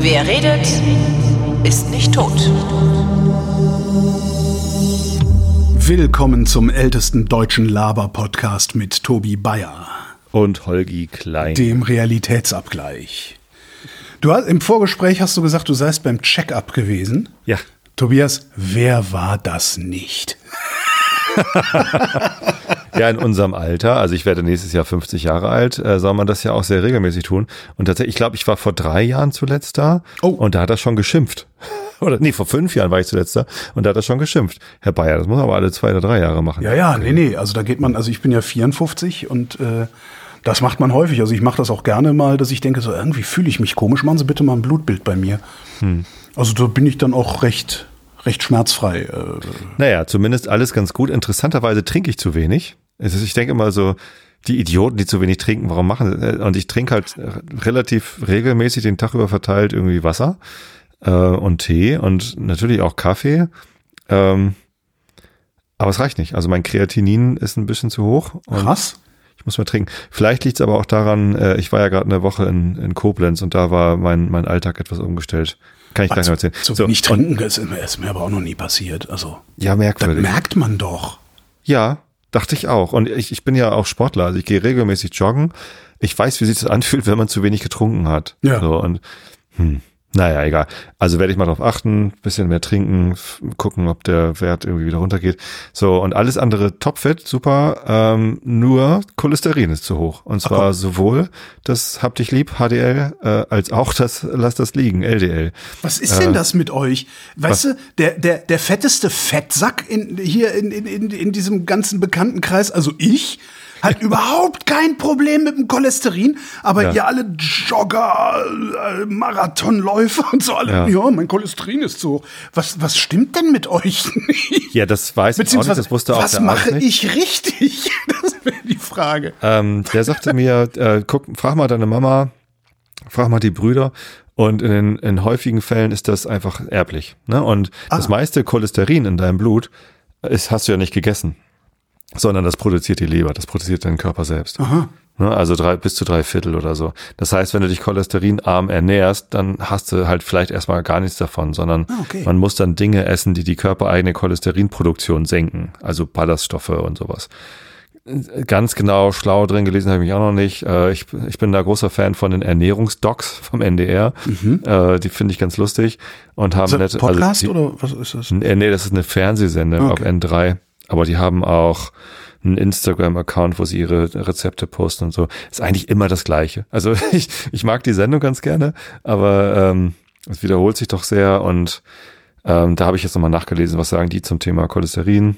Wer redet, ist nicht tot. Willkommen zum ältesten deutschen Laber-Podcast mit Tobi Bayer, Und Holgi Klein. dem Realitätsabgleich. Du hast, Im Vorgespräch hast du gesagt, du seist beim Check-up gewesen. ja. Tobias, wer war das nicht? Ja, in unserem Alter, also ich werde nächstes Jahr 50 Jahre alt, äh, soll man das ja auch sehr regelmäßig tun. Und tatsächlich, ich glaube, ich war vor drei Jahren zuletzt da Oh. und da hat er schon geschimpft. Oder nee, vor fünf Jahren war ich zuletzt da und da hat er schon geschimpft. Herr Bayer, das muss man aber alle zwei oder drei Jahre machen. Ja, ja, nee, nee. Also da geht man, also ich bin ja 54 und äh, das macht man häufig. Also ich mache das auch gerne mal, dass ich denke, so irgendwie fühle ich mich komisch. Machen Sie bitte mal ein Blutbild bei mir. Also da bin ich dann auch recht, recht schmerzfrei. Äh, Naja, zumindest alles ganz gut. Interessanterweise trinke ich zu wenig. Ist, ich denke immer so, die Idioten, die zu wenig trinken, warum machen sie? Und ich trinke halt äh, relativ regelmäßig den Tag über verteilt irgendwie Wasser äh, und Tee und natürlich auch Kaffee. Ähm, aber es reicht nicht. Also mein Kreatinin ist ein bisschen zu hoch. Krass. Ich muss mal trinken. Vielleicht liegt es aber auch daran, äh, ich war ja gerade eine Woche in, in Koblenz und da war mein, mein Alltag etwas umgestellt. Kann ich gleich noch erzählen. Zu So, und- trinken ist, mir- ist mir aber auch noch nie passiert. Also Ja, das merkwürdig. merkt man doch. Ja, dachte ich auch. Und ich, ich bin ja auch Sportler, also ich gehe regelmäßig joggen. Ich weiß, wie sich das anfühlt, wenn man zu wenig getrunken hat. Ja. So, und hm, naja, egal. Also werde ich mal drauf achten, bisschen mehr trinken, gucken, ob der Wert irgendwie wieder runtergeht. So, und alles andere topfit, super. Ähm, nur Cholesterin ist zu hoch. Und zwar komm. sowohl das Hab dich lieb, HDL, äh, als auch das Lass das liegen, LDL. Was ist denn das mit euch? Weißt du, der, der, der fetteste Fettsack in, hier in, in, in, in diesem ganzen Bekanntenkreis, also ich, hat überhaupt kein Problem mit dem Cholesterin, aber Ja. ihr alle Jogger, äh, Marathonläufer und so alle, ja. Ja. mein Cholesterin ist so. Was, was stimmt denn mit euch nicht? Ja, das weiß ich auch nicht, das wusste auch was mache nicht. ich richtig? Das wäre die Frage. Ähm, der sagte mir, äh, guck, frag mal deine Mama, frag mal die Brüder. Und in, in häufigen Fällen ist das einfach erblich. Ne? Und das meiste Cholesterin in deinem Blut ist, hast du ja nicht gegessen, sondern das produziert die Leber, das produziert dein Körper selbst. Ne? Also drei, bis zu drei Viertel oder so. Das heißt, wenn du dich cholesterinarm ernährst, dann hast du halt vielleicht erstmal gar nichts davon, sondern Ah, okay. man muss dann Dinge essen, die die körpereigene Cholesterinproduktion senken, also Ballaststoffe und sowas ganz genau schlau drin gelesen habe ich mich auch noch nicht. Äh, ich, ich bin da großer Fan von den Ernährungsdocs vom NDR. Äh, die finde ich ganz lustig und haben Mhm. Ist das nette, Podcast also die, oder was ist das? Nee, nee, das ist eine Fernsehsendung Okay. auf N3. Aber die haben auch einen Instagram-Account, wo sie ihre Rezepte posten und so. Ist eigentlich immer das Gleiche. Also ich, ich mag die Sendung ganz gerne, aber ähm, es wiederholt sich doch sehr und ähm, da habe ich jetzt nochmal nachgelesen, was sagen die zum Thema Cholesterin.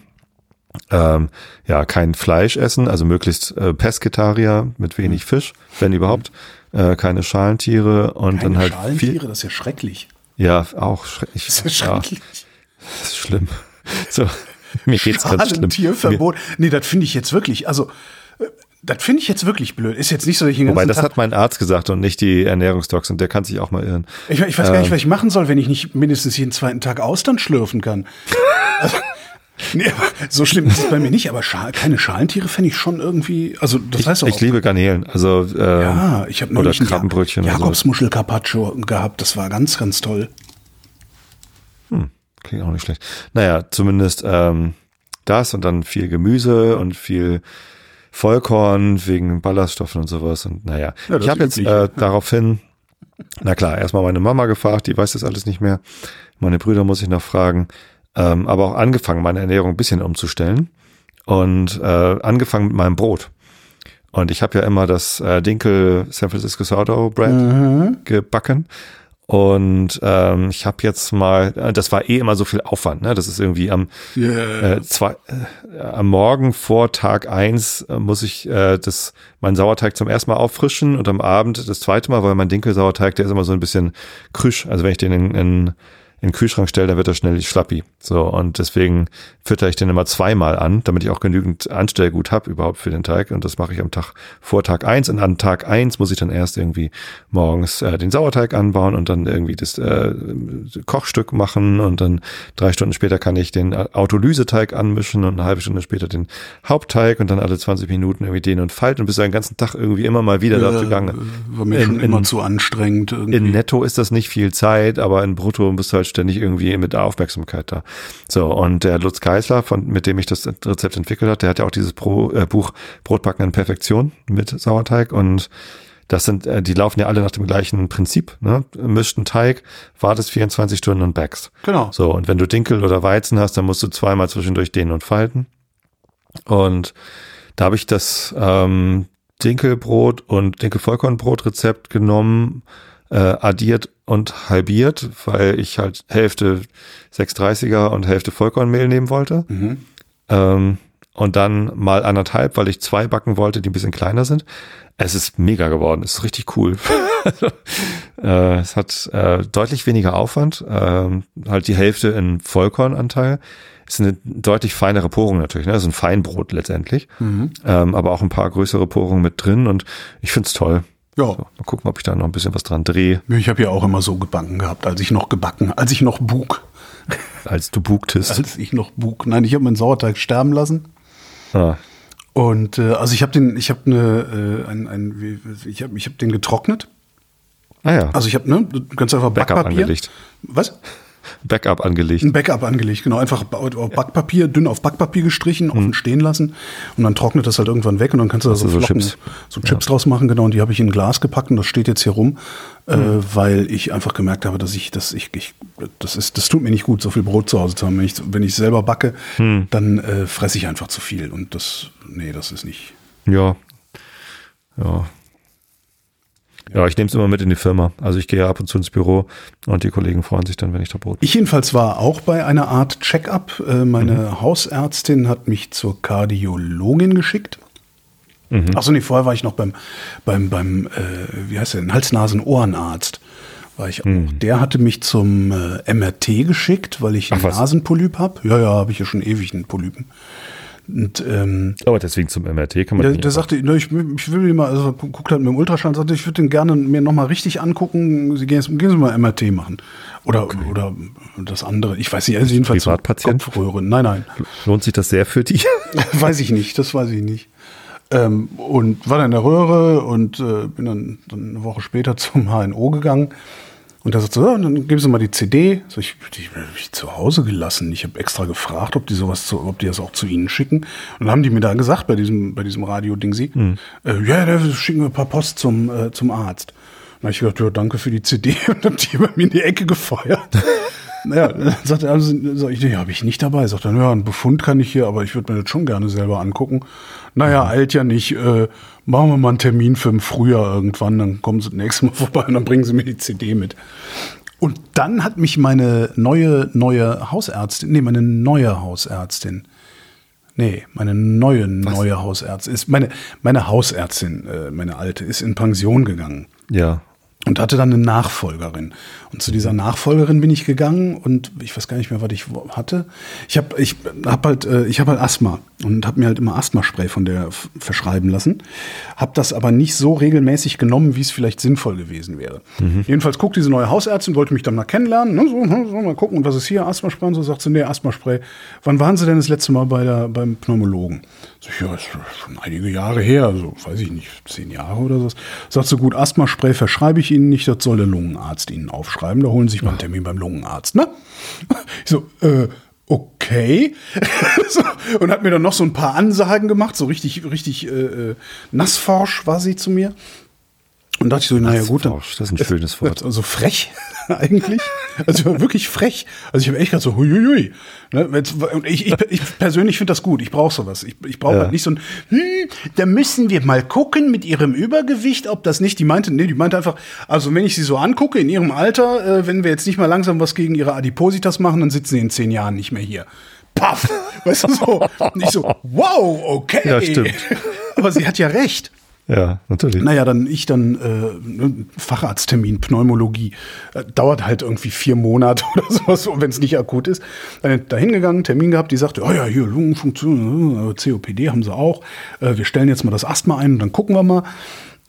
Ähm, ja, kein Fleisch essen, also möglichst äh, Pesketarier mit wenig Fisch, wenn überhaupt. Äh, keine Schalentiere und Keine dann halt Schalentiere, viel. das ist ja schrecklich. Ja, auch schrecklich. Das ist ja Ja, schrecklich. das ist schlimm. So, mir geht's ganz schlimm. Tierverbot. Nee, das finde ich jetzt wirklich, also, äh, das finde ich jetzt wirklich blöd. Ist jetzt nicht so, dass ich den wobei, das Tag, hat mein Arzt gesagt und nicht die Ernährungsdocs und der kann sich auch mal irren. ich, ich weiß gar Ähm. nicht, was ich machen soll, wenn ich nicht mindestens jeden zweiten Tag Austern schlürfen kann. Also, nee, so schlimm ist es bei mir nicht, aber Schal, keine Schalentiere fände ich schon irgendwie, also das heißt auch, Ich liebe Garnelen, also ähm, ja, ich habe oder Krabbenbrötchen Ja-. Jakobsmuschel Carpaccio gehabt, das war ganz, ganz toll. Klingt auch nicht schlecht. Naja, zumindest ähm, das und dann viel Gemüse und viel Vollkorn wegen Ballaststoffen und sowas. Und naja, Ja, ich habe jetzt äh, daraufhin, na klar, erstmal meine Mama gefragt, die weiß das alles nicht mehr. Meine Brüder muss ich noch fragen. Ähm, aber auch angefangen, meine Ernährung ein bisschen umzustellen. Und äh, angefangen mit meinem Brot. Und ich habe ja immer das äh, Dinkel San Francisco Sourdough Bread Mhm. gebacken. Und ähm, ich habe jetzt mal, äh, das war eh immer so viel Aufwand, ne? Das ist irgendwie am Yeah. äh, zwei, äh, am Morgen vor Tag eins äh, muss ich äh, das meinen Sauerteig zum ersten Mal auffrischen und am Abend das zweite Mal, weil mein Dinkelsauerteig, der ist immer so ein bisschen krüsch. Also wenn ich den in, in, in den Kühlschrank stelle, dann wird er schnell schlappi. So, und deswegen fütter ich den immer zweimal an, damit ich auch genügend Anstellgut habe überhaupt für den Teig. Und das mache ich am Tag vor Tag eins. Und an Tag eins muss ich dann erst irgendwie morgens äh, den Sauerteig anbauen und dann irgendwie das äh, Kochstück machen. Und dann drei Stunden später kann ich den Autolyseteig anmischen und eine halbe Stunde später den Hauptteig und dann alle 20 Minuten irgendwie den und falten und bis den ganzen Tag irgendwie immer mal wieder ja, dafür gegangen. War mir in, schon immer in, zu anstrengend. Irgendwie. In Netto ist das nicht viel Zeit, aber in Brutto bist du halt ständig irgendwie mit Aufmerksamkeit da. So, und der Lutz Geisler, von, mit dem ich das Rezept entwickelt hat, der hat ja auch dieses Pro, äh, Buch Brotbacken in Perfektion mit Sauerteig und das sind, äh, die laufen ja alle nach dem gleichen Prinzip, ne? Mischten Teig, wartest 24 Stunden und backst. Genau. So, und wenn du Dinkel oder Weizen hast, dann musst du zweimal zwischendurch dehnen und falten. Und da habe ich das ähm, Dinkelbrot und Dinkelvollkornbrot-Rezept genommen, äh, addiert und halbiert, weil ich halt Hälfte 630er und Hälfte Vollkornmehl nehmen wollte. Mhm. Ähm, und dann mal anderthalb, weil ich zwei backen wollte, die ein bisschen kleiner sind. Es ist mega geworden, es ist richtig cool. äh, es hat äh, deutlich weniger Aufwand, äh, halt die Hälfte in Vollkornanteil. Es ist eine deutlich feinere Porung natürlich, ne? Das ist ein Feinbrot letztendlich. Mhm. Ähm, aber auch ein paar größere Porungen mit drin und ich find's toll. Ja. So, mal gucken, ob ich da noch ein bisschen was dran drehe. Ich habe ja auch immer so gebacken gehabt, als ich noch gebacken, als ich noch bug. Als du bugtest. Als ich noch bug. Nein, ich habe meinen Sauerteig sterben lassen. Ah. Und äh, also ich habe den, ich habe eine, äh, ein, ein, ich habe, ich habe den getrocknet. Ah ja. Also ich habe ne, ganz einfach Backup Backpapier. angelegt. Was? Backup angelegt. Ein Backup angelegt, genau. Einfach auf Backpapier, dünn auf Backpapier gestrichen, mhm. offen stehen lassen und dann trocknet das halt irgendwann weg und dann kannst du da so, so Chips, so Chips ja. draus machen, genau. Und die habe ich in ein Glas gepackt und das steht jetzt hier rum, äh, mhm. äh, weil ich einfach gemerkt habe, dass ich, dass ich, ich, das ist, das tut mir nicht gut, so viel Brot zu Hause zu haben. Wenn ich, wenn ich selber backe, mhm. dann äh, fresse ich einfach zu viel und das, nee, das ist nicht. Ja. Ja, ja, ich nehme es immer mit in die Firma. Also ich gehe ab und zu ins Büro und die Kollegen freuen sich dann, wenn ich da Brot. Ich jedenfalls war auch bei einer Art Check-up. Äh, meine mhm. Hausärztin hat mich zur Kardiologin geschickt. Mhm. Achso, nee, vorher war ich noch beim, beim, beim äh, wie heißt der, Hals-Nasen-Ohrenarzt. War ich mhm. auch. Der hatte mich zum äh, MRT geschickt, weil ich einen Nasenpolyp habe. Ja, ja, habe ich ja schon ewig einen Polypen. Und, ähm, Aber deswegen zum MRT kann man. Der, der sagte, ne, ich, ich will mir mal, also guckt halt mit dem Ultraschall, sagte, ich würde den gerne mir nochmal richtig angucken. Sie gehen, gehen Sie mal MRT machen. Oder, okay. oder das andere. Ich weiß nicht, also jedenfalls Privatpatient? Kopfröhre. Nein, nein. Lohnt sich das sehr für dich? weiß ich nicht, das weiß ich nicht. Ähm, und war dann in der Röhre und äh, bin dann, dann eine Woche später zum HNO gegangen. Und er sagt so, ja, dann geben Sie mal die CD. So, ich die, ich zu Hause gelassen. Ich habe extra gefragt, ob die sowas, zu, ob die das auch zu Ihnen schicken. Und dann haben die mir da gesagt bei diesem, bei diesem Radio-Ding sie, mhm. äh, ja, da schicken wir ein paar Post zum, äh, zum Arzt. Und dann habe ich gedacht, ja, danke für die CD und hab die bei mir in die Ecke gefeuert. naja, dann sagt er, also, sag ich, nee, habe ich nicht dabei. Sagt er, ja, einen Befund kann ich hier, aber ich würde mir das schon gerne selber angucken. Naja, mhm. eilt ja nicht. Äh, machen wir mal einen Termin für im Frühjahr irgendwann, dann kommen sie das nächste Mal vorbei und dann bringen sie mir die CD mit. Und dann hat mich meine neue, neue Hausärztin, nee, meine neue Hausärztin, nee, meine neue, Was? neue Hausärztin, ist meine, meine Hausärztin, äh, meine alte, ist in Pension gegangen. Ja und hatte dann eine Nachfolgerin. Und zu dieser Nachfolgerin bin ich gegangen und ich weiß gar nicht mehr, was ich hatte. Ich habe ich hab halt äh, ich habe halt Asthma und habe mir halt immer Asthmaspray von der verschreiben lassen. Habe das aber nicht so regelmäßig genommen, wie es vielleicht sinnvoll gewesen wäre. Mhm. Jedenfalls guckt diese neue Hausärztin, wollte mich dann mal kennenlernen, ne, so, so mal gucken, und was ist hier Asthmaspray und so sagt sie, nee, Asthmaspray. Wann waren Sie denn das letzte Mal bei der beim Pneumologen? So, ja, ist schon einige Jahre her, so weiß ich nicht, zehn Jahre oder so. Sagt so gut, Asthmaspray verschreibe ich Ihnen nicht, das soll der Lungenarzt Ihnen aufschreiben. Da holen Sie sich mal einen Termin beim Lungenarzt, ne? Ich so, äh, okay. so, und hat mir dann noch so ein paar Ansagen gemacht, so richtig, richtig äh, äh nassforsch war sie zu mir. Und dachte ich so, naja gut, dann, das ist ein schönes Wort. Also frech eigentlich. Also wirklich frech. Also ich habe echt gerade so, huiuiui. Ne? Ich, ich, ich persönlich finde das gut. Ich brauche sowas. Ich, ich brauche ja. halt nicht so ein, hm, da müssen wir mal gucken mit ihrem Übergewicht, ob das nicht, die meinte, nee, die meinte einfach, also wenn ich sie so angucke in ihrem Alter, äh, wenn wir jetzt nicht mal langsam was gegen ihre Adipositas machen, dann sitzen sie in zehn Jahren nicht mehr hier. Paff! Weißt du so? Und ich so, wow, okay. Ja, stimmt. Aber sie hat ja recht. Ja, natürlich. Naja, dann ich dann äh, Facharzttermin, Pneumologie. Äh, dauert halt irgendwie vier Monate oder sowas, wenn es nicht akut ist. Dann da hingegangen, Termin gehabt, die sagte, oh ja, hier Lungenfunktion, äh, COPD haben sie auch. Äh, wir stellen jetzt mal das Asthma ein und dann gucken wir mal.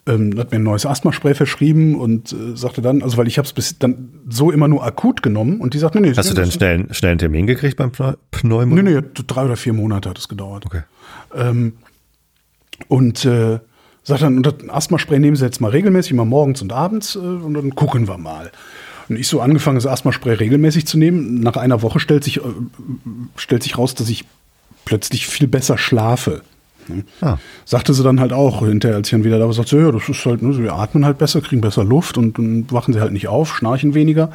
Ähm, hat mir ein neues Asthmaspray verschrieben und äh, sagte dann, also weil ich habe es bis dann so immer nur akut genommen und die sagte, nee, nee. Hast du denn schnell, schnell einen Termin gekriegt beim Pneumologie? Nee, nee, drei oder vier Monate hat es gedauert. Okay. Ähm, und äh, sagt dann, und das Asthmaspray nehmen Sie jetzt mal regelmäßig, immer morgens und abends, äh, und dann gucken wir mal. Und ich so angefangen, das Asthmaspray regelmäßig zu nehmen. Nach einer Woche stellt sich, äh, stellt sich raus, dass ich plötzlich viel besser schlafe. Ah. Sagte sie dann halt auch hinterher, als ich dann wieder da war, sagt sie, ja, das ist halt, ne, wir atmen halt besser, kriegen besser Luft und dann wachen sie halt nicht auf, schnarchen weniger.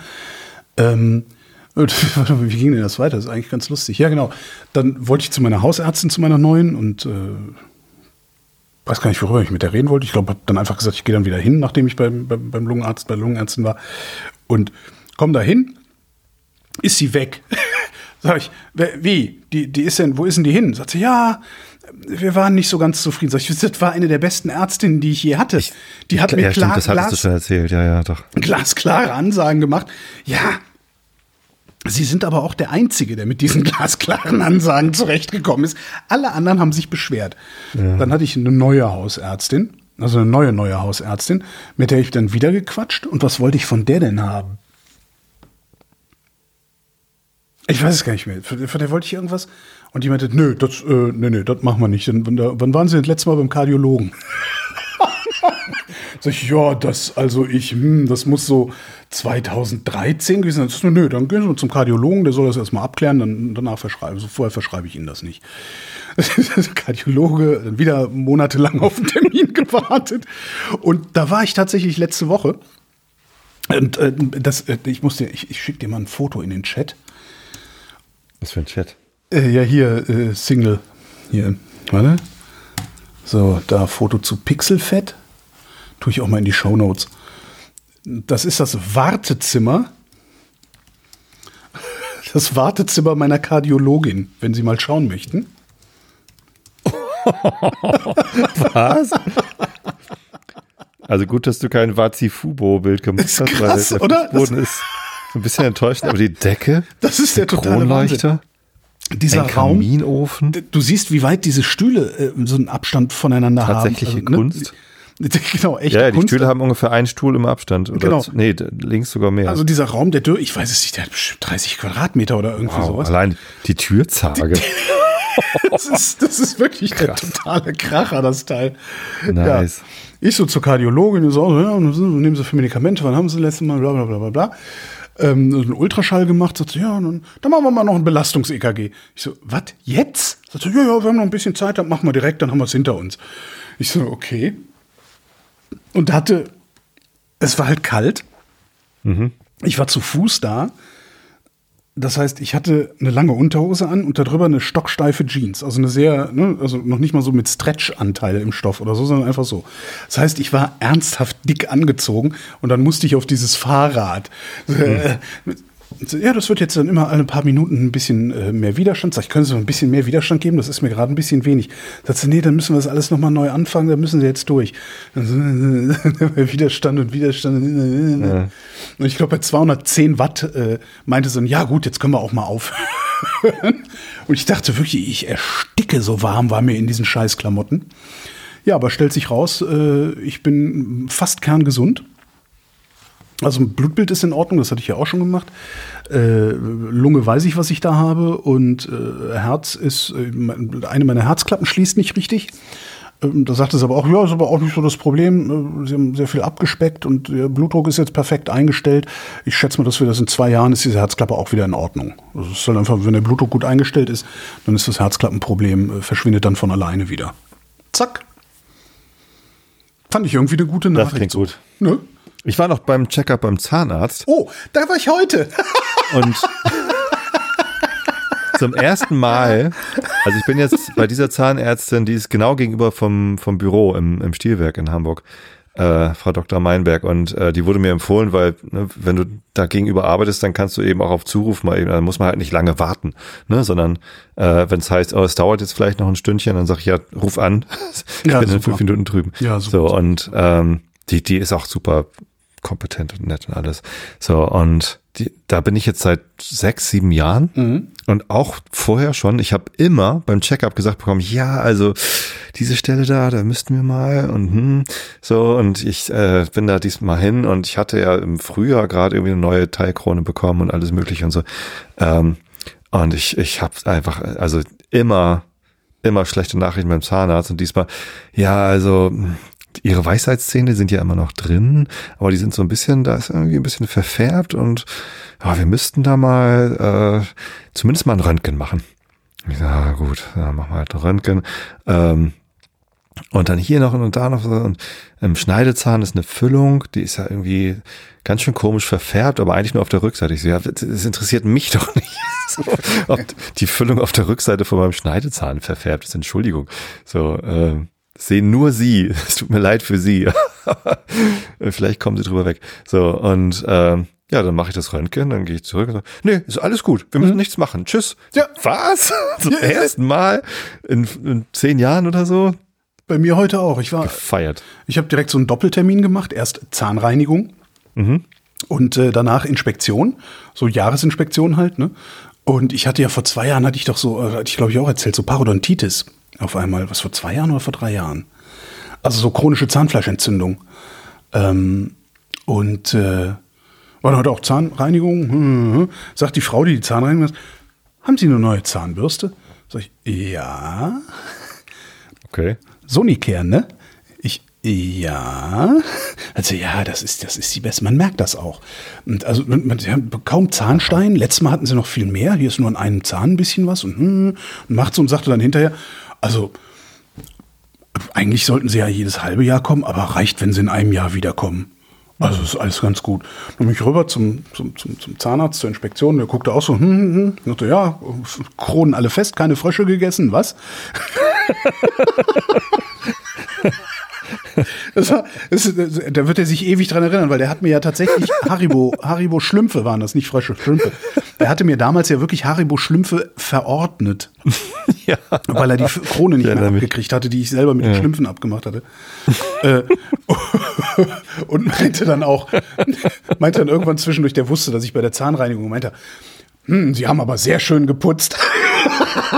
Ähm, wie ging denn das weiter? Das ist eigentlich ganz lustig. Ja, genau. Dann wollte ich zu meiner Hausärztin, zu meiner neuen und äh, weiß gar nicht, worüber ich mit der reden wollte. Ich glaube, habe dann einfach gesagt, ich gehe dann wieder hin, nachdem ich beim, beim, beim Lungenarzt, bei Lungenärztin war. Und komme da hin, ist sie weg. Sag ich, wie? Die, die ist denn, wo ist denn die hin? Sagt sie, ja, wir waren nicht so ganz zufrieden. Sag ich, das war eine der besten Ärztinnen, die ich je hatte. Die hat ja, mir klar, stimmt, das hattest du schon erzählt, ja, ja, doch. glasklare Ansagen gemacht. Ja, Sie sind aber auch der Einzige, der mit diesen glasklaren Ansagen zurechtgekommen ist. Alle anderen haben sich beschwert. Ja. Dann hatte ich eine neue Hausärztin, also eine neue, neue Hausärztin, mit der ich dann wieder gequatscht. Und was wollte ich von der denn haben? Ich weiß es gar nicht mehr. Von der wollte ich irgendwas. Und die meinte, nö, das, äh, nee, nee, das machen wir nicht. Wann waren Sie das letzte Mal beim Kardiologen? Sag ich, ja, das, also ich, hm, das muss so 2013 gewesen sein. Nö, dann gehen Sie zum Kardiologen, der soll das erstmal abklären, dann danach verschreiben. Also vorher verschreibe ich Ihnen das nicht. Kardiologe, dann wieder monatelang auf den Termin gewartet. Und da war ich tatsächlich letzte Woche. Und äh, das, äh, ich musste, ich, ich schicke dir mal ein Foto in den Chat. Was für ein Chat? Äh, ja, hier, äh, Single. Hier, warte. So, da Foto zu Pixelfett. Tue ich auch mal in die Show Notes. Das ist das Wartezimmer. Das Wartezimmer meiner Kardiologin, wenn Sie mal schauen möchten. Was? Also gut, dass du kein Vazifubo-Bild gemacht hast, krass, weil der oder? Boden ist ein bisschen enttäuschend, aber die Decke, das ist der, der Kronleuchter. Dieser ein Raum, Kaminofen. Du siehst, wie weit diese Stühle äh, so einen Abstand voneinander Tatsächliche haben. Also, Kunst. Genau, echte ja, die Kunst. Stühle haben ungefähr einen Stuhl im Abstand. Oder Genau. Nee, links sogar mehr. Also dieser Raum, der Dürr, ich weiß es nicht, der hat bestimmt 30 Quadratmeter oder irgendwie wow, sowas. allein die Türzage. Das ist, das ist wirklich der totale Kracher, das Teil. Nice. Ja. Ich so zur Kardiologin, so, ja, was nehmen Sie für Medikamente, wann haben Sie das letzte Mal, bla bla bla bla bla. Ähm, so einen Ultraschall gemacht, sagt sie, ja, dann, dann machen wir mal noch ein Belastungs-EKG. Ich so, was, jetzt? Sagt sie, ja, ja, wir haben noch ein bisschen Zeit, dann machen wir direkt, dann haben wir es hinter uns. Ich so, okay. Und hatte, es war halt kalt. Mhm. Ich war zu Fuß da. Das heißt, ich hatte eine lange Unterhose an und darüber eine stocksteife Jeans. Also eine sehr, ne, also noch nicht mal so mit Stretch-Anteil im Stoff oder so, sondern einfach so. Das heißt, ich war ernsthaft dick angezogen und dann musste ich auf dieses Fahrrad. Äh, ja, das wird jetzt dann immer alle paar Minuten ein bisschen äh, mehr Widerstand. Sag ich, können Sie noch ein bisschen mehr Widerstand geben? Das ist mir gerade ein bisschen wenig. Sagt sie, nee, dann müssen wir das alles nochmal neu anfangen, da müssen Sie jetzt durch. Widerstand und Widerstand. Ja. Und ich glaube, bei 210 Watt äh, meinte sie, ja gut, jetzt können wir auch mal aufhören. und ich dachte wirklich, ich ersticke, so warm war mir in diesen Scheißklamotten. Ja, aber stellt sich raus, äh, ich bin fast kerngesund. Also ein Blutbild ist in Ordnung, das hatte ich ja auch schon gemacht. Äh, Lunge weiß ich, was ich da habe. Und äh, Herz ist, äh, eine meiner Herzklappen schließt nicht richtig. Ähm, da sagte es aber auch, ja, ist aber auch nicht so das Problem. Äh, sie haben sehr viel abgespeckt und der Blutdruck ist jetzt perfekt eingestellt. Ich schätze mal, dass wir das in zwei Jahren ist diese Herzklappe auch wieder in Ordnung. Also es halt einfach, wenn der Blutdruck gut eingestellt ist, dann ist das Herzklappenproblem, äh, verschwindet dann von alleine wieder. Zack. Fand ich irgendwie eine gute Nachricht. Das klingt gut. Ne? Ich war noch beim Checkup beim Zahnarzt. Oh, da war ich heute. Und zum ersten Mal, also ich bin jetzt bei dieser Zahnärztin, die ist genau gegenüber vom, vom Büro im, im Stilwerk in Hamburg. äh, Frau Dr. Meinberg. Und äh, die wurde mir empfohlen, weil ne, wenn du da gegenüber arbeitest, dann kannst du eben auch auf Zuruf mal eben, dann muss man halt nicht lange warten, ne? sondern äh, wenn es heißt, oh, es dauert jetzt vielleicht noch ein Stündchen, dann sag ich ja, ruf an, ich Ja, bin in super. fünf Minuten drüben. Ja, super. So, und ähm, die, die ist auch super kompetent und nett und alles. So, und die, da bin ich jetzt seit sechs, sieben Jahren Mhm. und auch vorher schon. Ich habe immer beim Checkup gesagt bekommen, ja, also diese Stelle da, da müssten wir mal und hm, so und ich äh, bin da diesmal hin und ich hatte ja im Frühjahr gerade irgendwie eine neue Teilkrone bekommen und alles mögliche und so. Ähm, und ich, ich habe einfach, also immer, immer schlechte Nachrichten beim Zahnarzt und diesmal, ja, also ihre Weisheitszähne sind ja immer noch drin, aber die sind so ein bisschen, da ist irgendwie ein bisschen verfärbt und ja, wir müssten da mal äh, zumindest mal ein Röntgen machen. Ich sag, ja, gut, dann machen wir halt ein Röntgen. Ähm, und dann hier noch und da noch so. Und im Schneidezahn ist eine Füllung, die ist ja irgendwie ganz schön komisch verfärbt, aber eigentlich nur auf der Rückseite. Ich so, ja, das interessiert mich doch nicht. So, ob die Füllung auf der Rückseite von meinem Schneidezahn verfärbt ist. Entschuldigung. So, ähm, sehen nur Sie. Es tut mir leid für Sie. Vielleicht kommen Sie drüber weg. So, und ähm, ja, dann mache ich das Röntgen, dann gehe ich zurück und sage, nee, ist alles gut, wir müssen nichts machen. Tschüss. Ja. Was? Zum Ja, ersten Mal in, in zehn Jahren oder so? Bei mir heute auch. Ich war, Feiert. ich habe direkt so einen Doppeltermin gemacht. Erst Zahnreinigung und äh, danach Inspektion, so Jahresinspektion halt. Ne? Und ich hatte ja vor zwei Jahren hatte ich doch so, äh, hatte ich glaube ich auch erzählt, so Parodontitis auf einmal. Was vor zwei Jahren oder vor drei Jahren? Also so chronische Zahnfleischentzündung. Ähm, und äh, war dann heute auch Zahnreinigung. Hm, hm, hm. Sagt die Frau, die die Zahnreinigung macht, haben Sie eine neue Zahnbürste? Sag ich, ja. Okay. Sonicare, ne? Ich, ja. Also ja, das ist, das ist die beste. Man merkt das auch. Und also man, man, sie haben kaum Zahnstein. Letztes Mal hatten sie noch viel mehr. Hier ist nur an einem Zahn ein bisschen was und, hm, und macht so und sagte dann hinterher, also eigentlich sollten sie ja jedes halbe Jahr kommen, aber reicht, wenn sie in einem Jahr wiederkommen. Also ist alles ganz gut. Dann bin ich rüber zum, zum, zum, zum Zahnarzt zur Inspektion. Der guckte auch so, hm, hm, hm. Sagte, ja, Kronen alle fest, keine Frösche gegessen, was? Das war, das, da wird er sich ewig dran erinnern, weil der hat mir ja tatsächlich Haribo, Haribo Schlümpfe waren das, nicht Frösche, Schlümpfe. Der hatte mir damals ja wirklich Haribo Schlümpfe verordnet, Ja. weil er die Krone nicht Ich mehr abgekriegt hatte, die ich selber mit den Schlümpfen abgemacht hatte. äh, und meinte dann auch, meinte dann irgendwann zwischendurch, der wusste, dass ich bei der Zahnreinigung meinte, hm, Sie haben aber sehr schön geputzt.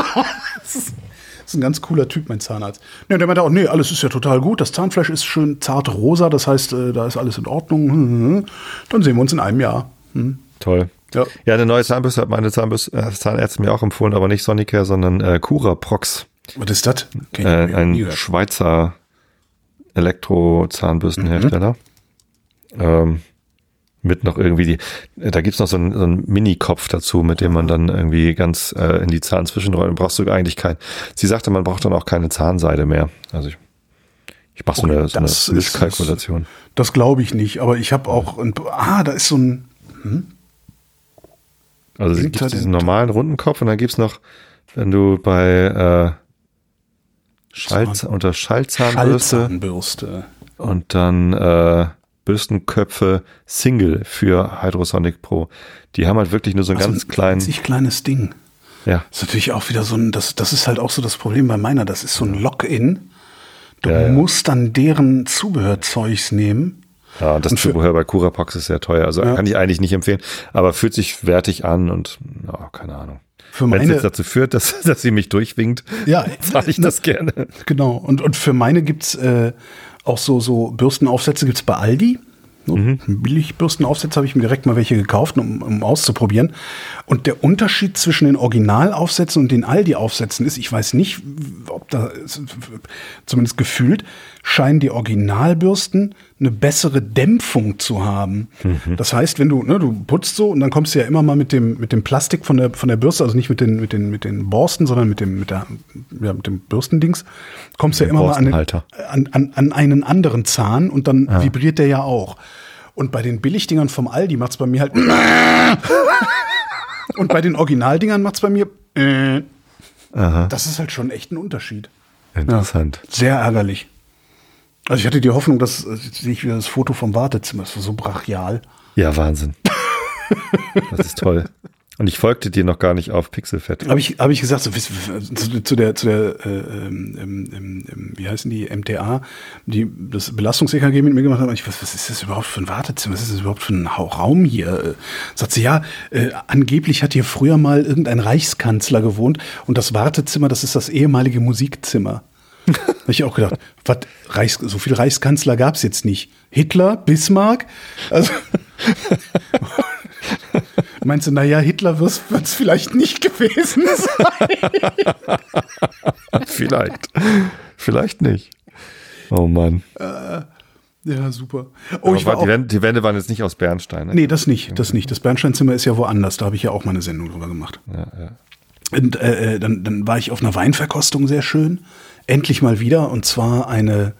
das, ist, das ist ein ganz cooler Typ, mein Zahnarzt. Nee, der meinte auch, nee, alles ist ja total gut. Das Zahnfleisch ist schön zart rosa, das heißt, äh, da ist alles in Ordnung. Hm, hm, hm. Dann sehen wir uns in einem Jahr. Hm. Toll. Ja. Ja, eine neue Zahnbürste hat meine Zahnbürste, äh, Zahnärztin mir auch empfohlen, aber nicht Sonicare, sondern äh, Cura Prox. Was ist das? Äh, ein. Schweizer Elektro-Zahnbürstenhersteller. Ähm, mit noch irgendwie die, da gibt's noch so einen, so einen Mini-Kopf dazu, mit dem man dann irgendwie ganz äh, in die Zahnzwischenräume brauchst du eigentlich kein. Sie sagte, man braucht dann auch keine Zahnseide mehr. Also ich, ich mache so eine, so eine das ist- Mischkalkulation. Das glaube ich nicht, aber ich habe auch ein, ah, da ist so ein Also es gibt diesen normalen runden Kopf und dann gibt's noch, wenn du bei äh, Schall, unter Schallzahnbürste Schallzahnbürste. und dann äh, Bürstenköpfe Single für Hydrosonic Pro. Die haben halt wirklich nur so einen Also ganz ein kleinen, winzig kleines Ding. ja, Das ist natürlich auch wieder so ein, das, das ist halt auch so das Problem bei meiner, das ist so ein Lock-in. Du Ja, ja. musst dann deren Zubehörzeugs nehmen. Ja, das Und für- Zubehör bei Curapax ist sehr teuer. Also Ja. kann ich eigentlich nicht empfehlen, aber fühlt sich wertig an und ja, keine Ahnung. Für Wenn es jetzt dazu führt, dass, dass sie mich durchwinkt, Ja, zahle ich das gerne. genau. Und, und für meine gibt's äh, auch so, so Bürstenaufsätze gibt's bei Aldi. So, Mhm. Billig-Bürstenaufsätze habe ich mir direkt mal welche gekauft, um, um auszuprobieren. Und der Unterschied zwischen den Originalaufsätzen und den Aldi-Aufsätzen ist, ich weiß nicht, ob da, zumindest gefühlt, scheinen die Originalbürsten eine bessere Dämpfung zu haben. Mhm. Das heißt, wenn du, ne, du putzt so und dann kommst du ja immer mal mit dem, mit dem Plastik von der, von der Bürste, also nicht mit den, mit den, mit den Borsten, sondern mit dem, mit der, ja, mit dem Bürstendings, kommst du ja immer mal an, den, an, an, an einen anderen Zahn und dann vibriert der ja auch. Und bei den Billigdingern vom Aldi macht's bei mir halt und bei den Originaldingern macht's bei mir. Aha, das ist halt schon echt ein Unterschied. interessant. Sehr ärgerlich. Also ich hatte die Hoffnung, dass äh, sehe ich wieder das Foto vom Wartezimmer, das war so brachial. Ja, Wahnsinn. das ist toll. Und ich folgte dir noch gar nicht auf Pixelfett. Habe ich, hab ich gesagt, so, zu, zu der, zu der äh, ähm, ähm, ähm, wie heißen die, MTA, die das Belastungs-EKG mit mir gemacht haben, ich, was, was ist das überhaupt für ein Wartezimmer, was ist das überhaupt für ein Raum hier? Sagt sie, ja, äh, angeblich hat hier früher mal irgendein Reichskanzler gewohnt und das Wartezimmer, das ist das ehemalige Musikzimmer. Habe ich auch gedacht, was, Reichs, so viel Reichskanzler gab es jetzt nicht. Hitler, Bismarck, also Meinst du, naja, Hitler wird es vielleicht nicht gewesen sein? vielleicht. Vielleicht nicht. Oh Mann. Äh, ja, super. Oh, ich war die, Wände, die, Wände, waren jetzt nicht aus Bernstein. Ne? Nee, das nicht, das nicht. Das Bernsteinzimmer ist ja woanders. Da habe ich ja auch mal eine Sendung drüber gemacht. Ja, ja. Und äh, äh, dann, dann war ich auf einer Weinverkostung sehr schön. Endlich mal wieder. Und zwar eine,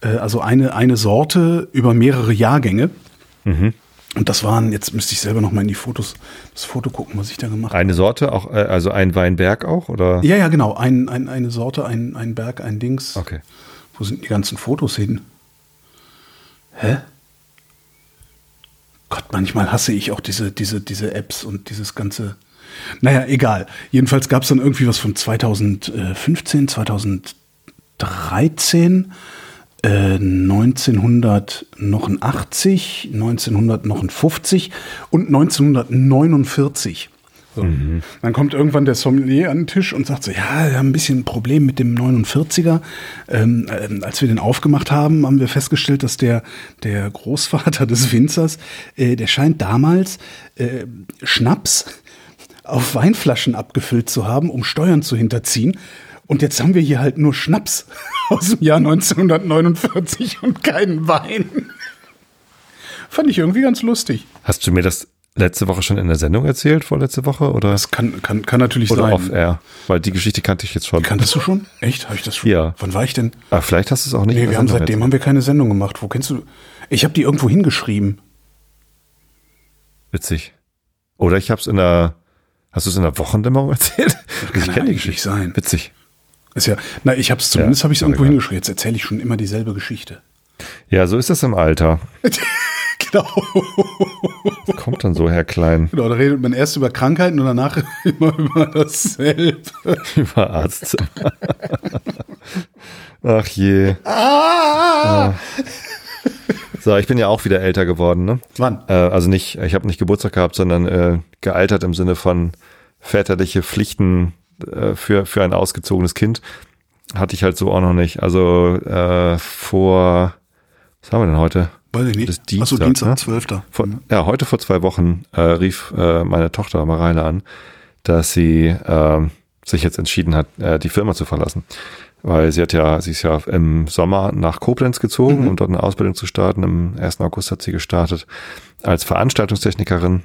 äh, also eine, eine Sorte über mehrere Jahrgänge. Mhm. Und das waren, jetzt müsste ich selber noch mal in die Fotos, das Foto gucken, was ich da gemacht habe. Eine Sorte, auch, äh, also ein Weinberg auch, oder? Ja, ja, genau. Ein, ein, eine Sorte, ein, ein Berg, ein Dings. Okay. Wo sind die ganzen Fotos hin? Hä? Gott, manchmal hasse ich auch diese, diese, diese Apps und dieses ganze. Naja, egal. Jedenfalls gab es dann irgendwie was von 2015, 2013 1989, 1950 und 1949. So. Mhm. Dann kommt irgendwann der Sommelier an den Tisch und sagt so, ja, wir haben ein bisschen ein Problem mit dem 49er. Ähm, äh, als wir den aufgemacht haben, haben wir festgestellt, dass der, der Großvater des Winzers, äh, der scheint damals äh, Schnaps auf Weinflaschen abgefüllt zu haben, um Steuern zu hinterziehen. Und jetzt haben wir hier halt nur Schnaps aus dem Jahr 1949 und keinen Wein. Fand ich irgendwie ganz lustig. Hast du mir das letzte Woche schon in der Sendung erzählt, vorletzte Woche? Oder? Das kann, kann, kann natürlich oder sein. Oder off-air, weil die Geschichte kannte ich jetzt schon. Kanntest du schon? Echt? Habe ich das schon? Ja. Wann war ich denn? Ah, vielleicht hast du es auch nicht. Nee, wir haben seitdem erzählt. haben wir keine Sendung gemacht. Wo kennst du? Ich habe die irgendwo hingeschrieben. Witzig. Oder ich habe es in der Hast du es in der Wochendämmerung erzählt? Das kann ich nicht sein. Witzig. Ist ja, na, ich habe es zumindest ja, habe ich es irgendwo hingeschrieben. Jetzt erzähle ich schon immer dieselbe Geschichte. Ja, so ist das im Alter. genau. Das kommt dann so, Herr Klein. Genau, da redet man erst über Krankheiten und danach immer über dasselbe. über Arzt. Ach je. Ah! ah. So, ich bin ja auch wieder älter geworden, ne? Wann? Äh, also nicht, ich habe nicht Geburtstag gehabt, sondern äh, gealtert im Sinne von väterliche Pflichten äh, für, für ein ausgezogenes Kind. Hatte ich halt so auch noch nicht. Also äh, vor, was haben wir denn heute? Weiß ich nicht. Das Dienstag, Achso, Dienstag, ne? 12. Vor, ja, heute vor zwei Wochen äh, rief äh, meine Tochter Mareile an, dass sie äh, sich jetzt entschieden hat, äh, die Firma zu verlassen. Weil sie hat ja, sie ist ja im Sommer nach Koblenz gezogen, mhm. um dort eine Ausbildung zu starten. Im 1. August hat sie gestartet als Veranstaltungstechnikerin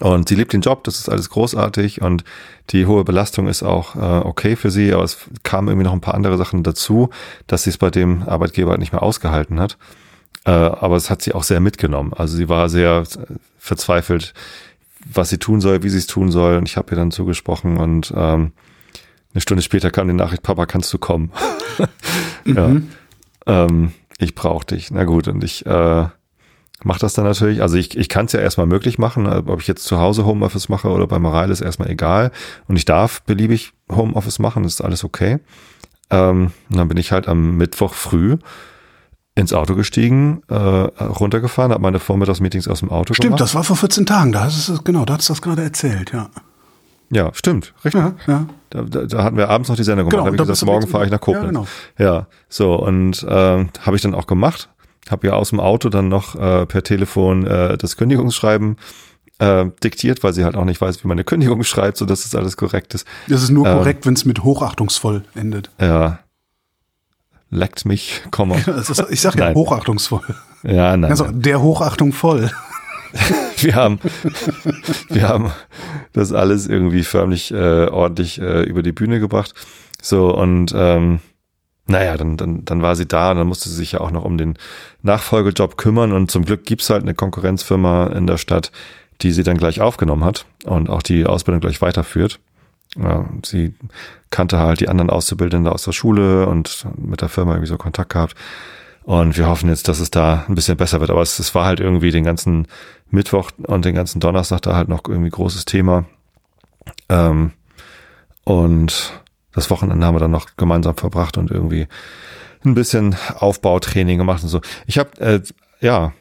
und sie liebt den Job, das ist alles großartig und die hohe Belastung ist auch äh, okay für sie, aber es kamen irgendwie noch ein paar andere Sachen dazu, dass sie es bei dem Arbeitgeber halt nicht mehr ausgehalten hat. Äh, aber es hat sie auch sehr mitgenommen. Also sie war sehr verzweifelt, was sie tun soll, wie sie es tun soll. Und ich habe ihr dann zugesprochen und ähm, eine Stunde später kam die Nachricht, Papa, kannst du kommen? ja. Mhm. Ähm, ich brauche dich. Na gut, und ich äh, mache das dann natürlich. Also ich, ich kann es ja erstmal möglich machen, ob ich jetzt zu Hause Homeoffice mache oder bei Mareile ist erstmal egal. Und ich darf beliebig Homeoffice machen, ist alles okay. Ähm, dann bin ich halt am Mittwoch früh ins Auto gestiegen, äh, runtergefahren, habe meine Vormittagsmeetings aus dem Auto Stimmt, gemacht. das war vor 14 Tagen, da hast es, genau, da hast du das gerade erzählt, ja. Ja, stimmt, richtig. Ja, ja. Da, da, da hatten wir abends noch die Sendung gemacht. Genau, da habe ich gesagt, morgen fahre ich nach Koblenz. Ja, genau. ja so und äh, habe ich dann auch gemacht habe ja aus dem Auto dann noch äh, per Telefon äh, das Kündigungsschreiben äh, diktiert, weil sie halt auch nicht weiß, wie man eine Kündigung schreibt, so dass das alles korrekt ist. Das ist nur ähm, korrekt, wenn es mit hochachtungsvoll endet. Ja. Leckt mich, Komma. Ich sag ja hochachtungsvoll. Ja, nein. Also der Hochachtung voll. wir haben, wir haben das alles irgendwie förmlich äh, ordentlich äh, über die Bühne gebracht. So und ähm, naja, dann, dann, dann war sie da und dann musste sie sich ja auch noch um den Nachfolgejob kümmern und zum Glück gibt's halt eine Konkurrenzfirma in der Stadt, die sie dann gleich aufgenommen hat und auch die Ausbildung gleich weiterführt. Ja, sie kannte halt die anderen Auszubildenden aus der Schule und mit der Firma irgendwie so Kontakt gehabt. Und wir hoffen jetzt, dass es da ein bisschen besser wird. Aber es, es war halt irgendwie den ganzen Mittwoch und den ganzen Donnerstag da halt noch irgendwie großes Thema. Ähm, und das Wochenende haben wir dann noch gemeinsam verbracht und irgendwie ein bisschen Aufbautraining gemacht und so. Ich habe, äh, ja,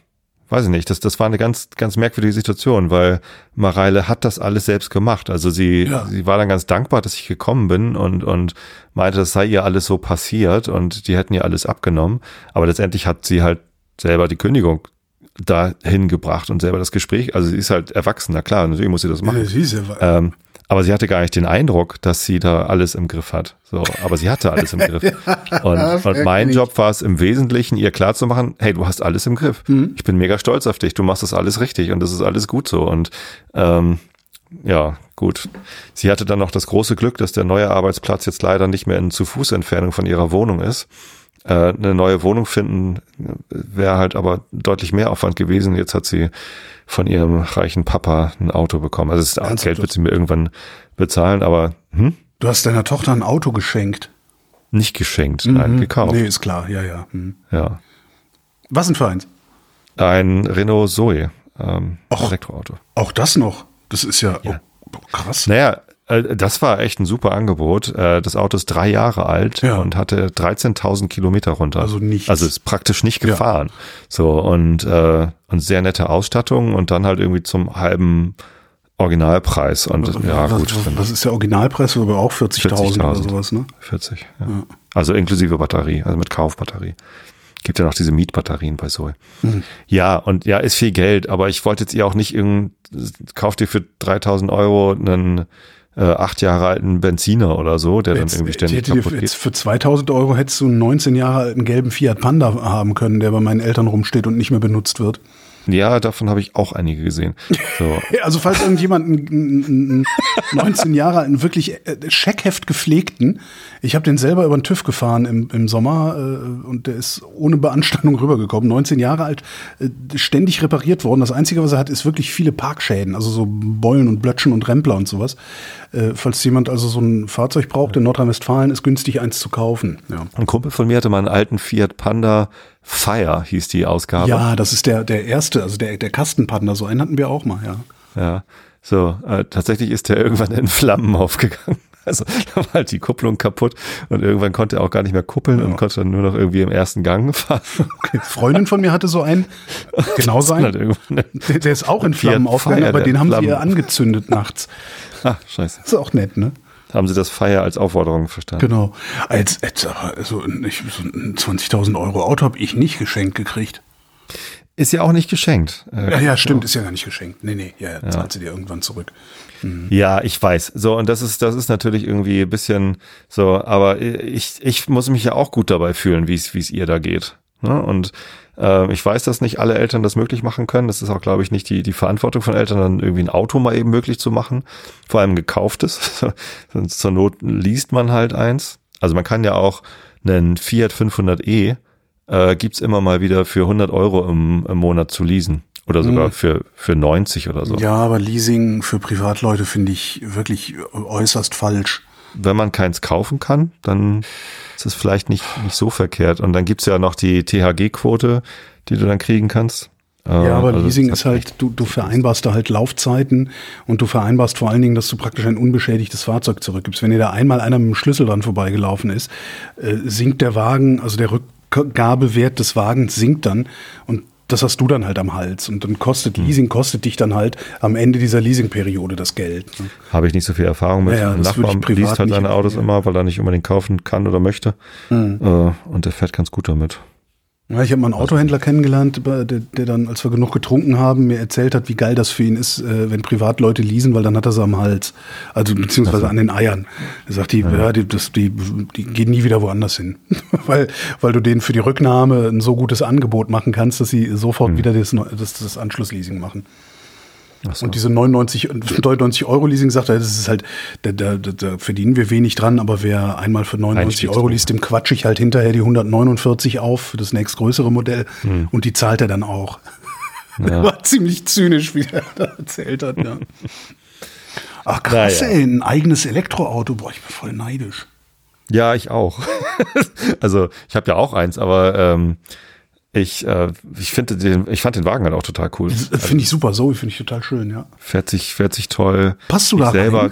weiß ich nicht, das, das war eine ganz, ganz merkwürdige Situation, weil Mareile hat das alles selbst gemacht. Also sie, ja. sie war dann ganz dankbar, dass ich gekommen bin und, und meinte, das sei ihr alles so passiert und die hätten ihr alles abgenommen. Aber letztendlich hat sie halt selber die Kündigung dahin gebracht und selber das Gespräch. Also sie ist halt erwachsener, klar, natürlich muss sie das machen. Ja, sie ist ähm, aber sie hatte gar nicht den Eindruck, dass sie da alles im Griff hat. So, aber sie hatte alles im Griff. Und, und mein Job war es im Wesentlichen, ihr klarzumachen, hey, du hast alles im Griff. Mhm. Ich bin mega stolz auf dich. Du machst das alles richtig und das ist alles gut so. Und ähm, ja, gut. Sie hatte dann noch das große Glück, dass der neue Arbeitsplatz jetzt leider nicht mehr in zu Fuß Entfernung von ihrer Wohnung ist. Äh, eine neue Wohnung finden wäre halt aber deutlich mehr Aufwand gewesen. Jetzt hat sie von ihrem reichen Papa ein Auto bekommen. Also das Ernsthaft? Geld wird sie mir irgendwann bezahlen, aber hm? Du hast deiner Tochter ein Auto geschenkt. Nicht geschenkt, mhm. nein, gekauft. Nee, ist klar, ja, ja. Mhm. Ja. Was denn für eins? Ein Renault Zoe, ähm, Och, Elektroauto. Auch das noch? Das ist ja, ja. Oh, krass. Naja, das war echt ein super Angebot. Äh, das Auto ist drei Jahre alt ja. und hatte 13.000 Kilometer runter. Also nicht. Also ist praktisch nicht gefahren. Ja. So und äh, und sehr nette Ausstattung und dann halt irgendwie zum halben Originalpreis und was, ja gut. Was, was, ist der Originalpreis? Aber auch 40.000 40 oder sowas, ne? 40, ja. ja. Also inklusive Batterie, also mit Kaufbatterie. Gibt ja noch diese Mietbatterien bei Zoe. Mhm. Ja, und ja, ist viel Geld, aber ich wollte jetzt ihr auch nicht irgend, kauft ihr für 3000 Euro einen äh, acht Jahre alten Benziner oder so, der jetzt, dann irgendwie ständig kaputt dir, geht. Jetzt für 2000 Euro hättest du einen 19 Jahre alten gelben Fiat Panda haben können, der bei meinen Eltern rumsteht und nicht mehr benutzt wird. Ja, davon habe ich auch einige gesehen. So. also falls irgendjemand einen, 19 Jahre alten, wirklich äh, Scheckheft gepflegten, ich habe den selber über den TÜV gefahren im, im Sommer äh, und der ist ohne Beanstandung rübergekommen. 19 Jahre alt, äh, ständig repariert worden. Das Einzige, was er hat, ist wirklich viele Parkschäden, also so Beulen und Blötschen und Rempler und sowas. Äh, falls jemand also so ein Fahrzeug braucht in Nordrhein-Westfalen, ist günstig eins zu kaufen. Ja. Ein Kumpel von mir hatte mal einen alten Fiat Panda Fire hieß die Ausgabe. Ja, das ist der, der erste, also der, der Kastenpanda, so einen hatten wir auch mal, ja. Ja, so, äh, tatsächlich ist der irgendwann in Flammen aufgegangen. Also da war halt die Kupplung kaputt und irgendwann konnte er auch gar nicht mehr kuppeln ja. und konnte dann nur noch irgendwie im ersten Gang fahren. Okay. Freundin von mir hatte so einen, genau sein. Halt der, der, ist auch in Flammen aufgegangen, aber den haben Flammen. sie ihr angezündet nachts. Ach, scheiße. ist auch nett, ne? Haben sie das Feier als Aufforderung verstanden. Genau. Als, als also nicht, so ein 20.000 Euro Auto habe ich nicht geschenkt gekriegt. Ist ja auch nicht geschenkt. Äh, ja, ja, stimmt, ist ja gar nicht geschenkt. Nee, nee, ja, ja. zahlt sie dir irgendwann zurück. Mhm. Ja, ich weiß. So, und das ist, das ist natürlich irgendwie ein bisschen so, aber ich, ich muss mich ja auch gut dabei fühlen, wie es, wie es ihr da geht. Ne? Und äh, ich weiß, dass nicht alle Eltern das möglich machen können. Das ist auch, glaube ich, nicht die, die Verantwortung von Eltern, dann irgendwie ein Auto mal eben möglich zu machen. Vor allem gekauftes. Zur Not liest man halt eins. Also man kann ja auch einen Fiat 500e äh, gibt's immer mal wieder für 100 Euro im, im Monat zu leasen. Oder sogar hm. für, für 90 oder so. Ja, aber Leasing für Privatleute finde ich wirklich äußerst falsch. Wenn man keins kaufen kann, dann ist es vielleicht nicht, nicht so verkehrt. Und dann gibt's ja noch die THG-Quote, die du dann kriegen kannst. Ja, aber also Leasing ist halt, du, du vereinbarst da halt Laufzeiten und du vereinbarst vor allen Dingen, dass du praktisch ein unbeschädigtes Fahrzeug zurückgibst. Wenn dir da einmal einer mit dem Schlüssel dran vorbeigelaufen ist, äh, sinkt der Wagen, also der Rückgabewert des Wagens sinkt dann und das hast du dann halt am Hals. Und dann kostet hm. Leasing, kostet dich dann halt am Ende dieser Leasingperiode das Geld. Ne? Habe ich nicht so viel Erfahrung mit. Ja, Ein Nachbar liest halt seine Autos immer, weil er nicht unbedingt kaufen kann oder möchte. Mhm. und der fährt ganz gut damit. Ja, ich habe mal einen Autohändler kennengelernt, der, der, dann, als wir genug getrunken haben, mir erzählt hat, wie geil das für ihn ist, äh, wenn Privatleute leasen, weil dann hat er sie am Hals. Also beziehungsweise an den Eiern. Er sagt, die, ja. ja, die, das, die, die gehen nie wieder woanders hin. weil, weil du denen für die Rücknahme ein so gutes Angebot machen kannst, dass sie sofort mhm. wieder das, das, das Anschlussleasing machen. So. Und diese 99, 99 Euro Leasing sagt er, das ist halt, da, da, da verdienen wir wenig dran, aber wer einmal für 99 Euro liest, dem quatsch ich halt hinterher die 149 auf für das nächstgrößere Modell hm. und die zahlt er dann auch. Ja. War ziemlich zynisch, wie er da erzählt hat. Ja. Ach krass, ja. ey, ein eigenes Elektroauto, boah, ich bin voll neidisch. Ja, ich auch. also ich habe ja auch eins, aber ähm, Ich, äh, ich finde den, ich fand den Wagen halt auch total cool. Finde ich super, so finde ich total schön, ja. Fährt sich, fährt sich toll. Passt du ich da selber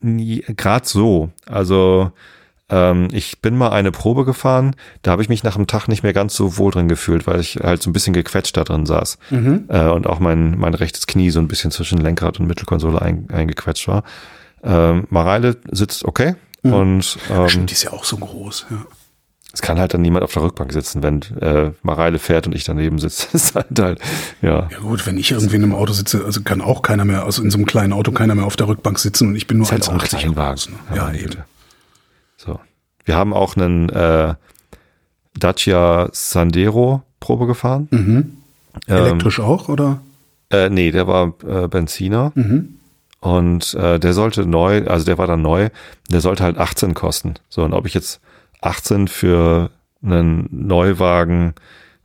gerade so. Also ähm, ich bin mal eine Probe gefahren, da habe ich mich nach einem Tag nicht mehr ganz so wohl drin gefühlt, weil ich halt so ein bisschen gequetscht da drin saß. Mhm. Äh, und auch mein, mein rechtes Knie so ein bisschen zwischen Lenkrad und Mittelkonsole ein, eingequetscht war. Ähm, Mareile sitzt okay. Und ähm, Stimmt, die ist ja auch so groß, ja. Es kann halt dann niemand auf der Rückbank sitzen, wenn äh, Mareile fährt und ich daneben sitze. Ist halt, halt ja. Ja gut, wenn ich irgendwie in einem Auto sitze, also kann auch keiner mehr, also in so einem kleinen Auto keiner mehr auf der Rückbank sitzen und ich bin nur halt auch ein 1,80 Kleinwagen. groß, ne? Ja, meine eben. Güte. So. Wir haben auch einen äh, Dacia Sandero Probe gefahren. Mhm. Ähm, Elektrisch auch, oder? Äh, nee, der war äh, Benziner Mhm. und äh, der sollte neu, also der war dann neu, der sollte halt 18 kosten. So, und ob ich jetzt 18 für einen Neuwagen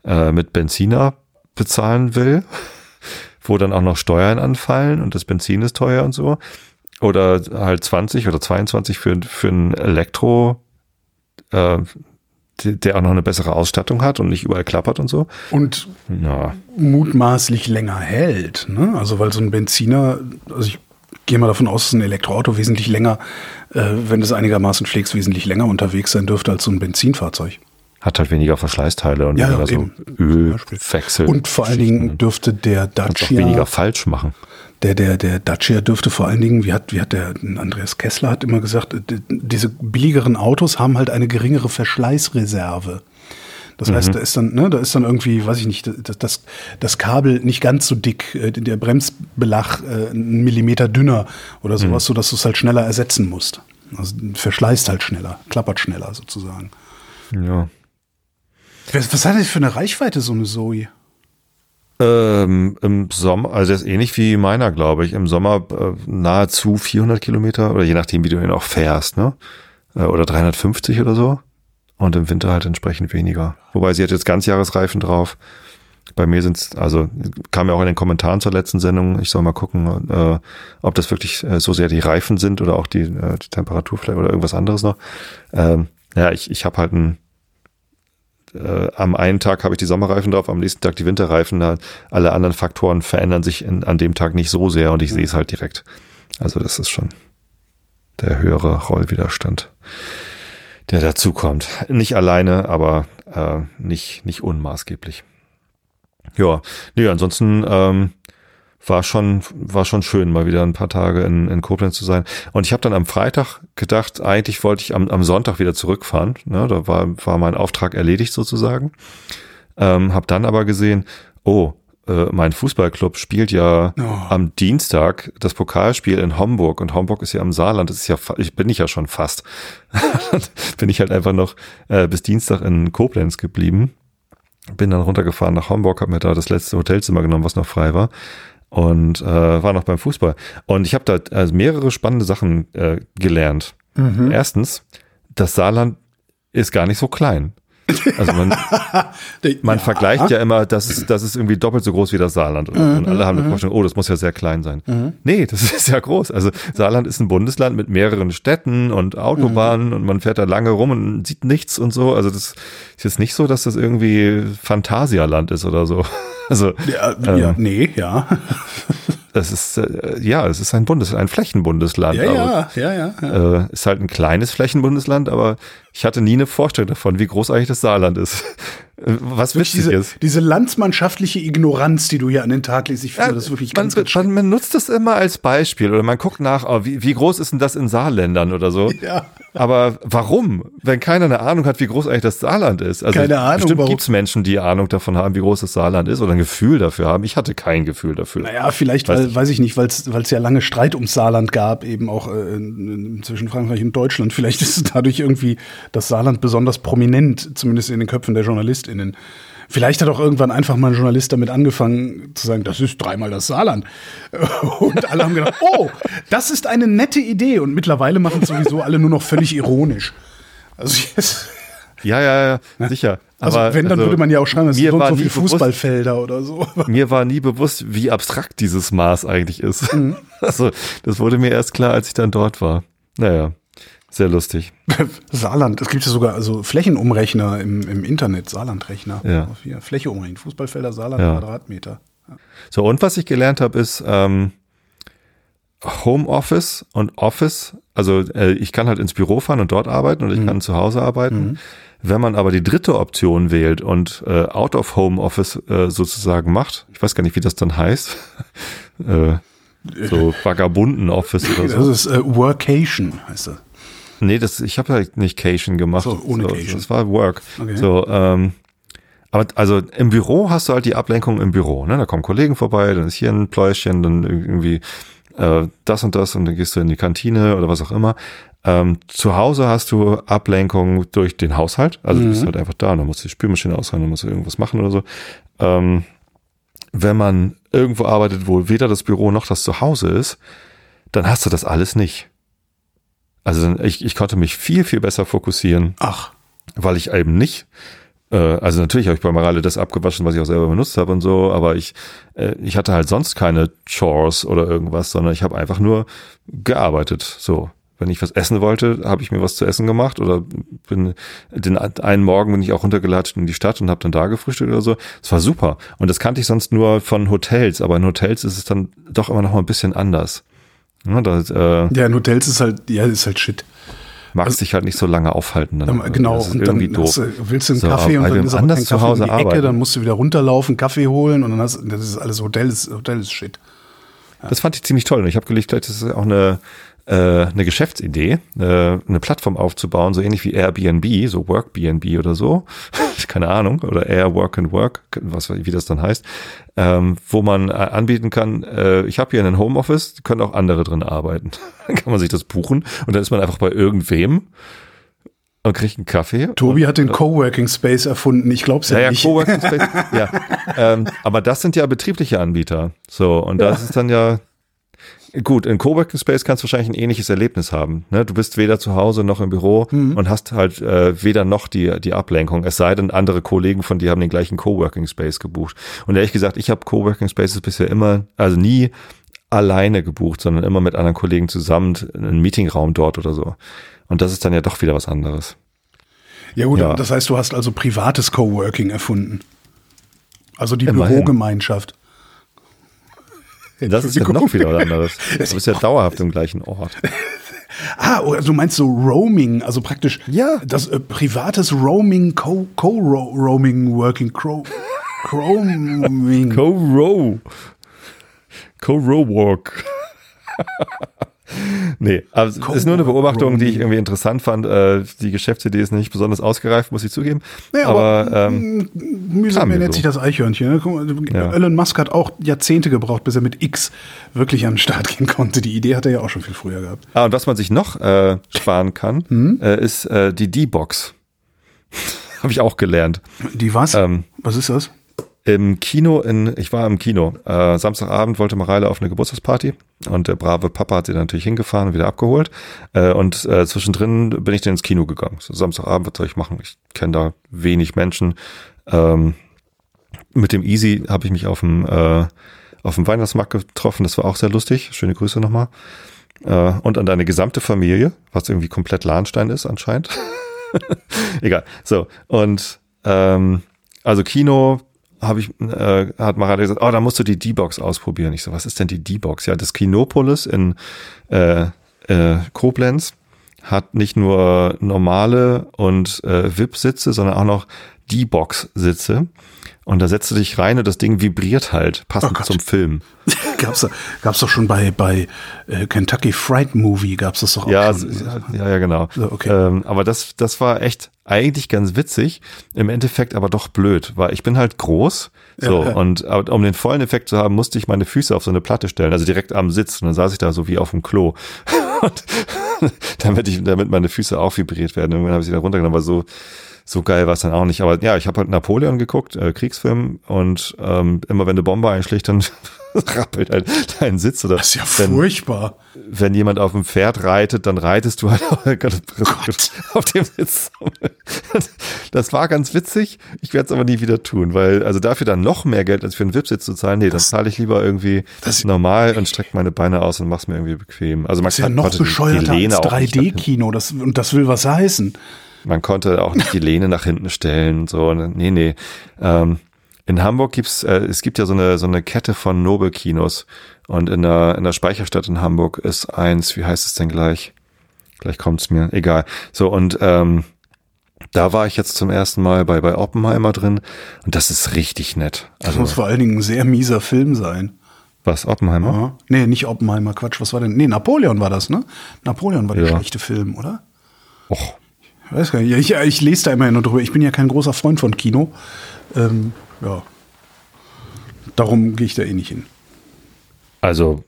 äh, mit Benziner bezahlen will, wo dann auch noch Steuern anfallen und das Benzin ist teuer und so, oder halt 20 oder 22 für, für ein Elektro, äh, der auch noch eine bessere Ausstattung hat und nicht überall klappert und so. Und Ja, mutmaßlich länger hält, ne? Also weil so ein Benziner, also ich gehe mal davon aus, dass ein Elektroauto wesentlich länger, äh, wenn du es einigermaßen schlägst, wesentlich länger unterwegs sein dürfte als so ein Benzinfahrzeug. hat halt weniger Verschleißteile und Ja, weniger so. Ölwechsel. Und vor allen Dingen dürfte der auch weniger Dacia, falsch machen. der, der, der Dacia dürfte vor allen Dingen, wie hat, wie hat der Andreas Kessler hat immer gesagt, äh, diese billigeren Autos haben halt eine geringere Verschleißreserve. Das heißt, da ist dann, ne, da ist dann irgendwie, weiß ich nicht, das, das, das Kabel nicht ganz so dick, äh, der Bremsbelag äh, einen Millimeter dünner oder sowas, so dass du es halt schneller ersetzen musst. Also verschleißt halt schneller, klappert schneller sozusagen. Ja. Was, was hat das für eine Reichweite, so eine Zoe? Ähm, Im Sommer, also der ist ähnlich wie meiner, glaube ich. Im Sommer äh, nahezu 400 Kilometer oder je nachdem, wie du ihn auch fährst, ne? Äh, oder 350 oder so. Und im Winter halt entsprechend weniger. Wobei sie hat jetzt Ganzjahresreifen drauf. Bei mir sind's, also kam ja auch in den Kommentaren zur letzten Sendung, ich soll mal gucken, äh, ob das wirklich äh, so sehr die Reifen sind oder auch die, äh, die Temperatur vielleicht oder irgendwas anderes noch. Ähm, ja, ich, ich habe halt ein äh, am einen Tag habe ich die Sommerreifen drauf, am nächsten Tag die Winterreifen. Da alle anderen Faktoren verändern sich in, an dem Tag nicht so sehr und ich sehe es halt direkt. Also das ist schon der höhere Rollwiderstand, der dazu kommt. Nicht alleine, aber äh, nicht, nicht unmaßgeblich. Ja, nee, ansonsten ähm, war schon war schon schön, mal wieder ein paar Tage in, in Koblenz zu sein. Und ich habe dann am Freitag gedacht, eigentlich wollte ich am, am Sonntag wieder zurückfahren. Ne, da war war mein Auftrag erledigt sozusagen. Ähm, habe dann aber gesehen, oh, mein Fußballclub spielt ja Oh. am Dienstag das Pokalspiel in Homburg und Homburg ist ja im Saarland. Das ist ja, ich bin ich ja schon fast. bin ich halt einfach noch äh, bis Dienstag in Koblenz geblieben. Bin dann runtergefahren nach Homburg, habe mir da das letzte Hotelzimmer genommen, was noch frei war und äh, war noch beim Fußball. Und ich habe da also mehrere spannende Sachen äh, gelernt. Erstens, das Saarland ist gar nicht so klein. Also man, man vergleicht ja immer, das ist, das ist irgendwie doppelt so groß wie das Saarland. Und, und alle haben eine Vorstellung, oh, das muss ja sehr klein sein. Nee, das ist ja groß. Also Saarland ist ein Bundesland mit mehreren Städten und Autobahnen und man fährt da lange rum und sieht nichts und so. Also das ist jetzt nicht so, dass das irgendwie Phantasialand ist oder so. Also Ja, ähm, ja, nee, ja. Das ist, äh, ja, es ist ein Bundes, ein Flächenbundesland. Ja, aber, ja, ja, ja. ja. Äh, ist halt ein kleines Flächenbundesland, aber ich hatte nie eine Vorstellung davon, wie groß eigentlich das Saarland ist. Was wichtig Diese, ist. diese landsmannschaftliche Ignoranz, die du hier an den Tag legst, ich finde das wirklich man, ganz, ganz man, man nutzt das immer als Beispiel oder man guckt nach, oh, wie, wie groß ist denn das in Saarländern oder so. Ja. Aber warum? Wenn keiner eine Ahnung hat, wie groß eigentlich das Saarland ist. Also Keine Ahnung, Bestimmt gibt es Menschen, die Ahnung davon haben, wie groß das Saarland ist oder ein Gefühl dafür haben. Ich hatte kein Gefühl dafür. Naja, vielleicht, Weiß weil, nicht. weiß ich nicht, weil es ja lange Streit ums Saarland gab, eben auch äh, zwischen Frankreich und Deutschland. Vielleicht ist es dadurch irgendwie das Saarland besonders prominent, zumindest in den Köpfen der JournalistInnen. Vielleicht hat auch irgendwann einfach mal ein Journalist damit angefangen zu sagen, das ist dreimal das Saarland. Und alle haben gedacht, oh, das ist eine nette Idee. Und mittlerweile machen es sowieso alle nur noch völlig ironisch. Also, jetzt, Ja, ja, ja, sicher. also Aber, wenn, dann also, würde man ja auch schreiben, es sind so so viele Fußballfelder oder so. Mir war nie bewusst, wie abstrakt dieses Maß eigentlich ist. Mhm. Also, das wurde mir erst klar, als ich dann dort war. Naja, Sehr lustig. Saarland, es gibt ja sogar also Flächenumrechner im, im Internet, Saarlandrechner. Ja. Fläche umrechnen, Fußballfelder, Saarland, Ja. Quadratmeter. So, und was ich gelernt habe, ist ähm, Homeoffice und Office. Also äh, ich kann halt ins Büro fahren und dort arbeiten und ich kann zu Hause arbeiten. Wenn man aber die dritte Option wählt und äh, Out of Home Office äh, sozusagen macht, ich weiß gar nicht, wie das dann heißt, äh, so Vagabunden Office oder Das so. ist äh, Workation, heißt das. Nee, das, ich habe halt nicht Cation gemacht. So, ohne Cation. Das war Work. Okay. So, ähm, aber also im Büro hast du halt die Ablenkung im Büro. Ne? Da kommen Kollegen vorbei, dann ist hier ein Pläuschen, dann irgendwie äh, das und das und dann gehst du in die Kantine oder was auch immer. Ähm, zu Hause hast du Ablenkung durch den Haushalt. Also du bist halt einfach da, dann musst du die Spülmaschine ausräumen, dann musst du irgendwas machen oder so. Ähm, wenn man irgendwo arbeitet, wo weder das Büro noch das Zuhause ist, dann hast du das alles nicht. Also ich, ich konnte mich viel, viel besser fokussieren, Ach, weil ich eben nicht, äh, also natürlich habe ich bei Morale das abgewaschen, was ich auch selber benutzt habe und so, aber ich, äh, ich hatte halt sonst keine Chores oder irgendwas, sondern ich habe einfach nur gearbeitet. So. Wenn ich was essen wollte, habe ich mir was zu essen gemacht oder bin den einen Morgen bin ich auch runtergelatscht in die Stadt und habe dann da gefrühstückt oder so. Es war super. Und das kannte ich sonst nur von Hotels, aber in Hotels ist es dann doch immer noch mal ein bisschen anders. Ja, da äh, ja, in Hotels ist halt, ja, ist halt shit. magst dich halt nicht so lange aufhalten. Dann, Dann, genau, Das ist und dann irgendwie doof. du, willst du einen So, Kaffee und weil dann ist aber anders kein Kaffee um die Ecke, dann musst du wieder runterlaufen, Kaffee holen und dann hast das ist alles Hotel ist, Hotel ist shit. Das fand ich ziemlich toll. Und ich habe gelegt, vielleicht ist auch eine, äh, eine Geschäftsidee, äh, eine Plattform aufzubauen, so ähnlich wie Airbnb, so Workbnb oder so. Keine Ahnung. Oder Air Work and Work, was wie das dann heißt. Ähm, wo man äh, anbieten kann, äh, ich habe hier einen Homeoffice, können auch andere drin arbeiten. Dann kann man sich das buchen und dann ist man einfach bei irgendwem und kriegt einen Kaffee. Tobi hat den Coworking Space erfunden. Ich glaub's ja, Ja, ja, nicht. Coworking Space. ja. Ähm, aber das sind ja betriebliche Anbieter. So, und das ist dann ja gut. In Coworking Space kannst du wahrscheinlich ein ähnliches Erlebnis haben. Ne? Du bist weder zu Hause noch im Büro und hast halt äh, weder noch die, die Ablenkung. Es sei denn, andere Kollegen von dir haben den gleichen Coworking Space gebucht. Und ehrlich gesagt, ich habe Coworking Spaces bisher immer, also nie alleine gebucht, sondern immer mit anderen Kollegen zusammen, einen Meetingraum dort oder so. Und das ist dann ja doch wieder was anderes. Ja gut, Ja. das heißt, du hast also privates Coworking erfunden. Also die Immerhin. Bürogemeinschaft. Das ist ja noch wieder was anderes. Du bist ja dauerhaft im gleichen Ort. Ah, du meinst so Roaming, also praktisch Ja. das äh, privates Roaming, Co- Co-Roaming, Working, Cro Chroming. Co-Row. Co-Row-Walk. nee, aber es ist nur eine Beobachtung, die ich irgendwie interessant fand. Äh, die Geschäftsidee ist nicht besonders ausgereift, muss ich zugeben. Ja, aber aber, ähm, Mühsam ernährt so. sich das Eichhörnchen. Ne? Mal, Ja. Elon Musk hat auch Jahrzehnte gebraucht, bis er mit X wirklich an den Start gehen konnte. Die Idee hat er ja auch schon viel früher gehabt. ah, und was man sich noch äh, sparen kann, Hm? äh, ist äh, die D-Box. Habe ich auch gelernt. Die was? Ähm, was ist das? Im Kino in, ich war im Kino. Äh, Samstagabend wollte Mareile auf eine Geburtstagsparty und der brave Papa hat sie dann natürlich hingefahren und wieder abgeholt. Äh, und äh, zwischendrin bin ich dann ins Kino gegangen. So, Samstagabend, was soll ich machen? Ich kenne da wenig Menschen. Ähm, mit dem Easy habe ich mich auf dem, äh, auf dem Weihnachtsmarkt getroffen. Das war auch sehr lustig. Schöne Grüße nochmal. Äh, und an deine gesamte Familie, was irgendwie komplett Lahnstein ist anscheinend. Egal. So, und ähm, also Kino habe ich, äh, hat Marat gesagt, oh, da musst du die D-Box ausprobieren. Ich so, was ist denn die D-Box? Ja, das Kinopolis in äh, äh, Koblenz hat nicht nur normale und äh, VIP-Sitze, sondern auch noch D-Box-Sitze. Und da setzt du dich rein und das Ding vibriert halt, Oh passend Gott. zum Film. gab's, da- gab's doch schon bei, bei äh, Kentucky Fried Movie, gab's das doch auch Ja, schon. ja, ja, genau. So, okay. ähm, aber das, das war echt eigentlich ganz witzig, im Endeffekt aber doch blöd, weil ich bin halt groß, so, Ja, und um den vollen Effekt zu haben, musste ich meine Füße auf so eine Platte stellen, also direkt am Sitz, und dann saß ich da so wie auf dem Klo. und damit ich, damit meine Füße auch vibriert werden. Irgendwann habe ich sie dann runtergenommen, aber so, so geil war es dann auch nicht. Aber ja, ich habe halt Napoleon geguckt, äh, Kriegsfilm, und ähm, immer wenn eine Bombe einschlägt, dann rappelt halt deinen Sitz oder Das ist ja wenn, furchtbar. wenn jemand auf dem Pferd reitet, dann reitest du halt auf dem Sitz. Das war ganz witzig. Ich werde es aber nie wieder tun, weil also dafür dann noch mehr Geld als für einen VIP-Sitz zu zahlen, nee, dann zahle ich lieber irgendwie das- normal und strecke meine Beine aus und mach's mir irgendwie bequem. Also man Das ist ja noch bescheuerter als auch nicht nach hinten- 3D-Kino. Das, und das will was heißen. Man konnte auch nicht die Lehne nach hinten stellen. So, nee, nee. Ähm, in Hamburg gibt's, äh, es gibt ja so eine, so eine Kette von Nobelkinos. Und in der, in der Speicherstadt in Hamburg ist eins, wie heißt es denn gleich? Gleich kommt's mir, egal. So, und ähm, da war ich jetzt zum ersten Mal bei, bei Oppenheimer drin. Und das ist richtig nett. Das Also, muss vor allen Dingen ein sehr mieser Film sein. was, Oppenheimer? Aha. Nee, nicht Oppenheimer, Quatsch. Was war denn? Nee, Napoleon war das, ne? Napoleon war der Ja. schlechte Film, oder? Och, weiß gar nicht. Ich, ich lese da immer nur drüber. Ich bin ja kein großer Freund von Kino. Ähm, ja. Darum gehe ich da eh nicht hin. Also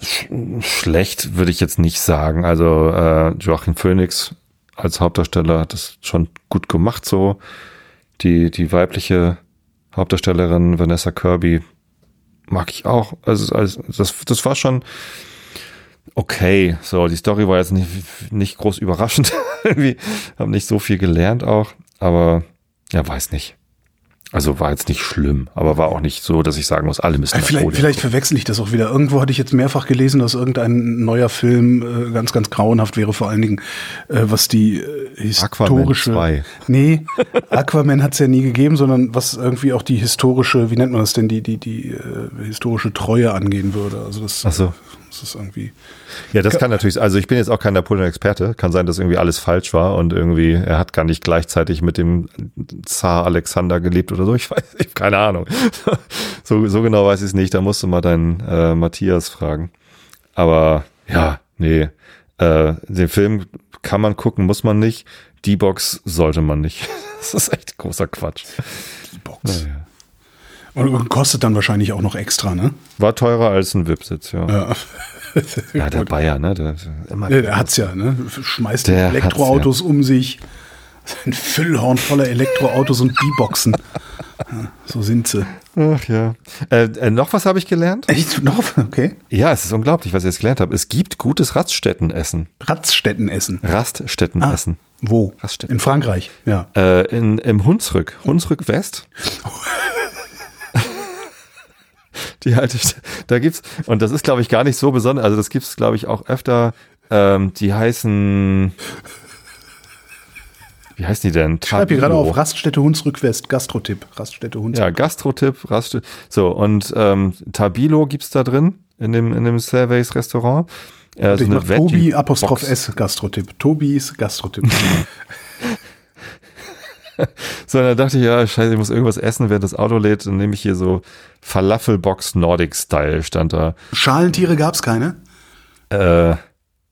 sch schlecht würde ich jetzt nicht sagen. Also äh, Joachim Phoenix als Hauptdarsteller hat das schon gut gemacht so. Die, die weibliche Hauptdarstellerin Vanessa Kirby mag ich auch. Also, also das, das war schon okay. So, die Story war jetzt nicht, nicht groß überraschend. Irgendwie habe nicht so viel gelernt auch. Aber ja, weiß nicht. Also war jetzt nicht schlimm, aber war auch nicht so, dass ich sagen muss, alle müssen Äh, Vielleicht, vielleicht verwechsel ich das auch wieder. Irgendwo hatte ich jetzt mehrfach gelesen, dass irgendein neuer Film äh, ganz, ganz grauenhaft wäre, vor allen Dingen, äh, was die äh, Aquaman historische. 2. Nee, Aquaman hat es ja nie gegeben, sondern was irgendwie auch die historische, wie nennt man das denn, die, die, die äh, historische Treue angehen würde. Also das, Ach so. Das ist irgendwie. Ja, das kann natürlich, also ich bin jetzt auch kein Napoleon-Experte, kann sein, dass irgendwie alles falsch war und irgendwie, er hat gar nicht gleichzeitig mit dem Zar Alexander gelebt oder so, ich weiß, ich habe keine Ahnung. So, so genau weiß ich es nicht, da musst du mal deinen äh, Matthias fragen. Aber ja, nee, äh, den Film kann man gucken, muss man nicht. Die Box sollte man nicht. Das ist echt großer Quatsch. Die Box. Und kostet dann wahrscheinlich auch noch extra, ne? War teurer als ein VIP-Sitz, ja. Ja. Ja, der. Bayer, ne? Der, immer Ja, der hat's ja, ne? Schmeißt Der Elektroautos um sich. Ein Füllhorn voller Elektroautos und B-Boxen. Ja, so sind sie. Ach ja. Äh, äh, noch was habe ich gelernt? Echt? Noch? Okay. Ja, es ist unglaublich, was ich jetzt gelernt habe. Es gibt gutes Raststättenessen. Ratzstätten essen. Raststättenessen. Wo? Raststätten. In Frankreich. Ja. Äh, in, Im Hunsrück. Hunsrück West. Die alte Stadt. Da gibt's, und das ist, glaube ich, gar nicht so besonders. Also, das gibt's, glaube ich, auch öfter. Ähm, die heißen. Wie heißen die denn? Ich schreibe hier gerade Tabilo. auf Raststätte Hunsrück West. Gastrotipp. Raststätte Hunsrück. Ja, Gastrotipp, Raststätte. So, und ähm, Tabilo gibt's da drin, in dem, in dem Surveys Restaurant. Äh, ich mach Tobi Apostroph. S Gastrotipp. Tobis Gastrotipp. So, dann dachte ich, ja, scheiße, ich muss irgendwas essen, während das Auto lädt. Dann nehme ich hier so Falafelbox Nordic Style, stand da. Schalentiere gab's keine? Äh,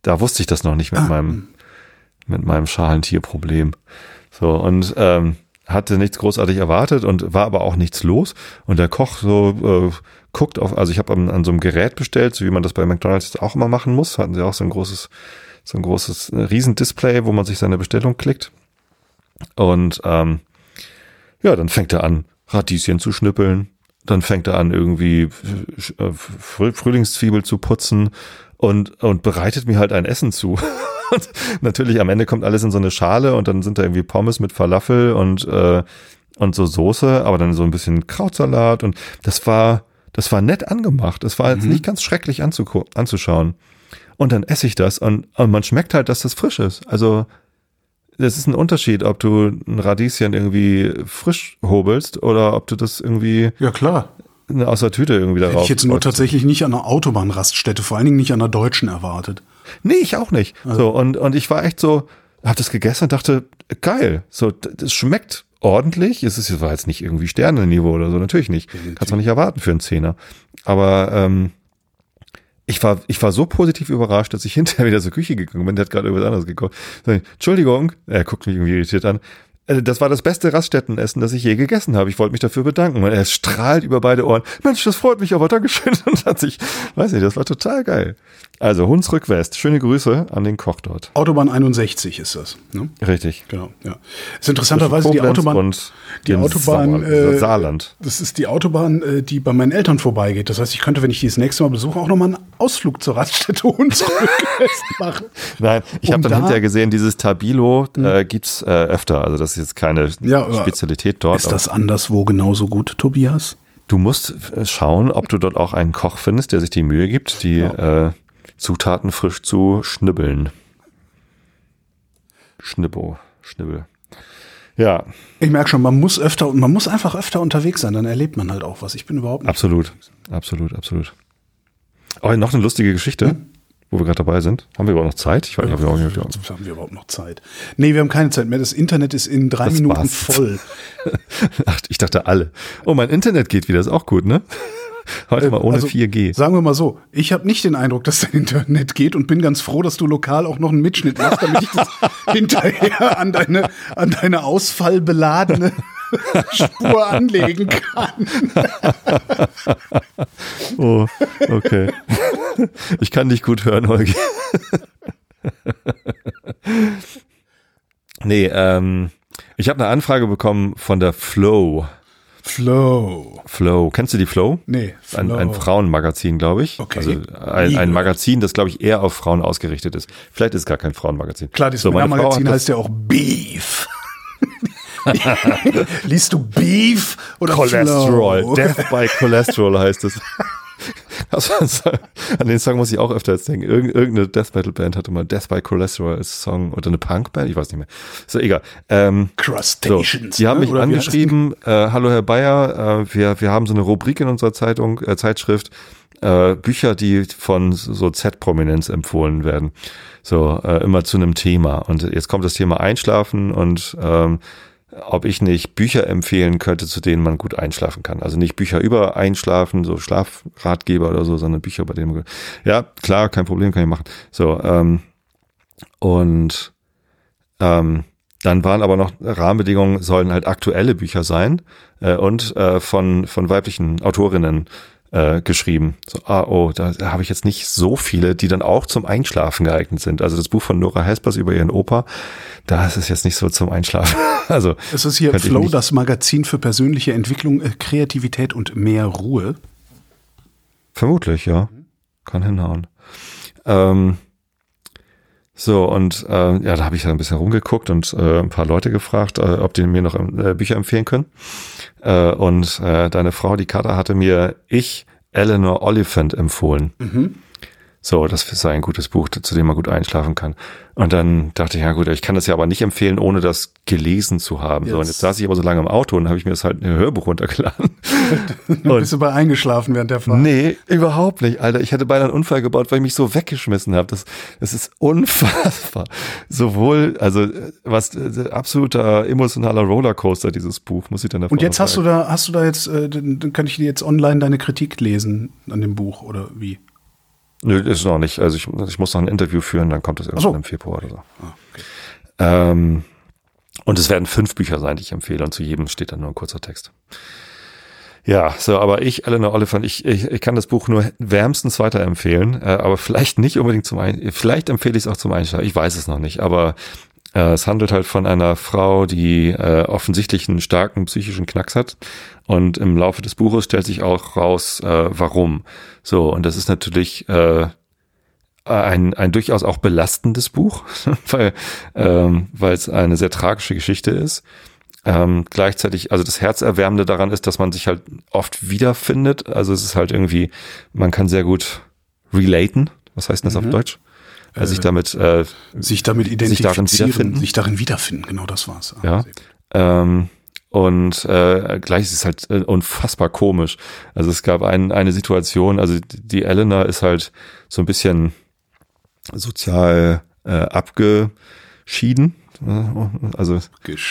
da wusste ich das noch nicht mit Ah. meinem, mit meinem Schalentierproblem. So, und ähm, hatte nichts großartig erwartet und war aber auch nichts los. Und der Koch so äh, guckt auf, also ich habe an, an so einem Gerät bestellt, so wie man das bei McDonalds auch immer machen muss. Hatten sie auch so ein großes, so ein großes äh, Riesendisplay, wo man sich seine Bestellung klickt. Und ähm, ja, dann fängt er an, Radieschen zu schnippeln. Dann fängt er an, irgendwie äh, Früh- Frühlingszwiebel zu putzen und, und bereitet mir halt ein Essen zu. Und natürlich am Ende kommt alles in so eine Schale und dann sind da irgendwie Pommes mit Falafel und, äh, und so Soße, aber dann so ein bisschen Krautsalat und das war, das war nett angemacht. Es war jetzt nicht ganz schrecklich anzuschauen. Und dann esse ich das und, und man schmeckt halt, dass das frisch ist. Also das ist ein Unterschied, ob du ein Radieschen irgendwie frisch hobelst oder ob du das irgendwie Ja, klar. aus der Tüte irgendwie darauf. Hätte ich jetzt nur tatsächlich nicht an einer Autobahnraststätte, vor allen Dingen nicht an einer deutschen erwartet. Nee, ich auch nicht. So, und, und ich war echt so, hab das gegessen und dachte, geil, so, das schmeckt ordentlich. Es ist, war jetzt nicht irgendwie Sternenniveau oder so, natürlich nicht. Kannst du nicht erwarten für einen Zehner. Aber ähm, ich war, ich war so positiv überrascht, dass ich hinterher wieder zur Küche gegangen bin. Der hat gerade irgendwas anderes gekocht. Entschuldigung, er guckt mich irgendwie irritiert an. Äh, das war das beste Raststättenessen, das ich je gegessen habe. Ich wollte mich dafür bedanken. Und er strahlt über beide Ohren. Mensch, das freut mich aber, Dankeschön. Und hat sich, weiß nicht, das war total geil. Also Hunsrück West, schöne Grüße an den Koch dort. Autobahn 61 ist das. Ne? Richtig. Genau, ja. Ist interessanterweise die Autobahn. und die Autobahn, äh, Saarland. Das ist die Autobahn, äh, die bei meinen Eltern vorbeigeht. Das heißt, ich könnte, wenn ich die das nächste Mal besuche, auch nochmal einen Ausflug zur Raststätte Hunsrück West machen. Nein, ich um habe dann da- hinterher gesehen, dieses Tabilo äh, gibt's äh, öfter. Also das ist jetzt keine Ja, Spezialität dort. Ist das anderswo genauso gut, Tobias? Du musst schauen, ob du dort auch einen Koch findest, der sich die Mühe gibt, die äh, Zutaten frisch zu schnibbeln. Schnibbo, Schnibbel. Ja, Ich merke schon, man muss öfter und man muss einfach öfter unterwegs sein, dann erlebt man halt auch was. Ich bin überhaupt nicht. absolut, absolut, absolut. Oh, noch eine lustige Geschichte, wo wir gerade dabei sind. Haben wir überhaupt noch Zeit? Ich weiß nicht, ob wir auch nicht. Haben wir überhaupt noch Zeit? Nee, wir haben keine Zeit mehr. Das Internet ist in drei Das Minuten war's. voll. Ach, ich dachte alle. Oh, mein Internet geht wieder, ist auch gut, ne? Heute mal ohne Also, 4G. Sagen wir mal so, ich habe nicht den Eindruck, dass dein Internet geht und bin ganz froh, dass du lokal auch noch einen Mitschnitt machst, damit ich das hinterher an deine, an deine ausfallbeladene Spur anlegen kann. Oh, okay. Ich kann dich gut hören, Holgi. Nee, ähm, ich habe eine Anfrage bekommen von der Flow. Flow. Flow. Kennst du die Flow? Nee, Ein, Flow. ein Frauenmagazin, glaube ich. Okay. Also ein, ein. Magazin, das, glaube ich, eher auf Frauen ausgerichtet ist. Vielleicht ist es gar kein Frauenmagazin. Klar, das So, meine Frau Magazin hat das- heißt ja auch Beef. Liest du Beef oder Cholesterol. Flow? Death by Cholesterol heißt es. Also, an den Song muss ich auch öfter jetzt denken. Irgend, irgendeine Death Metal Band hatte mal Death by Cholesterol als Song oder eine Punk Band, ich weiß nicht mehr. So, egal. Ähm, so, Crustaceans. die haben ne? mich angeschrieben, äh, hallo Herr Bayer, äh, wir, wir haben so eine Rubrik in unserer Zeitung, äh, Zeitschrift, äh, Bücher, die von so Z-Prominenz empfohlen werden. So, äh, immer zu einem Thema. Und jetzt kommt das Thema Einschlafen und ähm, ob ich nicht Bücher empfehlen könnte, zu denen man gut einschlafen kann. Also nicht Bücher über Einschlafen, so Schlafratgeber oder so, sondern Bücher, bei denen man, ja, klar, kein Problem, kann ich machen. So, ähm, und ähm, dann waren aber noch Rahmenbedingungen, sollen halt aktuelle Bücher sein äh, und äh, von, von weiblichen Autorinnen äh, geschrieben. So, ah, oh, da, habe ich jetzt nicht so viele, die dann auch zum Einschlafen geeignet sind. Also das Buch von Nora Hespers über ihren Opa, da ist es jetzt nicht so zum Einschlafen. Also Es ist hier Flow, das Magazin für persönliche Entwicklung, äh, Kreativität und mehr Ruhe. Vermutlich, ja. Kann hinhauen. Ähm, so, und äh, ja, da habe ich ja ein bisschen rumgeguckt und äh, ein paar Leute gefragt, äh, ob die mir noch äh, Bücher empfehlen können. Äh, und äh, deine Frau, die Kata, hatte mir ich Eleanor Oliphant empfohlen. So, das ist ein gutes Buch, zu dem man gut einschlafen kann. Und dann dachte ich, ja gut, ich kann das ja aber nicht empfehlen, ohne das gelesen zu haben. So, und Jetzt- saß ich aber so lange im Auto und habe ich mir das halt in ein Hörbuch runtergeladen. Dann bist du bei eingeschlafen während der Fahrt. Nee, überhaupt nicht, Alter. Ich hätte beinahe einen Unfall gebaut, weil ich mich so weggeschmissen habe. Das, das ist unfassbar. Sowohl, also was absoluter emotionaler Rollercoaster, dieses Buch, muss ich dann davon Und jetzt hast du da, hast du da jetzt, äh, dann dann kann ich dir jetzt online deine Kritik lesen an dem Buch oder wie? Nö, ist noch nicht. Also ich, ich muss noch ein Interview führen, dann kommt das irgendwann so. im Februar oder so. Ah, okay. Ähm, und es werden fünf Bücher sein, die ich empfehle, und zu jedem steht dann nur ein kurzer Text. Ja, so, aber ich, Eleanor Oliphant, ich, ich, ich kann das Buch nur wärmstens weiterempfehlen, äh, aber vielleicht nicht unbedingt zum Ein vielleicht empfehle ich es auch zum Einschlafen, ich weiß es noch nicht, aber es handelt halt von einer Frau, die äh, offensichtlich einen starken psychischen Knacks hat und im Laufe des Buches stellt sich auch raus, äh, warum. So, und das ist natürlich äh, ein, ein durchaus auch belastendes Buch, weil ähm, weil es eine sehr tragische Geschichte ist. Ähm, gleichzeitig, also das Herzerwärmende daran ist, dass man sich halt oft wiederfindet. Also es ist halt irgendwie, man kann sehr gut relaten. Was heißt denn das auf Deutsch? Also sich damit äh, Sich damit Sich darin identifizieren, wiederfinden? sich darin wiederfinden, genau das war's. Ah, Ja. Ähm, und äh, gleich ist es halt äh, unfassbar komisch. Also es gab ein, eine Situation, also die Elena ist halt so ein bisschen sozial äh, abgeschieden, Also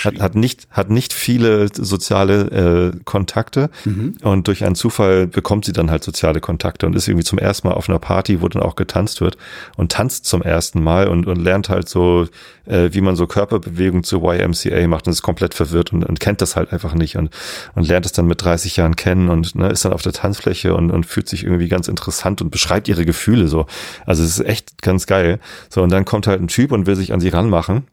hat, hat nicht hat nicht viele soziale äh, Kontakte Mhm. und durch einen Zufall bekommt sie dann halt soziale Kontakte und ist irgendwie zum ersten Mal auf einer Party, wo dann auch getanzt wird und tanzt zum ersten Mal und, und lernt halt so, äh, wie man so Körperbewegung zu YMCA macht und ist komplett verwirrt und, und kennt das halt einfach nicht und, und lernt es dann mit 30 Jahren kennen und ne, ist dann auf der Tanzfläche und, und fühlt sich irgendwie ganz interessant und beschreibt ihre Gefühle so. Also es ist echt ganz geil. So, und dann kommt halt ein Typ und will sich an sie ranmachen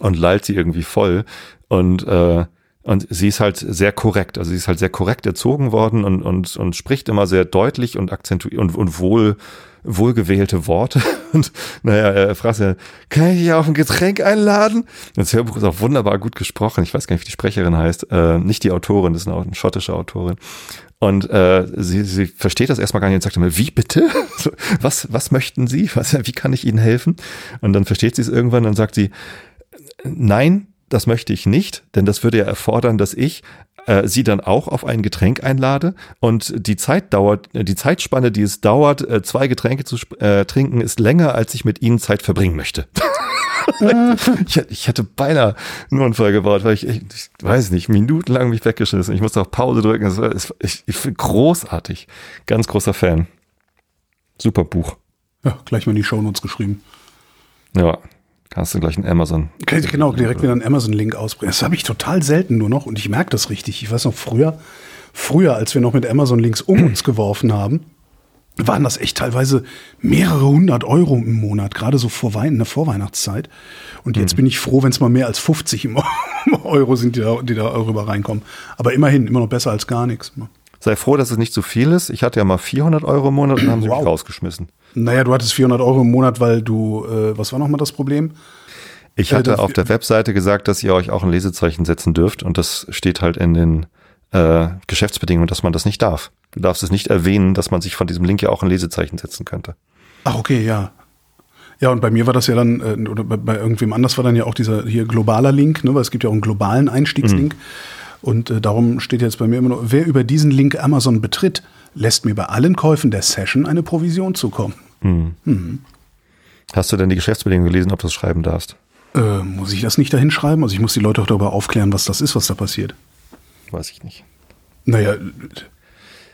und lallt sie irgendwie voll und äh, und sie ist halt sehr korrekt, also sie ist halt sehr korrekt erzogen worden und und und spricht immer sehr deutlich und akzentuiert und, und wohl wohlgewählte Worte. Und naja, er fragt ja, kann ich dich auf ein Getränk einladen? Das Hörbuch ist auch wunderbar gut gesprochen. Ich weiß gar nicht, wie die Sprecherin heißt. Äh, nicht die Autorin, das ist eine, eine schottische Autorin. Und äh, sie, sie versteht das erstmal gar nicht und sagt immer, wie bitte? Was, was möchten Sie? Was, wie kann ich Ihnen helfen? Und dann versteht sie es irgendwann und sagt sie, nein, das möchte ich nicht, denn das würde ja erfordern, dass ich äh, sie dann auch auf ein Getränk einlade und die Zeit dauert, äh, die Zeitspanne, die es dauert, äh, zwei Getränke zu äh, trinken, ist länger, als ich mit ihnen Zeit verbringen möchte. ich, hätte- ich hätte beinahe einen Unfall gebaut, weil ich, ich, ich weiß nicht, minutenlang mich weggeschissen. Ich musste auf Pause drücken. Es war, es, ich, ich finde großartig. Ganz großer Fan. Super Buch. Ja, gleich mal in die Shownotes geschrieben. Ja, kannst du gleich in Amazon. Genau, direkt wieder einen Amazon-Link ausbringen. Das habe ich total selten nur noch und ich merke das richtig. Ich weiß noch, früher, früher, als wir noch mit Amazon-Links um uns geworfen haben, waren das echt teilweise mehrere hundert Euro im Monat, gerade so vor Wein, in der Vorweihnachtszeit. Und jetzt bin ich froh, wenn es mal mehr als 50 im Euro sind, die da, die da rüber reinkommen. Aber immerhin, immer noch besser als gar nichts. Sei froh, dass es nicht zu viel ist. Ich hatte ja mal 400 Euro im Monat und haben sie mich Wow. rausgeschmissen. Naja, du hattest 400 Euro im Monat, weil du, äh, was war nochmal das Problem? Ich Äh, hatte auf der Webseite gesagt, dass ihr euch auch ein Lesezeichen setzen dürft und das steht halt in den äh, Geschäftsbedingungen, dass man das nicht darf. Du darfst es nicht erwähnen, dass man sich von diesem Link ja auch ein Lesezeichen setzen könnte. Ach, okay, ja. Ja, und bei mir war das ja dann, äh, oder bei, bei irgendwem anders war dann ja auch dieser hier globaler Link, ne, weil es gibt ja auch einen globalen Einstiegslink. Und äh, darum steht jetzt bei mir immer noch, wer über diesen Link Amazon betritt, lässt mir bei allen Käufen der Session eine Provision zukommen. Hast du denn die Geschäftsbedingungen gelesen, ob du das schreiben darfst? Äh, muss ich das nicht dahin schreiben? Also ich muss die Leute auch darüber aufklären, was das ist, was da passiert. Weiß ich nicht. Naja,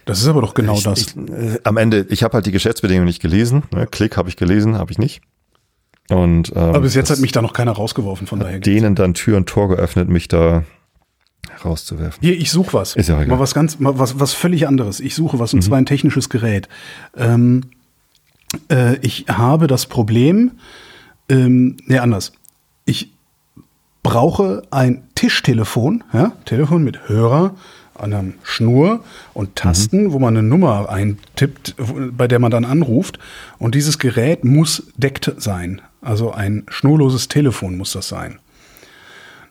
das ist aber doch genau das. Ich, äh, am Ende, ich habe halt die Geschäftsbedingungen nicht gelesen. Ne? Klick habe ich gelesen, habe ich nicht. Und ähm, aber bis jetzt hat mich da noch keiner rausgeworfen, von daher. denen dann Tür und Tor geöffnet, mich da rauszuwerfen. Hier, ich suche was. Ist ja egal. Mal was ganz, mal was, was völlig anderes. Ich suche was, und zwar ein technisches Gerät. Ähm, äh, ich habe das Problem, ähm, nee, anders. Ich brauche ein Tischtelefon, ja, Telefon mit Hörer, einer Schnur und Tasten, wo man eine Nummer eintippt, bei der man dann anruft. Und dieses Gerät muss deckt sein. Also ein schnurloses Telefon muss das sein.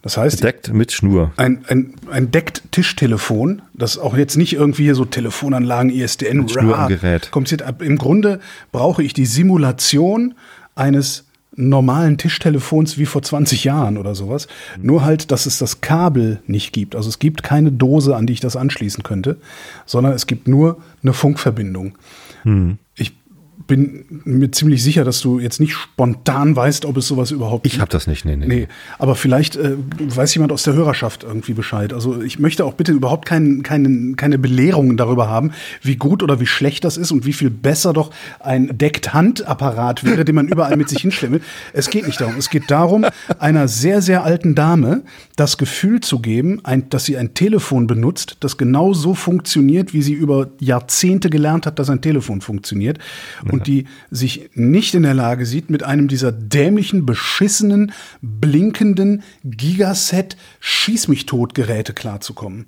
Das heißt, Bedeckt mit Schnur. ein, ein, ein Deckt-Tischtelefon, das auch jetzt nicht irgendwie hier so Telefonanlagen, ISDN, Schnur rah, am Gerät. kompliziert. ab. Im Grunde brauche ich die Simulation eines normalen Tischtelefons wie vor 20 Jahren oder sowas. Nur halt, dass es das Kabel nicht gibt. Also es gibt keine Dose, an die ich das anschließen könnte, sondern es gibt nur eine Funkverbindung. Ich bin mir ziemlich sicher, dass du jetzt nicht spontan weißt, ob es sowas überhaupt Ich habe das nicht, nee, nee. Nee, aber vielleicht äh, weiß jemand aus der Hörerschaft irgendwie Bescheid. Also ich möchte auch bitte überhaupt kein, keinen- keine Belehrungen darüber haben, wie gut oder wie schlecht das ist und wie viel besser doch ein Deckt-Handapparat wäre, den man überall mit sich hinschleppen will. Es geht nicht darum. Es geht darum, einer sehr, sehr alten Dame das Gefühl zu geben, ein, dass sie ein Telefon benutzt, das genau so funktioniert, wie sie über Jahrzehnte gelernt hat, dass ein Telefon funktioniert. Und die sich nicht in der Lage sieht, mit einem dieser dämlichen, beschissenen, blinkenden Gigaset Schieß mich tot Geräte klarzukommen.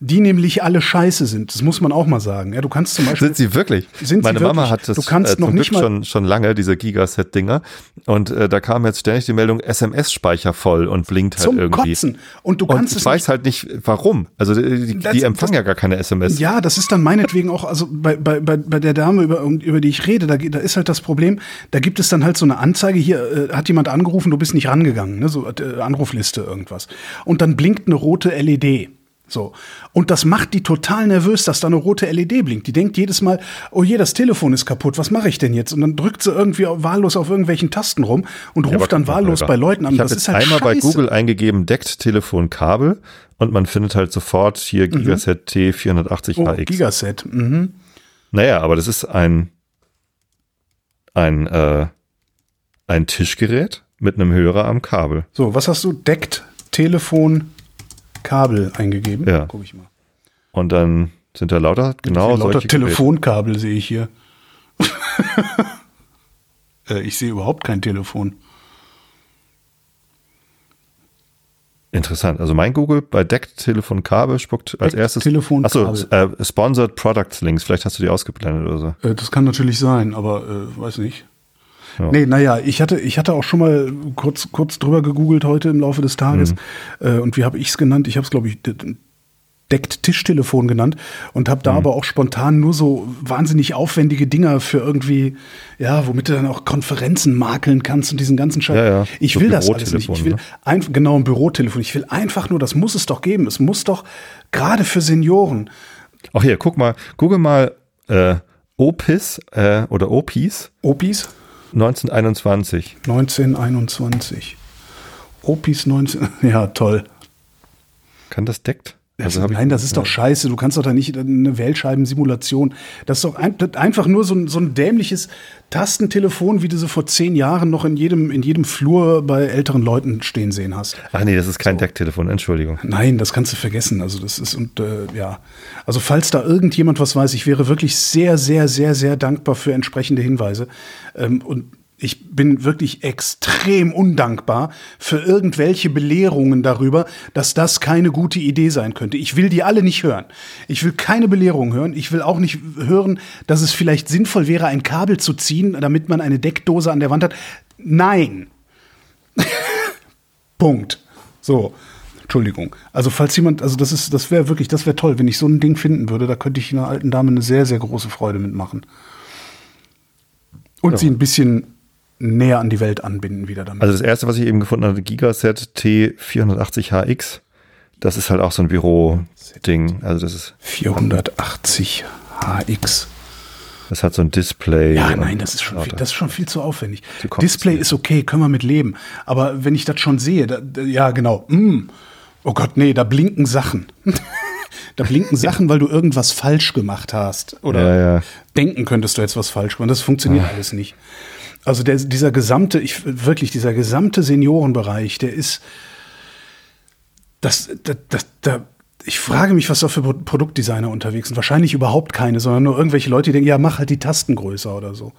Die nämlich alle scheiße sind. Das muss man auch mal sagen. Ja, du kannst zum Beispiel Sind sie wirklich? Sind sie Meine Mama wirklich? hat das Du kannst äh, noch zum nicht Glück mal- schon, schon lange, diese Gigaset-Dinger. Und äh, da kam jetzt ständig die Meldung, SMS-Speicher voll und blinkt halt zum irgendwie. Kotzen. Und du Und kannst ich es weiß nicht halt nicht, warum. Also die, die, Das- die empfangen das- ja gar keine SMS. Ja, das ist dann meinetwegen auch, also bei, bei, bei, bei der Dame, über, über die ich rede, da, da ist halt das Problem, da gibt es dann halt so eine Anzeige, hier äh, hat jemand angerufen, du bist nicht rangegangen, ne, so äh, Anrufliste irgendwas. Und dann blinkt eine rote LED. So. Und das macht die total nervös, dass da eine rote LED blinkt. Die denkt jedes Mal, oh je, das Telefon ist kaputt, was mache ich denn jetzt? Und dann drückt sie irgendwie wahllos auf irgendwelchen Tasten rum und Ja, ruft dann guck mal, wahllos bei Leuten an. Ich habe das jetzt ist halt einmal bei scheiße. Google eingegeben, deckt Telefon Kabel und man findet halt sofort hier Gigaset T480HX. Mhm. Oh, Gigaset. Mhm. Naja, aber das ist ein, ein, äh, ein Tischgerät mit einem Hörer am Kabel. So, was hast du? Deckt Telefon Kabel eingegeben? Ja. Guck ich mal. Und dann sind da lauter, genau, Lauter Geräte. Telefonkabel sehe ich hier. äh, ich sehe überhaupt kein Telefon. Interessant. Also mein Google bei deckt Telefon Kabel spuckt als Deckt erstes. Telefon Achso, äh, Sponsored Products Links. Vielleicht hast du die ausgeblendet oder so. Äh, das kann natürlich sein, aber äh, weiß nicht. Ja. Nee, naja, ich hatte, ich hatte auch schon mal kurz, kurz drüber gegoogelt heute im Laufe des Tages. Äh, und wie habe ich es genannt? Ich habe es, glaube ich, deckt Tischtelefon genannt und habe da aber auch spontan nur so wahnsinnig aufwendige Dinger für irgendwie, ja, womit du dann auch Konferenzen makeln kannst und diesen ganzen Scheiß. Ja, ja. Ich So will das alles nicht. Ich will ne? ein, genau ein Bürotelefon. Ich will einfach nur, das muss es doch geben. Es muss doch gerade für Senioren. Ach hier, guck mal, google mal äh, Opis äh, oder Opis Opis 1921. 1921. Opis 19. Ja, toll. Kann das deckt? Also, ich- nein, das ist doch scheiße. Du kannst doch da nicht eine Wählscheibensimulation. Das ist doch ein, das einfach nur so ein, so ein dämliches Tastentelefon, wie du sie vor zehn Jahren noch in jedem, in jedem Flur bei älteren Leuten stehen sehen hast. Ach nee, das ist kein Decktelefon, Entschuldigung. Nein, das kannst du vergessen. Also das ist und äh, ja, also falls da irgendjemand was weiß, ich wäre wirklich sehr, sehr, sehr, sehr dankbar für entsprechende Hinweise. Ähm, und ich bin wirklich extrem undankbar für irgendwelche Belehrungen darüber, dass das keine gute Idee sein könnte. Ich will die alle nicht hören. Ich will keine Belehrung hören. Ich will auch nicht hören, dass es vielleicht sinnvoll wäre, ein Kabel zu ziehen, damit man eine Deckdose an der Wand hat. Nein. Punkt. So. Entschuldigung. Also falls jemand, also das ist, das wäre wirklich, das wäre toll, wenn ich so ein Ding finden würde, da könnte ich einer alten Dame eine sehr, sehr große Freude mitmachen. Und sie ein bisschen näher an die Welt anbinden wieder damit. Also das erste, was ich eben gefunden hatte, Gigaset T480HX. Das ist halt auch so ein Büro-Ding. Also das ist, 480 HX. das hat so ein Display. Ja, nein, das ist schon, viel, das ist schon viel zu aufwendig. Display ist okay, können wir mit leben. Aber wenn ich das schon sehe, da, ja, genau. Mm, oh Gott, nee, da blinken Sachen. da blinken Sachen, weil du irgendwas falsch gemacht hast. Oder Ja, ja. denken könntest du jetzt was falsch gemacht. Das funktioniert alles nicht. Also der, dieser gesamte, ich, wirklich, dieser gesamte Seniorenbereich, der ist, das, das, das, da, ich frage mich, was da für Pro- Produktdesigner unterwegs sind. Wahrscheinlich überhaupt keine, sondern nur irgendwelche Leute, die denken, ja, mach halt die Tasten größer oder so.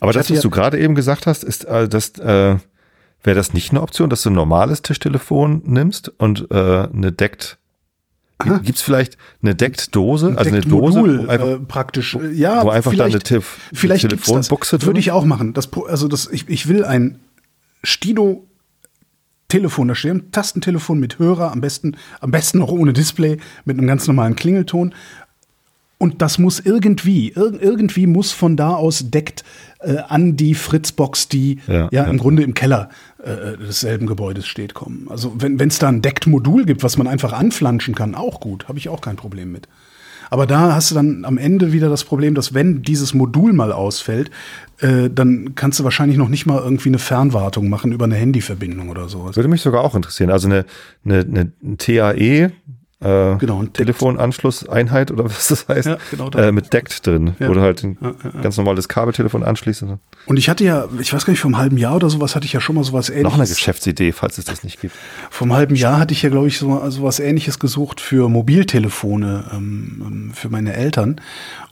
Aber Ich das, was ja- du gerade eben gesagt hast, ist, äh, das, äh, wäre das nicht eine Option, dass du ein normales Tischtelefon nimmst und äh, eine deckt, gibt es vielleicht eine Deckt-Dose, also eine Dose, wo einfach, äh, praktisch. äh, Ja, wo einfach dann vielleicht, eine Tif- vielleicht gibt's Telefonbuchse drin Würde ich auch machen. Das, also das, ich, ich will ein Stido Telefon da stehen, Tastentelefon mit Hörer, am besten, am besten noch ohne Display, mit einem ganz normalen Klingelton. Und das muss irgendwie, ir irgendwie muss von da aus deckt äh, an die Fritzbox, die Ja, ja, ja. im Grunde im Keller äh, desselben Gebäudes steht, kommen. Also wenn es da ein deckt Modul gibt, was man einfach anflanschen kann, auch gut, habe ich auch kein Problem mit. Aber da hast du dann am Ende wieder das Problem, dass wenn dieses Modul mal ausfällt, äh, dann kannst du wahrscheinlich noch nicht mal irgendwie eine Fernwartung machen über eine Handyverbindung oder sowas. würde mich sogar auch interessieren. Also eine, eine, eine ein TAE, äh, Genau, ein Telefonanschlusseinheit oder was das heißt, Ja, genau äh, mit Deckt drin, Ja. wo du halt ein Ja, ganz normales Kabeltelefon anschließt. und ich hatte ja, ich weiß gar nicht, vor einem halben Jahr oder sowas hatte ich ja schon mal sowas ähnliches. Noch eine Geschäftsidee, falls es das nicht gibt. Vor einem halben Jahr hatte ich ja, glaube ich, so, so was ähnliches gesucht für Mobiltelefone ähm, ähm, für meine Eltern.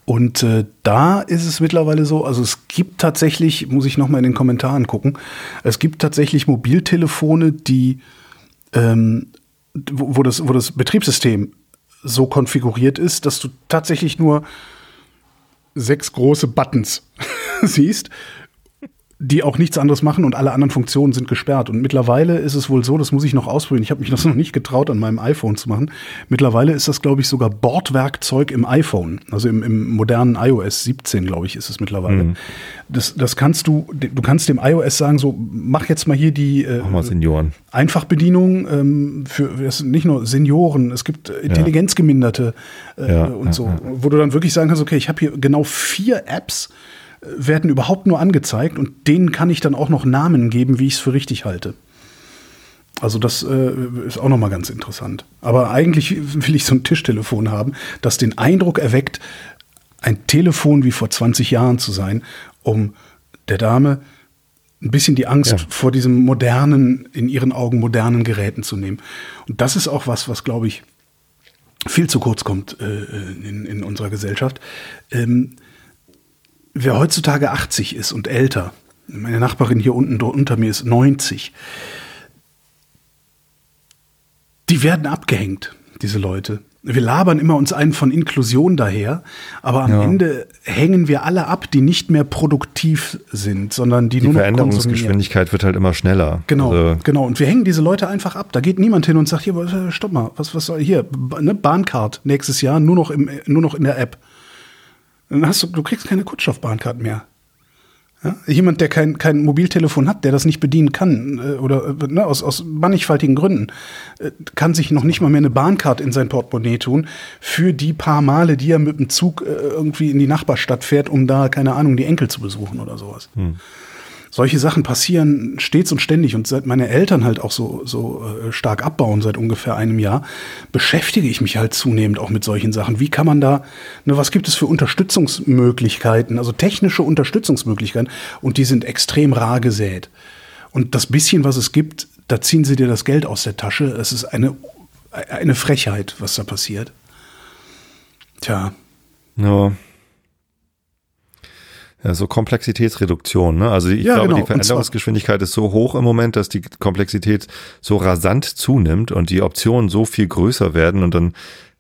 Und äh, da ist es mittlerweile so, also es gibt tatsächlich, muss ich noch mal in den Kommentaren gucken, es gibt tatsächlich Mobiltelefone, die ähm, wo, wo, das, wo das Betriebssystem so konfiguriert ist, dass du tatsächlich nur sechs große Buttons siehst die auch nichts anderes machen und alle anderen Funktionen sind gesperrt. Und mittlerweile ist es wohl so, das muss ich noch ausprobieren. Ich habe mich das noch nicht getraut, an meinem iPhone zu machen. Mittlerweile ist das, glaube ich, sogar Bordwerkzeug im iPhone. Also im, im modernen iOS 17, glaube ich, ist es mittlerweile. Mhm. Das, das kannst du, du kannst dem iOS sagen, so, mach jetzt mal hier die äh, mal Senioren. Einfachbedienung ähm, für das sind nicht nur Senioren, es gibt Intelligenzgeminderte äh, ja, und so, ja, wo du dann wirklich sagen kannst, okay, ich habe hier genau vier Apps, werden überhaupt nur angezeigt und denen kann ich dann auch noch Namen geben, wie ich es für richtig halte. Also das äh, ist auch noch mal ganz interessant. Aber eigentlich will ich so ein Tischtelefon haben, das den Eindruck erweckt, ein Telefon wie vor 20 Jahren zu sein, um der Dame ein bisschen die Angst ja. vor diesem modernen, in ihren Augen modernen Geräten zu nehmen. Und das ist auch was, was glaube ich viel zu kurz kommt äh, in, in unserer Gesellschaft. Ähm, wer heutzutage 80 ist und älter, meine Nachbarin hier unten unter mir ist 90, die werden abgehängt, diese Leute. Wir labern immer uns einen von Inklusion daher, aber am ja. Ende hängen wir alle ab, die nicht mehr produktiv sind, sondern die, die nur noch Veränderungsgeschwindigkeit wird halt immer schneller. Genau, also. genau. Und wir hängen diese Leute einfach ab. Da geht niemand hin und sagt hier, stopp mal, was, was soll hier, ne, Bahncard nächstes Jahr nur noch im, nur noch in der App. Dann hast du, du kriegst keine Kunststoffbahncard mehr. Ja? Jemand, der kein, kein Mobiltelefon hat, der das nicht bedienen kann, äh, oder äh, ne, aus, aus mannigfaltigen Gründen, äh, kann sich noch nicht mal mehr eine Bahncard in sein Portemonnaie tun, für die paar Male, die er mit dem Zug äh, irgendwie in die Nachbarstadt fährt, um da, keine Ahnung, die Enkel zu besuchen oder sowas. Hm solche Sachen passieren stets und ständig. Und seit meine Eltern halt auch so, so äh, stark abbauen, seit ungefähr einem Jahr, beschäftige ich mich halt zunehmend auch mit solchen Sachen. Wie kann man da, ne, was gibt es für Unterstützungsmöglichkeiten, also technische Unterstützungsmöglichkeiten? Und die sind extrem rar gesät. Und das bisschen, was es gibt, da ziehen sie dir das Geld aus der Tasche. Es ist eine, eine Frechheit, was da passiert. Tja. Ja. Ja, so Komplexitätsreduktion. Ne? Also ich ja, glaube, genau. die Veränderungsgeschwindigkeit ist so hoch im Moment, dass die Komplexität so rasant zunimmt und die Optionen so viel größer werden und dann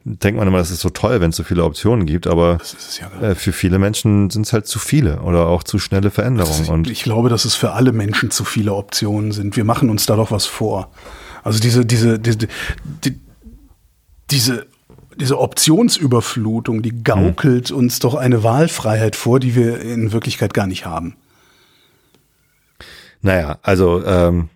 denkt man immer, das ist so toll, wenn es so viele Optionen gibt, aber ja äh, für viele Menschen sind es halt zu viele oder auch zu schnelle Veränderungen. Ist, und ich glaube, dass es für alle Menschen zu viele Optionen sind. Wir machen uns da doch was vor. Also diese, diese, diese, die, diese diese Optionsüberflutung, die gaukelt hm. uns doch eine Wahlfreiheit vor, die wir in Wirklichkeit gar nicht haben. Naja, also ähm,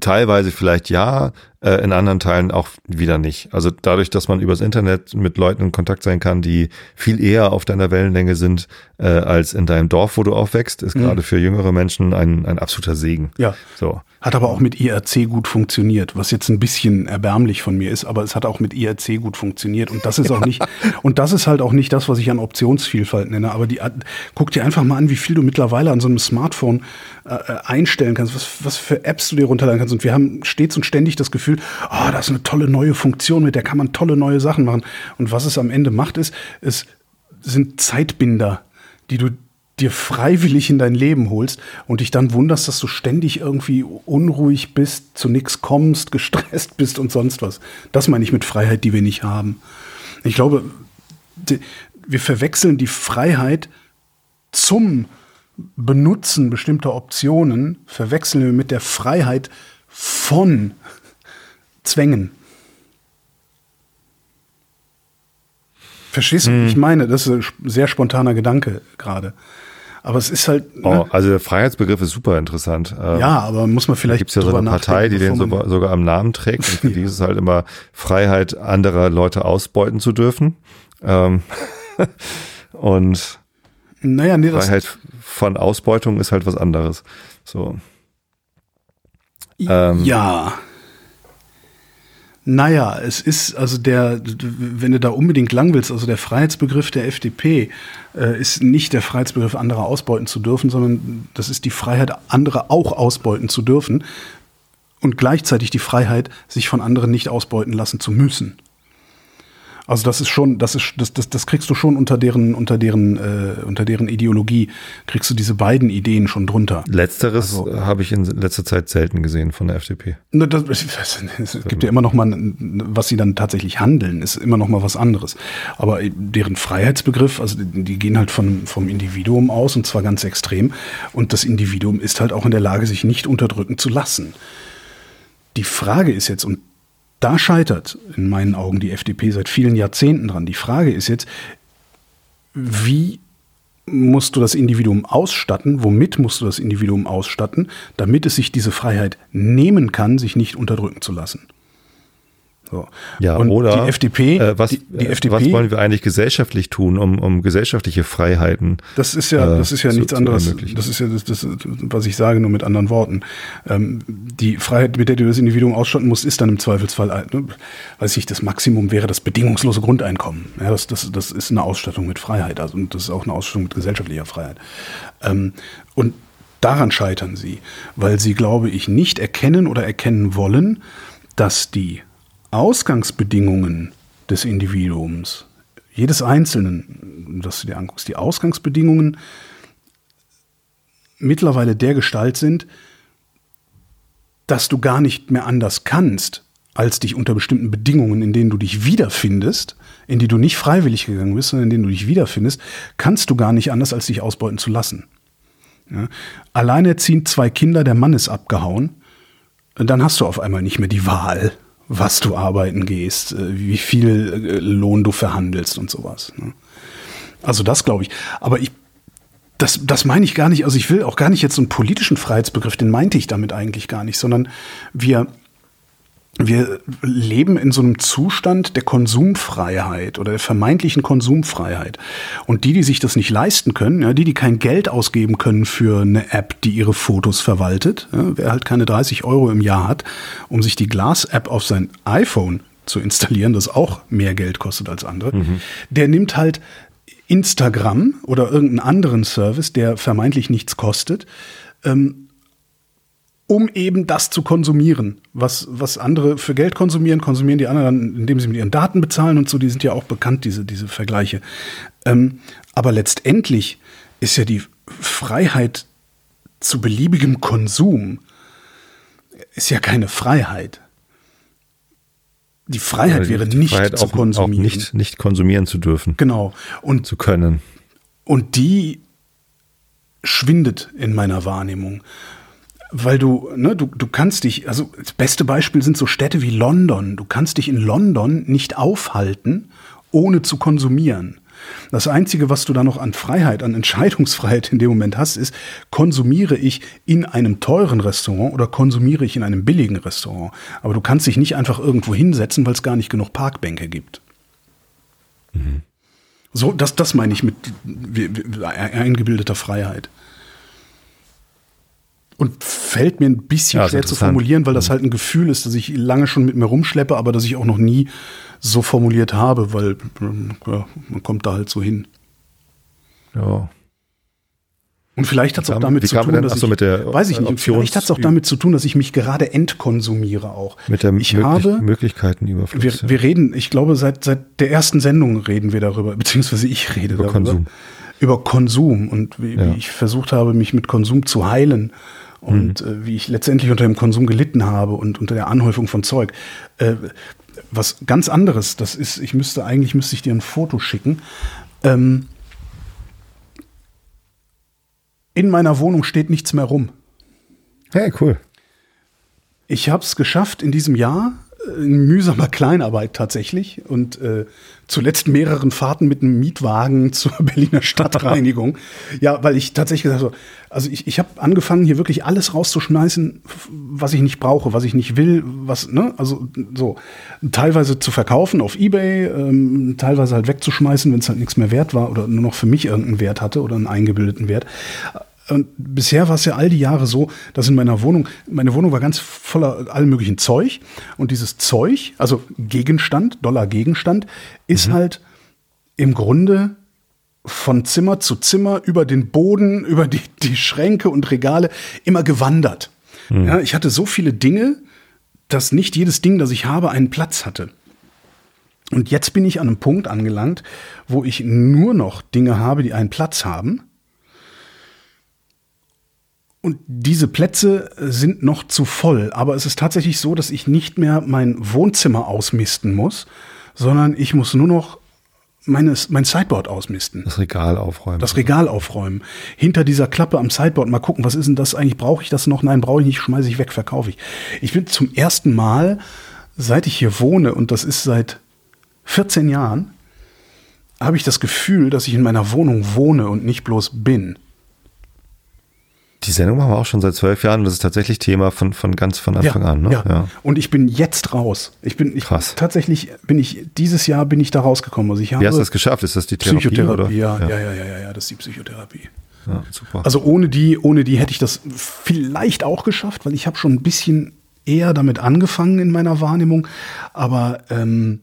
teilweise vielleicht ja, äh, in anderen Teilen auch wieder nicht. Also dadurch, dass man übers Internet mit Leuten in Kontakt sein kann, die viel eher auf deiner Wellenlänge sind äh, als in deinem Dorf, wo du aufwächst, ist mhm. gerade für jüngere Menschen ein, ein absoluter Segen. Ja. So. Hat aber auch mit IRC gut funktioniert, was jetzt ein bisschen erbärmlich von mir ist, aber es hat auch mit IRC gut funktioniert und das ist auch nicht und das ist halt auch nicht das, was ich an Optionsvielfalt nenne. Aber die guck dir einfach mal an, wie viel du mittlerweile an so einem Smartphone äh, einstellen kannst, was, was für Apps du dir runterladen kannst. Und wir haben stets und ständig das Gefühl, oh, das ist eine tolle neue Funktion, mit der kann man tolle neue Sachen machen. Und was es am Ende macht, ist, es sind Zeitbinder, die du dir freiwillig in dein Leben holst und dich dann wunderst, dass du ständig irgendwie unruhig bist, zu nichts kommst, gestresst bist und sonst was. Das meine ich mit Freiheit, die wir nicht haben. Ich glaube, wir verwechseln die Freiheit zum Benutzen bestimmter Optionen, verwechseln wir mit der Freiheit von Zwängen. Verstehst du, hm. ich meine? Das ist ein sehr spontaner Gedanke gerade. Aber es ist halt. Ne? Oh, also der Freiheitsbegriff ist super interessant. Ähm, ja, aber muss man vielleicht. Gibt es ja so eine Partei, die den so, sogar am Namen trägt. Und für die ist es halt immer Freiheit, anderer Leute ausbeuten zu dürfen. Ähm, und naja, nee, Freiheit von Ausbeutung ist halt was anderes. So. Ähm, ja. Naja, es ist also der, wenn du da unbedingt lang willst, also der Freiheitsbegriff der FDP äh, ist nicht der Freiheitsbegriff, andere ausbeuten zu dürfen, sondern das ist die Freiheit, andere auch ausbeuten zu dürfen und gleichzeitig die Freiheit, sich von anderen nicht ausbeuten lassen zu müssen. Also das ist schon, das ist, das, das, das kriegst du schon unter deren, unter deren, äh, unter deren Ideologie, kriegst du diese beiden Ideen schon drunter. Letzteres also, habe ich in letzter Zeit selten gesehen von der FDP. Das, es gibt ja immer noch mal, was sie dann tatsächlich handeln, ist immer noch mal was anderes. Aber deren Freiheitsbegriff, also die gehen halt von, vom Individuum aus und zwar ganz extrem. Und das Individuum ist halt auch in der Lage, sich nicht unterdrücken zu lassen. Die Frage ist jetzt, und da scheitert in meinen Augen die FDP seit vielen Jahrzehnten dran. Die Frage ist jetzt, wie musst du das Individuum ausstatten, womit musst du das Individuum ausstatten, damit es sich diese Freiheit nehmen kann, sich nicht unterdrücken zu lassen. So. Ja, und oder die FDP, äh, was, die, die äh, FDP, was wollen wir eigentlich gesellschaftlich tun, um, um gesellschaftliche Freiheiten? Das ist ja, äh, das ist ja nichts anderes. Das ist ja das, das, was ich sage, nur mit anderen Worten. Ähm, die Freiheit, mit der du das Individuum ausstatten musst, ist dann im Zweifelsfall, ne, weiß ich, das Maximum wäre das bedingungslose Grundeinkommen. Ja, das, das, das ist eine Ausstattung mit Freiheit, also und das ist auch eine Ausstattung mit gesellschaftlicher Freiheit. Ähm, und daran scheitern sie, weil sie, glaube ich, nicht erkennen oder erkennen wollen, dass die Ausgangsbedingungen des Individuums, jedes Einzelnen, dass du dir anguckst, die Ausgangsbedingungen mittlerweile der Gestalt sind, dass du gar nicht mehr anders kannst, als dich unter bestimmten Bedingungen, in denen du dich wiederfindest, in die du nicht freiwillig gegangen bist, sondern in denen du dich wiederfindest, kannst du gar nicht anders, als dich ausbeuten zu lassen. Ja? Alleinerziehend zwei Kinder, der Mann ist abgehauen, dann hast du auf einmal nicht mehr die Wahl was du arbeiten gehst, äh, wie viel äh, Lohn du verhandelst und sowas. Ne? Also das glaube ich. Aber ich, das, das meine ich gar nicht. Also ich will auch gar nicht jetzt so einen politischen Freiheitsbegriff, den meinte ich damit eigentlich gar nicht, sondern wir wir leben in so einem Zustand der Konsumfreiheit oder der vermeintlichen Konsumfreiheit. Und die, die sich das nicht leisten können, ja, die, die kein Geld ausgeben können für eine App, die ihre Fotos verwaltet, ja, wer halt keine 30 Euro im Jahr hat, um sich die Glas-App auf sein iPhone zu installieren, das auch mehr Geld kostet als andere, mhm. der nimmt halt Instagram oder irgendeinen anderen Service, der vermeintlich nichts kostet, ähm, um eben das zu konsumieren. Was, was andere für Geld konsumieren, konsumieren die anderen dann, indem sie mit ihren Daten bezahlen und so, die sind ja auch bekannt, diese, diese Vergleiche. Ähm, aber letztendlich ist ja die Freiheit zu beliebigem Konsum ist ja keine Freiheit. Die Freiheit wäre nicht Freiheit zu auch, konsumieren. Auch nicht, nicht konsumieren zu dürfen. Genau. Und zu können. Und die schwindet in meiner Wahrnehmung weil du, ne, du, du kannst dich, also das beste Beispiel sind so Städte wie London. Du kannst dich in London nicht aufhalten, ohne zu konsumieren. Das Einzige, was du da noch an Freiheit, an Entscheidungsfreiheit in dem Moment hast, ist, konsumiere ich in einem teuren Restaurant oder konsumiere ich in einem billigen Restaurant. Aber du kannst dich nicht einfach irgendwo hinsetzen, weil es gar nicht genug Parkbänke gibt. Mhm. So, das, das meine ich mit eingebildeter Freiheit. Und fällt mir ein bisschen ja, schwer zu formulieren, weil das mhm. halt ein Gefühl ist, dass ich lange schon mit mir rumschleppe, aber dass ich auch noch nie so formuliert habe, weil ja, man kommt da halt so hin. Ja. Und vielleicht hat es auch damit zu tun, denn, dass ich, mit der weiß ich nicht, vielleicht hat es auch damit zu tun, dass ich mich gerade entkonsumiere auch. Mit der ich möglich, habe, Möglichkeitenüberfluss. Wir, wir reden, ich glaube, seit, seit der ersten Sendung reden wir darüber, beziehungsweise ich rede über darüber. Konsum. Über Konsum und wie, ja. wie ich versucht habe, mich mit Konsum zu heilen und mhm. äh, wie ich letztendlich unter dem Konsum gelitten habe und unter der Anhäufung von Zeug. Äh, was ganz anderes, das ist, ich müsste eigentlich müsste ich dir ein Foto schicken. Ähm, in meiner Wohnung steht nichts mehr rum. Hey, cool. Ich habe es geschafft in diesem Jahr, mühsamer Kleinarbeit tatsächlich und äh, zuletzt mehreren Fahrten mit einem Mietwagen zur Berliner Stadtreinigung. ja, weil ich tatsächlich gesagt habe, also ich, ich habe angefangen, hier wirklich alles rauszuschmeißen, was ich nicht brauche, was ich nicht will, was, ne, also so, teilweise zu verkaufen auf Ebay, ähm, teilweise halt wegzuschmeißen, wenn es halt nichts mehr wert war oder nur noch für mich irgendeinen Wert hatte oder einen eingebildeten Wert. Und bisher war es ja all die Jahre so, dass in meiner Wohnung, meine Wohnung war ganz voller allem möglichen Zeug. Und dieses Zeug, also Gegenstand, Dollar Gegenstand, ist mhm. halt im Grunde von Zimmer zu Zimmer über den Boden, über die, die Schränke und Regale immer gewandert. Mhm. Ja, ich hatte so viele Dinge, dass nicht jedes Ding, das ich habe, einen Platz hatte. Und jetzt bin ich an einem Punkt angelangt, wo ich nur noch Dinge habe, die einen Platz haben. Und diese Plätze sind noch zu voll. Aber es ist tatsächlich so, dass ich nicht mehr mein Wohnzimmer ausmisten muss, sondern ich muss nur noch meines, mein Sideboard ausmisten. Das Regal aufräumen. Das Regal aufräumen. Hinter dieser Klappe am Sideboard mal gucken, was ist denn das eigentlich? Brauche ich das noch? Nein, brauche ich nicht, schmeiße ich weg, verkaufe ich. Ich bin zum ersten Mal, seit ich hier wohne, und das ist seit 14 Jahren, habe ich das Gefühl, dass ich in meiner Wohnung wohne und nicht bloß bin. Die Sendung machen wir auch schon seit zwölf Jahren. Das ist tatsächlich Thema von, von ganz von Anfang ja, an. Ne? Ja. ja. Und ich bin jetzt raus. Ich bin ich, Krass. tatsächlich bin ich dieses Jahr bin ich da rausgekommen. Also ich habe Wie hast du das geschafft? Ist das die Therapie? Psychotherapie. Oder? Ja, ja, ja, ja, ja, ja, das ist die Psychotherapie. Ja, super. Also ohne die, ohne die hätte ich das vielleicht auch geschafft, weil ich habe schon ein bisschen eher damit angefangen in meiner Wahrnehmung. Aber ähm,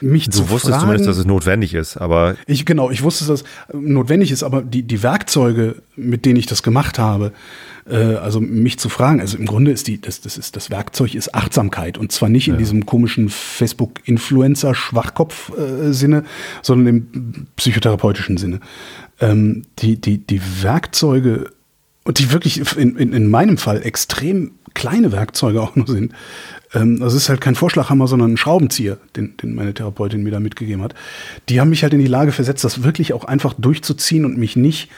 mich du zu wusstest fragen, zumindest, dass es notwendig ist, aber ich genau, ich wusste, dass es notwendig ist, aber die die Werkzeuge, mit denen ich das gemacht habe, äh, also mich zu fragen, also im Grunde ist die das das ist das Werkzeug ist Achtsamkeit und zwar nicht in diesem komischen Facebook Influencer Schwachkopf äh, Sinne, sondern im psychotherapeutischen Sinne. Ähm, die die die Werkzeuge und die wirklich in, in, in meinem Fall extrem kleine Werkzeuge auch nur sind. Ähm, das ist halt kein Vorschlaghammer, sondern ein Schraubenzieher, den, den meine Therapeutin mir da mitgegeben hat. Die haben mich halt in die Lage versetzt, das wirklich auch einfach durchzuziehen und mich nicht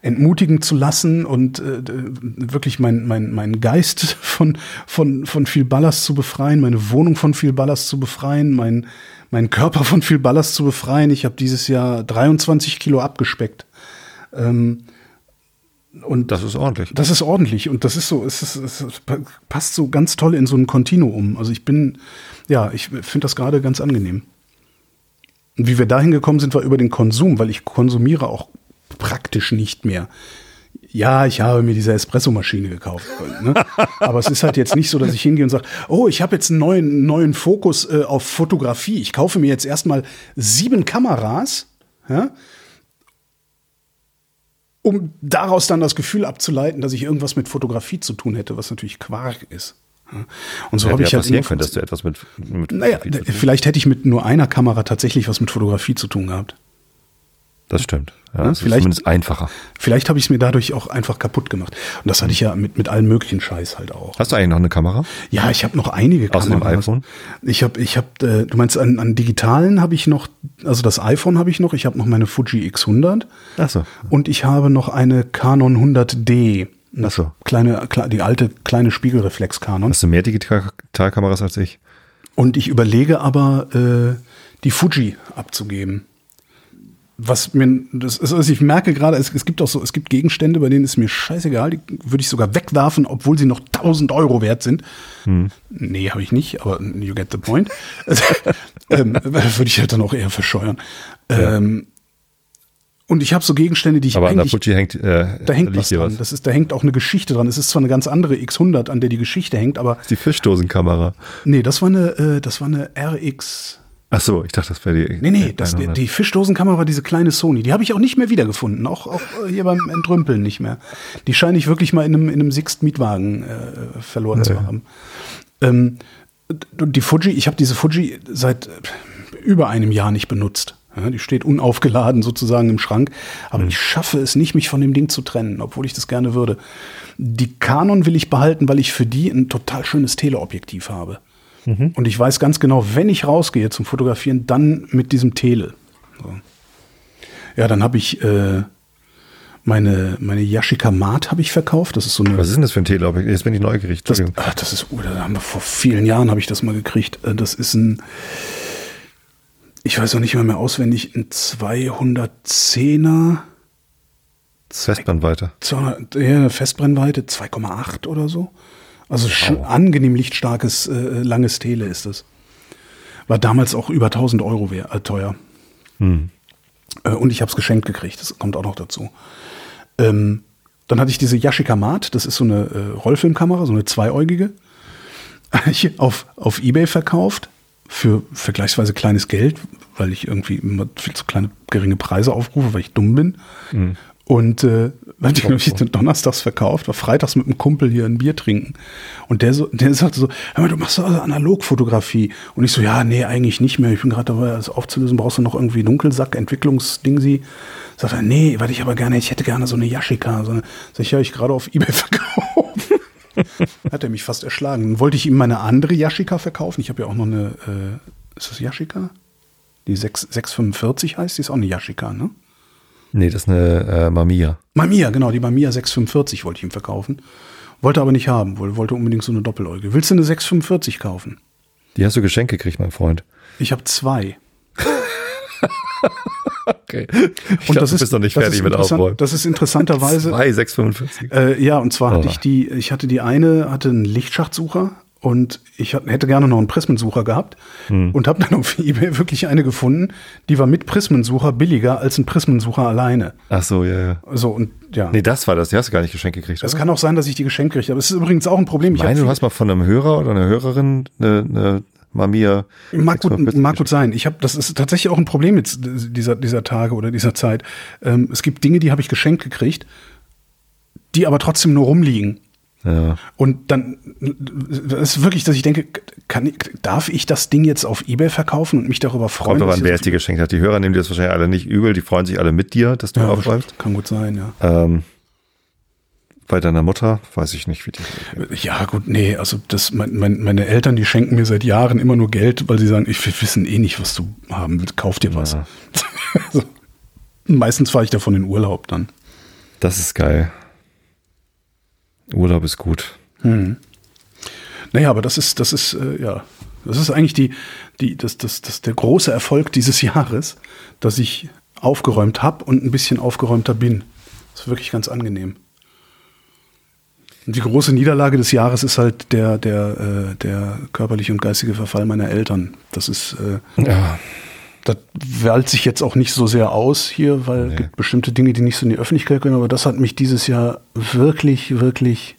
entmutigen zu lassen und äh, wirklich mein, mein, mein Geist von, von, von viel Ballast zu befreien, meine Wohnung von viel Ballast zu befreien, mein, mein Körper von viel Ballast zu befreien. Ich habe dieses Jahr 23 Kilo abgespeckt. Ähm, und das ist ordentlich. Das ist ordentlich und das ist so, es, ist, es passt so ganz toll in so ein Kontinuum. Also ich bin, ja, ich finde das gerade ganz angenehm. Und wie wir dahin gekommen sind, war über den Konsum, weil ich konsumiere auch praktisch nicht mehr. Ja, ich habe mir diese Espressomaschine gekauft. Ne? Aber es ist halt jetzt nicht so, dass ich hingehe und sage, oh, ich habe jetzt einen neuen, neuen Fokus äh, auf Fotografie. Ich kaufe mir jetzt erstmal sieben Kameras, ja, um daraus dann das Gefühl abzuleiten, dass ich irgendwas mit Fotografie zu tun hätte, was natürlich Quark ist. Und so Hätte habe ich ja halt passieren können, dass du etwas mit, mit naja, vielleicht hätte ich mit nur einer Kamera tatsächlich was mit Fotografie zu tun gehabt. Das stimmt. Ja, Ja, das ist vielleicht- zumindest einfacher. Vielleicht habe ich es mir dadurch auch einfach kaputt gemacht. Und das hatte ich ja mit, mit allen möglichen Scheiß halt auch. Hast du eigentlich noch eine Kamera? Ja, ich habe noch einige Außer dem Kameras. iPhone? Ich habe, ich habe, äh, du meinst an, an digitalen habe ich noch, also das iPhone habe ich noch. Ich habe noch meine Fuji X100 Ach so. und ich habe noch eine Canon 100D. Ach so. Kleine, kle- die alte kleine Spiegelreflex Canon. Hast du mehr Digitalkameras als ich? Und ich überlege aber, äh, die Fuji abzugeben. Was mir, das ist, also ich merke gerade, es, es gibt auch so, es gibt Gegenstände, bei denen ist mir scheißegal, die würde ich sogar wegwerfen, obwohl sie noch 1000 Euro wert sind. Nee, habe ich nicht, aber you get the point. ähm, würde ich halt dann auch eher verscheuern. Ähm, und ich habe so Gegenstände, die ich Aber an der eigentlich Fuji hängt, äh, da hängt liegt was dran. Das ist, da hängt auch eine Geschichte dran. Es ist zwar eine ganz andere X100, an der die Geschichte hängt, aber Die Fischdosenkamera. nee, das war eine, äh, das war eine RX. Ach so, ich dachte, das wäre die. Nee, nee, das, die, 100. die Fischdosenkamera war diese kleine Sony. Die habe ich auch nicht mehr wiedergefunden. Auch, auch äh, hier beim Entrümpeln nicht mehr. Die scheine ich wirklich mal in einem, in einem Sixt-Mietwagen äh, verloren zu haben. Ähm, die Fuji, ich habe diese Fuji seit äh, über einem Jahr nicht benutzt. Ja, die steht unaufgeladen sozusagen im Schrank. Aber ich schaffe es nicht, mich von dem Ding zu trennen, obwohl ich das gerne würde. Die Canon will ich behalten, weil ich für die ein total schönes Teleobjektiv habe. Und ich weiß ganz genau, wenn ich rausgehe zum Fotografieren, dann mit diesem Tele. So. Ja, dann habe ich äh, meine, meine Yashica Mat habe ich verkauft. Das ist so eine. Was ist denn das für ein Teleobjekt? Jetzt bin ich neugierig. Das, ach, das ist, oh, da haben wir vor vielen Jahren habe ich das mal gekriegt. Äh, Das ist ein, ich weiß auch nicht mehr mehr auswendig, ein 210er, Festbandweite. 200, ja, Festbrennweite 2,8 oder so. Also sch- angenehm lichtstarkes, äh, langes Tele ist das. War damals auch über 1000 Euro wer, äh, teuer. Hm. Äh, und ich habe es geschenkt gekriegt, das kommt auch noch dazu. Ähm, dann hatte ich diese Yashica Mat, das ist so eine äh, Rollfilmkamera, so eine zweieugige. Ich auf, auf Ebay verkauft für vergleichsweise kleines Geld, weil ich irgendwie immer viel zu kleine, geringe Preise aufrufe, weil ich dumm bin. Und äh, habe ich den donnerstags verkauft, war freitags mit einem Kumpel hier ein Bier trinken. Und der so, der sagte so, hör mal, du machst also Analogfotografie. Und ich so, ja, nee, eigentlich nicht mehr. Ich bin gerade dabei, das aufzulösen. Brauchst du noch irgendwie Dunkelsack, Entwicklungsding sie? Sagt er, nee, warte ich aber gerne, ich hätte gerne so eine Yashica. So eine, sag ich, ja, ich gerade auf Ebay verkauft. Hat er mich fast erschlagen. Dann wollte ich ihm meine andere Yashica verkaufen. Ich habe ja auch noch eine, äh, ist das Yashica? Die 6, 645 heißt, die ist auch eine Yashica, ne? Nee, das ist eine äh, Mamiya. Mamiya, genau, die Mamiya 645 wollte ich ihm verkaufen. Wollte aber nicht haben, wollte unbedingt so eine Doppeläuge. Willst du eine 645 kaufen? Die hast du geschenkt gekriegt, mein Freund. Ich habe zwei. okay. Ich und glaub, das ist, bist noch nicht fertig mit Aufräumen. Das ist interessanterweise. Zwei 645. Äh, ja, und zwar oh. hatte ich die, ich hatte die eine, hatte einen Lichtschachtsucher und ich hätte gerne noch einen Prismensucher gehabt hm. und habe dann auf eBay wirklich eine gefunden, die war mit Prismensucher billiger als ein Prismensucher alleine. Ach so, ja, ja. So und ja. Nee, das war das. Die hast du gar nicht geschenkt gekriegt. Es kann auch sein, dass ich die geschenkt kriege. Aber es ist übrigens auch ein Problem. Ich meine, du hast mal von einem Hörer oder einer Hörerin eine, eine Mamiya. Mag gut, mag gut sein. Ich habe, das ist tatsächlich auch ein Problem jetzt dieser, dieser Tage oder dieser Zeit. Ähm, es gibt Dinge, die habe ich geschenkt gekriegt, die aber trotzdem nur rumliegen. Ja. Und dann das ist wirklich, dass ich denke, kann, darf ich das Ding jetzt auf Ebay verkaufen und mich darüber freuen? Kommt aber an, wer es dir geschenkt hat. Die Hörer nehmen dir das wahrscheinlich alle nicht übel, die freuen sich alle mit dir, dass du ja, aufräumst. Kann gut sein, ja. Ähm, bei deiner Mutter weiß ich nicht, wie die. Ja, gut, nee, also das, mein, mein, meine Eltern, die schenken mir seit Jahren immer nur Geld, weil sie sagen, ich wir wissen eh nicht, was du haben willst, kauf dir was. Ja. also, meistens fahre ich davon in Urlaub dann. Das ist geil. Urlaub ist gut. Hm. Naja, aber das ist, das ist, äh, ja, das ist eigentlich die, die, das, das, das der große Erfolg dieses Jahres, dass ich aufgeräumt habe und ein bisschen aufgeräumter bin. Das ist wirklich ganz angenehm. Und die große Niederlage des Jahres ist halt der, der, äh, der körperliche und geistige Verfall meiner Eltern. Das ist, äh, ja. Das wählt sich jetzt auch nicht so sehr aus hier, weil es nee. gibt bestimmte Dinge, die nicht so in die Öffentlichkeit können, aber das hat mich dieses Jahr wirklich, wirklich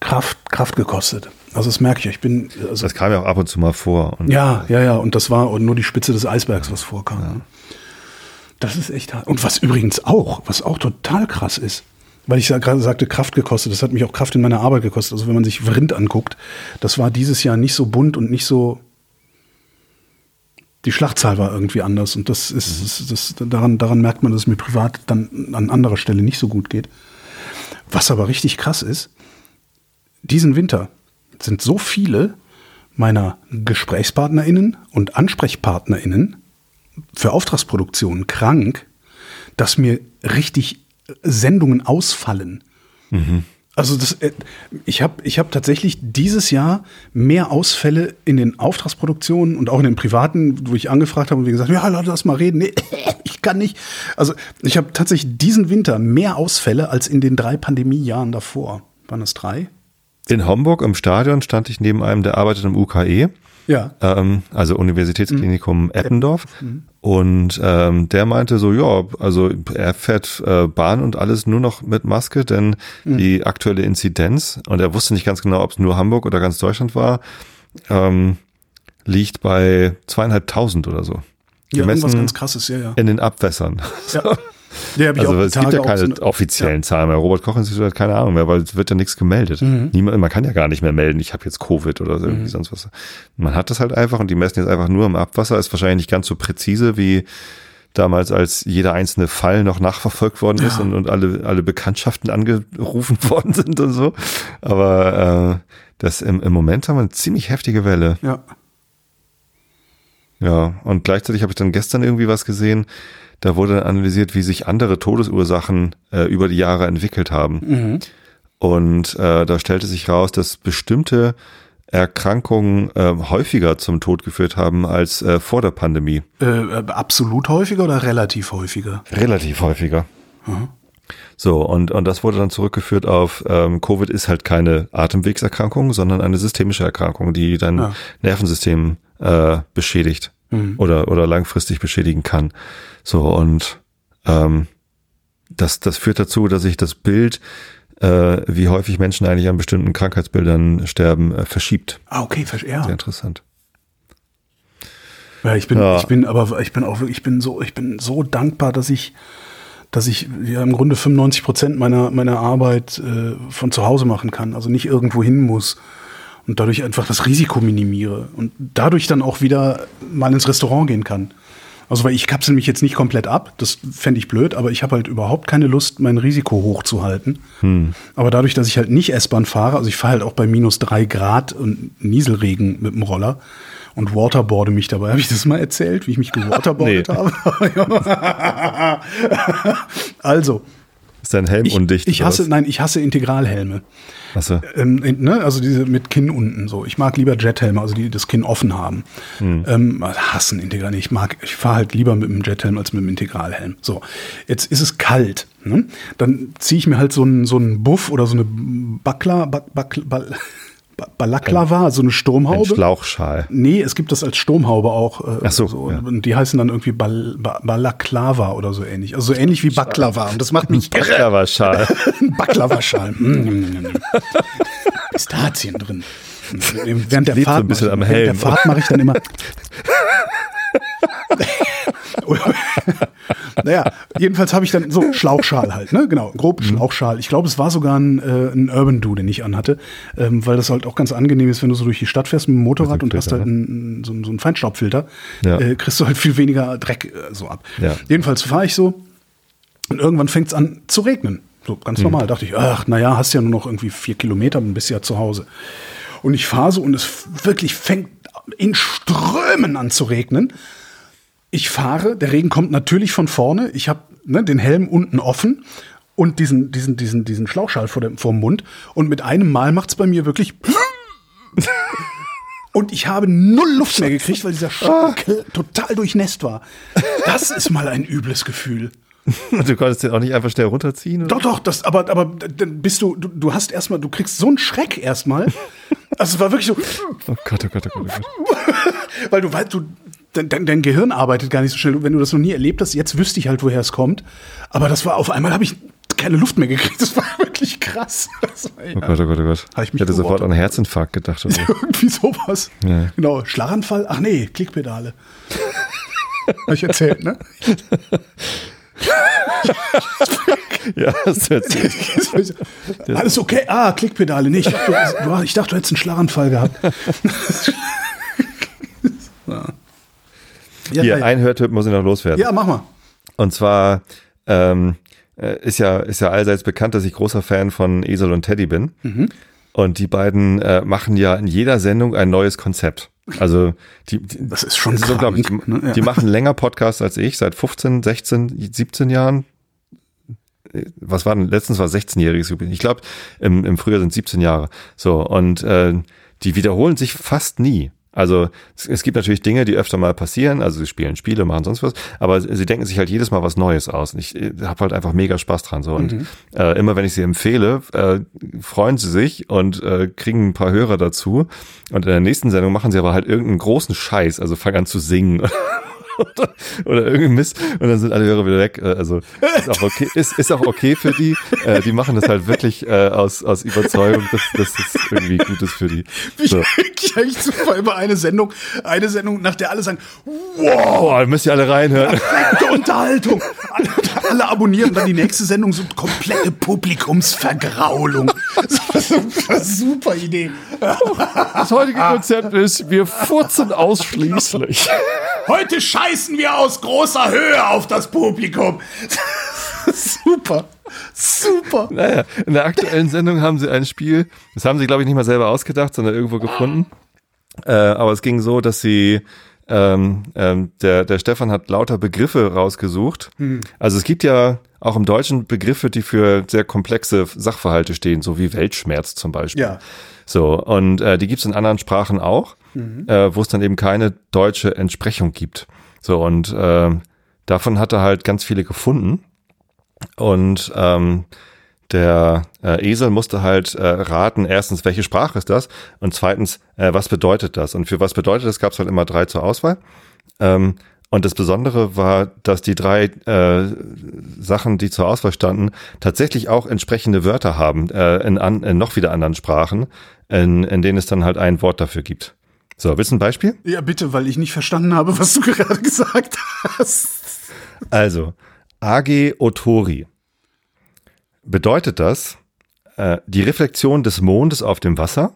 Kraft, Kraft gekostet. Also das merke ich. Ich bin. Also, das kam ja auch ab und zu mal vor. ja, ja, ja. Und das war nur die Spitze des Eisbergs, was vorkam. Ja. Das ist echt hart. Und was übrigens auch, was auch total krass ist, weil ich gerade sagte, Kraft gekostet, das hat mich auch Kraft in meiner Arbeit gekostet. Also wenn man sich Vrind anguckt, das war dieses Jahr nicht so bunt und nicht so. Die Schlachtzahl war irgendwie anders und das ist, mhm. das, daran, daran merkt man, dass es mir privat dann an anderer Stelle nicht so gut geht. Was aber richtig krass ist, diesen Winter sind so viele meiner GesprächspartnerInnen und AnsprechpartnerInnen für Auftragsproduktionen krank, dass mir richtig Sendungen ausfallen. Mhm. Also das, äh, ich habe ich hab tatsächlich dieses Jahr mehr Ausfälle in den Auftragsproduktionen und auch in den privaten, wo ich angefragt habe und wie gesagt, ja, lass mal reden. Nee, ich kann nicht. Also ich habe tatsächlich diesen Winter mehr Ausfälle als in den drei Pandemiejahren davor. Waren das drei? In Homburg im Stadion stand ich neben einem, der arbeitet im UKE. Ja. Ähm, also Universitätsklinikum mhm. Eppendorf. Mhm. Und ähm, der meinte so, ja, also er fährt äh, Bahn und alles nur noch mit Maske, denn mhm. die aktuelle Inzidenz, und er wusste nicht ganz genau, ob es nur Hamburg oder ganz Deutschland war, ähm, liegt bei zweieinhalbtausend oder so. Ja, irgendwas ganz krasses, ja, ja. In den Abwässern. Ja. Ja, also es gibt ja keine so offiziellen ja. Zahlen mehr. Robert Koch Institut hat keine Ahnung mehr, weil es wird ja nichts gemeldet. Mhm. Niemand, man kann ja gar nicht mehr melden, ich habe jetzt Covid oder irgendwie mhm. sonst was. Man hat das halt einfach und die messen jetzt einfach nur im Abwasser. Ist wahrscheinlich nicht ganz so präzise wie damals, als jeder einzelne Fall noch nachverfolgt worden ist ja. und, und alle, alle Bekanntschaften angerufen worden sind und so. Aber äh, das im, im Moment haben wir eine ziemlich heftige Welle. Ja. Ja, und gleichzeitig habe ich dann gestern irgendwie was gesehen, da wurde analysiert, wie sich andere Todesursachen äh, über die Jahre entwickelt haben. Mhm. Und äh, da stellte sich raus, dass bestimmte Erkrankungen äh, häufiger zum Tod geführt haben als äh, vor der Pandemie. Äh, äh absolut häufiger oder relativ häufiger? Relativ häufiger. Mhm. So, und, und das wurde dann zurückgeführt auf, ähm, Covid ist halt keine Atemwegserkrankung, sondern eine systemische Erkrankung, die dein ja. Nervensystem äh, beschädigt mhm. oder, oder langfristig beschädigen kann. So, und ähm, das, das führt dazu, dass sich das Bild, äh, wie häufig Menschen eigentlich an bestimmten Krankheitsbildern sterben, äh, verschiebt. Ah, okay, ja. Sehr interessant. Ja, ich bin, ja. ich bin, aber ich bin auch, ich bin so, ich bin so dankbar, dass ich, dass ich ja im Grunde 95 Prozent meiner, meiner Arbeit äh, von zu Hause machen kann, also nicht irgendwo hin muss und dadurch einfach das Risiko minimiere und dadurch dann auch wieder mal ins Restaurant gehen kann. Also weil ich kapsel mich jetzt nicht komplett ab, das fände ich blöd, aber ich habe halt überhaupt keine Lust, mein Risiko hochzuhalten. Hm. Aber dadurch, dass ich halt nicht S-Bahn fahre, also ich fahre halt auch bei minus drei Grad und Nieselregen mit dem Roller und waterboarde mich dabei. Habe ich das mal erzählt, wie ich mich gewaterboardet habe? also. Ist dein Helm ich, undicht? Ich hasse, nein, ich hasse Integralhelme. Achso. Ähm, ne, also diese mit Kinn unten so. Ich mag lieber Jethelme, also die das Kinn offen haben. Hm. Ähm, hassen Integral. Ich mag, ich fahre halt lieber mit dem Jethelm als mit dem Integralhelm. So, jetzt ist es kalt. Ne? Dann ziehe ich mir halt so einen so einen Buff oder so eine Buckler, Buck, Buck, Buck, Balaklava, so eine Sturmhaube. Ein Schlauchschal. Nee, es gibt das als Sturmhaube auch. Äh, Ach so, so. Ja. Und die heißen dann irgendwie Bal ba Balaklava oder so ähnlich. Also so ähnlich wie Baklava. Und das macht mich Baklava-Schal. Baklava-Schal. Mm, Pistazien drin. Während der Fahrt, so ein bisschen am während der Fahrt mache ich dann immer. naja, jedenfalls habe ich dann so Schlauchschal halt, ne? Genau, grob mhm. Schlauchschal. Ich glaube, es war sogar ein, äh, ein Urban Do, den ich anhatte, ähm, weil das halt auch ganz angenehm ist, wenn du so durch die Stadt fährst mit dem Motorrad und hast halt ne? einen, so, so einen Feinstaubfilter, ja. äh, kriegst du halt viel weniger Dreck äh, so ab. Ja. Jedenfalls fahre ich so und irgendwann fängt es an zu regnen. So ganz mhm. normal. Dachte ich, ach, naja, hast ja nur noch irgendwie vier Kilometer, und bist ja zu Hause. Und ich fahre so und es wirklich fängt in Strömen an zu regnen ich fahre, der Regen kommt natürlich von vorne. Ich habe ne, den Helm unten offen und diesen, diesen, diesen, diesen Schlauchschall vor dem, vor dem Mund. Und mit einem Mal macht es bei mir wirklich. und ich habe null Luft mehr gekriegt, weil dieser Schaukel total durchnässt war. Das ist mal ein übles Gefühl. Du konntest den auch nicht einfach schnell runterziehen? Oder? Doch, doch, das, aber, aber dann bist du, du, du hast erstmal, du kriegst so einen Schreck erstmal. Also es war wirklich so. Oh Gott, oh Gott, oh Gott, oh Gott. weil du, weil du, dein, dein, Gehirn arbeitet gar nicht so schnell. Wenn du das noch nie erlebt hast, jetzt wüsste ich halt, woher es kommt. Aber das war auf einmal habe ich keine Luft mehr gekriegt. Das war wirklich krass. War, ja. Oh Gott, oh Gott, oh Gott. ich, ich hätte gewortet. sofort an Herzinfarkt gedacht. Oder? Irgendwie sowas. Ja. Genau. Schlaganfall? Ach nee, Klickpedale. habe ich erzählt, ne? ja, hast du erzählt. Alles okay? Ah, Klickpedale. Nee, ich dachte, du, ich dachte, du hättest einen Schlaganfall gehabt. ja. Ja, Hier, ja, ein Hörtipp muss ich noch loswerden. Ja, mach mal. Und zwar ähm, äh, ist ja ist ja allseits bekannt, dass ich großer Fan von Esel und Teddy bin. Mhm. Und die beiden äh, machen ja in jeder Sendung ein neues Konzept. Also die, die das ist schon so, glaube ich. Ne? Ja. Die machen länger Podcasts als ich, seit 15, 16, 17 Jahren. Was war denn? Letztens war 16-jähriges Jubiläum. Ich glaube, im, im Frühjahr sind 17 Jahre. So und äh, die wiederholen sich fast nie. Also es, gibt natürlich Dinge, die öfter mal passieren. Also sie spielen Spiele, machen sonst was, aber sie denken sich halt jedes Mal was Neues aus. Und ich äh, habe halt einfach mega Spaß dran so. Und mhm. äh, immer wenn ich sie empfehle, äh, freuen sie sich und äh, kriegen ein paar Hörer dazu. Und in der nächsten Sendung machen sie aber halt irgendeinen großen Scheiß, also fangen an zu singen oder, oder irgendwie Mist und dann sind alle Hörer wieder weg. Äh, also ist auch okay, ist, ist auch okay für die. Äh, die machen das halt wirklich äh, aus, aus Überzeugung, dass, dass das irgendwie gut ist für die. So. Ich eigentlich super immer eine Sendung, eine Sendung, nach der alle sagen, wow, oh, müsst ihr alle reinhören. Perfekte Unterhaltung. Alle, alle abonnieren und dann die nächste Sendung so komplette Publikumsvergraulung. super Idee. Das heutige Konzept ist, wir furzen ausschließlich. Heute scheißen wir aus großer Höhe auf das Publikum. Super. Super. Naja, in der aktuellen Sendung haben sie ein Spiel, das haben sie, glaube ich, nicht mal selber ausgedacht, sondern irgendwo gefunden. Äh, aber es ging so, dass sie ähm, ähm, der, der Stefan hat lauter Begriffe rausgesucht. Hm. Also es gibt ja auch im Deutschen Begriffe, die für sehr komplexe Sachverhalte stehen, so wie Weltschmerz zum Beispiel. Ja. So, und äh, die gibt es in anderen Sprachen auch, mhm. äh, wo es dann eben keine deutsche Entsprechung gibt. So, und äh, davon hat er halt ganz viele gefunden. Und ähm, der äh, Esel musste halt äh, raten, erstens, welche Sprache ist das? Und zweitens, äh, was bedeutet das? Und für was bedeutet das, gab es halt immer drei zur Auswahl. Ähm, und das Besondere war, dass die drei äh, Sachen, die zur Auswahl standen, tatsächlich auch entsprechende Wörter haben, äh, in, an, in noch wieder anderen Sprachen, in, in denen es dann halt ein Wort dafür gibt. So, willst du ein Beispiel? Ja, bitte, weil ich nicht verstanden habe, was du gerade gesagt hast. Also, Age Otori. Bedeutet das äh, die Reflexion des Mondes auf dem Wasser?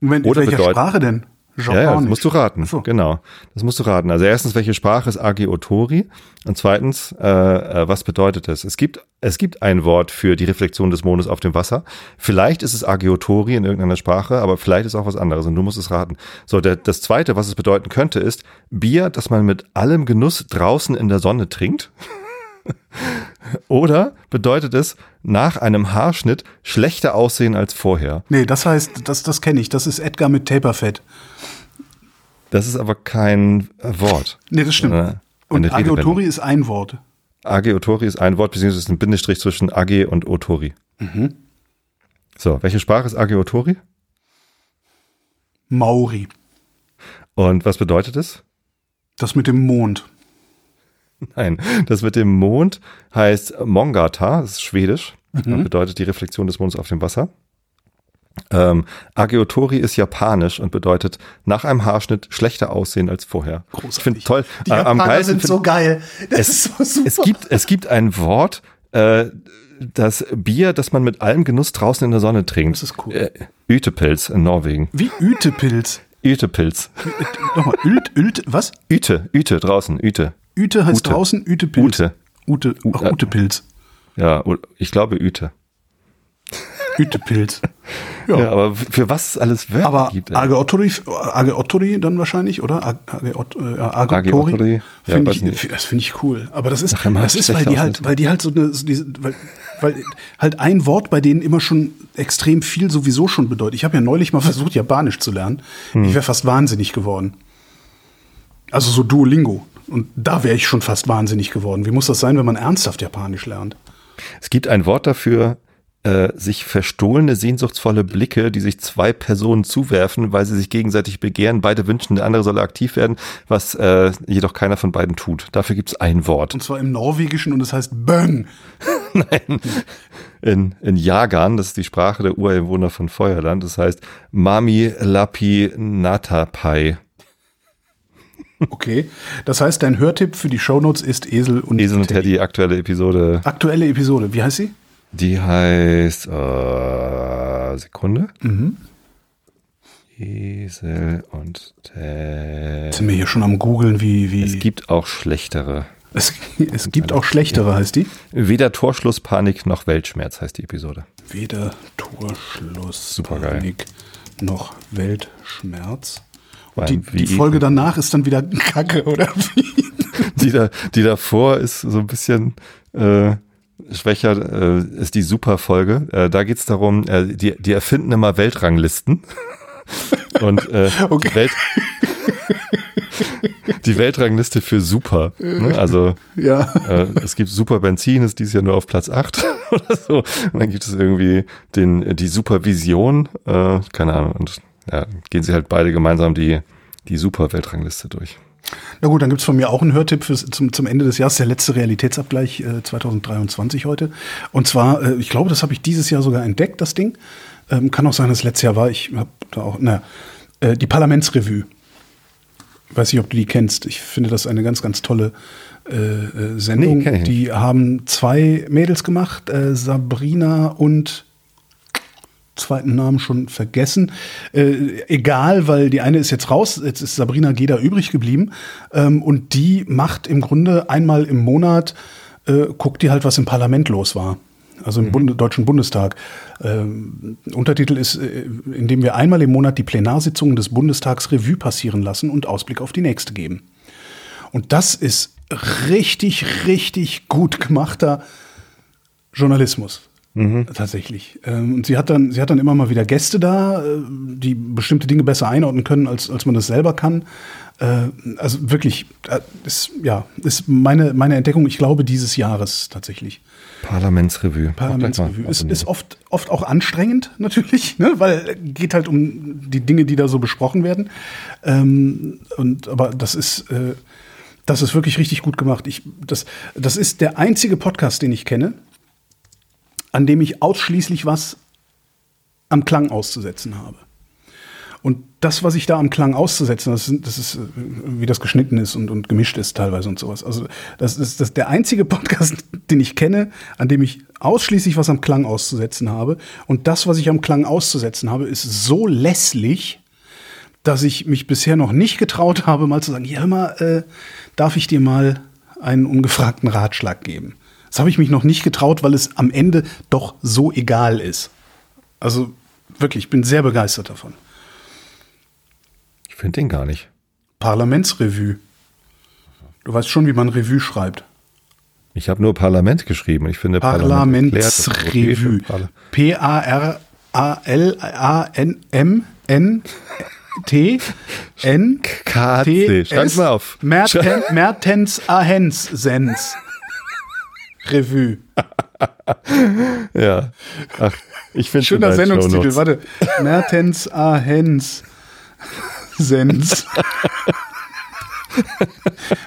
Moment, Oder in welcher bedeuten- Sprache denn? Ja, ja, das Japanisch. musst du raten. So. Genau, das musst du raten. Also erstens, welche Sprache ist Age Otori? Und zweitens, äh, äh, was bedeutet das? Es gibt, es gibt ein Wort für die Reflexion des Mondes auf dem Wasser. Vielleicht ist es Age Otori in irgendeiner Sprache, aber vielleicht ist auch was anderes und du musst es raten. So, der, das zweite, was es bedeuten könnte, ist Bier, das man mit allem Genuss draußen in der Sonne trinkt. Oder bedeutet es nach einem Haarschnitt schlechter aussehen als vorher? Nee, das heißt, das, das kenne ich. Das ist Edgar mit Taperfett. Das ist aber kein Wort. Nee, das stimmt. Und eine. Ageotori ist ein Wort. Age Otori ist ein Wort, beziehungsweise ist ein Bindestrich zwischen Age und Otori. So, welche Sprache ist Age Otori? Maori. Und was bedeutet es? Das mit dem Mond. Nein, das mit dem Mond heißt Mongata, das ist schwedisch, bedeutet die Reflexion des Mondes auf dem Wasser. Ähm, Ageotori ist japanisch und bedeutet nach einem Haarschnitt schlechter aussehen als vorher. Ich finde toll. Die äh, am Japaner geilsten sind find- so geil. Das es, ist so super. es gibt es gibt ein Wort, äh, das Bier, das man mit allem Genuss draußen in der Sonne trinkt. Das ist cool. Äh, Ütepilz in Norwegen. Wie Ütepilz. Ütepilz. Nochmal, Ült, Ült, was? Üte, Üte draußen, Üte. Üte heißt Ute. draußen Ütepilz. Ute. Ute, ach, äh, Utepilz. Ja, ich glaube Üte. Ütepilz. Ja, Ja. aber für was es alles Wörter Aber gibt. ey. Ageotori, Ageotori dann wahrscheinlich, oder? Ageot, äh, ja, Find ich, das finde ich cool. Aber das ist, Ach, immer das ist, weil die halt, weil die halt so eine, so diese, weil, weil halt ein Wort bei denen immer schon extrem viel sowieso schon bedeutet. Ich habe ja neulich mal versucht, Japanisch zu lernen. Hm. Ich wäre fast wahnsinnig geworden. Also so Duolingo. Und da wäre ich schon fast wahnsinnig geworden. Wie muss das sein, wenn man ernsthaft Japanisch lernt? Es gibt ein Wort dafür, äh, sich verstohlene, sehnsuchtsvolle Blicke, die sich zwei Personen zuwerfen, weil sie sich gegenseitig begehren. Beide wünschen, der andere solle aktiv werden, was äh, jedoch keiner von beiden tut. Dafür gibt es ein Wort. Und zwar im Norwegischen und es heißt Böng. In, in Jagan, das ist die Sprache der Ureinwohner von Feuerland, das heißt Mami Lapi Natapai. Okay. Das heißt, dein Hörtipp für die Shownotes ist Esel und Esel und Teddy, aktuelle Episode. Aktuelle Episode. Wie heißt sie? Die heißt äh, Sekunde. Mhm. Esel und Teddy. Sind wir hier schon am googeln, wie wie Es gibt auch schlechtere. es, es gibt auch schlechtere, heißt die. Weder Torschluss, Panik noch Weltschmerz heißt die Episode. Weder Torschluss, Supergeil. Panik noch Weltschmerz. Die, die Folge danach ist dann wieder Kacke, oder wie? Die, da, die davor ist so ein bisschen äh, schwächer, äh, ist die Superfolge. Äh, da geht's darum, äh, die, die erfinden immer Weltranglisten. Und äh, Okay. die, Welt, die Weltrangliste für Super. Ne? Also Ja. äh, es gibt Super Benzin, ist dieses Jahr nur auf Platz 8 oder so. Und dann gibt es irgendwie den, die Supervision, äh, keine Ahnung. Und ja, gehen sie halt beide gemeinsam die, die Super-Weltrangliste durch. Na gut, dann gibt's von mir auch einen Hörtipp fürs, zum, zum Ende des Jahres, der letzte Realitätsabgleich äh, 2023 heute. Und zwar, äh, ich glaube, das habe ich dieses Jahr sogar entdeckt, das Ding. Ähm, kann auch sein, dass es letztes Jahr war. Ich habe da auch, na, äh, die Parlamentsrevue. Weiß nicht, ob du die kennst. Ich finde das eine ganz, ganz tolle äh, äh, Sendung. Nee, die haben zwei Mädels gemacht, äh, Sabrina und zweiten Namen schon vergessen. Äh, egal, weil die eine ist jetzt raus, jetzt ist Sabrina Geda übrig geblieben. Ähm, und die macht im Grunde einmal im Monat, äh, guckt die halt, was im Parlament los war. Also im Bunde, Deutschen Bundestag. Ähm, Untertitel ist, äh, indem wir einmal im Monat die Plenarsitzungen des Bundestags Revue passieren lassen und Ausblick auf die nächste geben. Und das ist richtig, richtig gut gemachter Journalismus. Tatsächlich. Ähm, und sie hat dann, sie hat dann immer mal wieder Gäste da, äh, die bestimmte Dinge besser einordnen können, als, als man das selber kann. Äh, also wirklich, äh, ist, ja, ist meine, meine Entdeckung, ich glaube, dieses Jahres tatsächlich. Parlamentsrevue. Parlamentsrevue. Ist, ist oft, oft auch anstrengend, natürlich, ne? weil geht halt um die Dinge, die da so besprochen werden. Ähm, und, aber das ist, das ist wirklich richtig gut gemacht. Ich, das, das ist der einzige Podcast, den ich kenne, an dem ich ausschließlich was am Klang auszusetzen habe. Und das, was ich da am Klang auszusetzen, das, das ist, wie das geschnitten ist und, und gemischt ist teilweise und sowas. Also das ist, das der einzige Podcast, den ich kenne, an dem ich ausschließlich was am Klang auszusetzen habe. Und das, was ich am Klang auszusetzen habe, ist so lässlich, dass ich mich bisher noch nicht getraut habe, mal zu sagen, ja, hör mal, äh, darf ich dir mal einen ungefragten Ratschlag geben? Das habe ich mich noch nicht getraut, weil es am Ende doch so egal ist. Also wirklich, ich bin sehr begeistert davon. Ich finde den gar nicht. Parlamentsrevue. Du weißt schon, wie man Revue schreibt. Ich habe nur Parlament geschrieben. Ich finde Parlamentsrevue. P-A-R-A-L-A-N-M-N T N KC. Schreib's mal auf. Merten, Mertens Ahens Sens. Revue. ja. Ach, ich finde Schöner Sendungstitel, warte. Mertens Ahens Sens.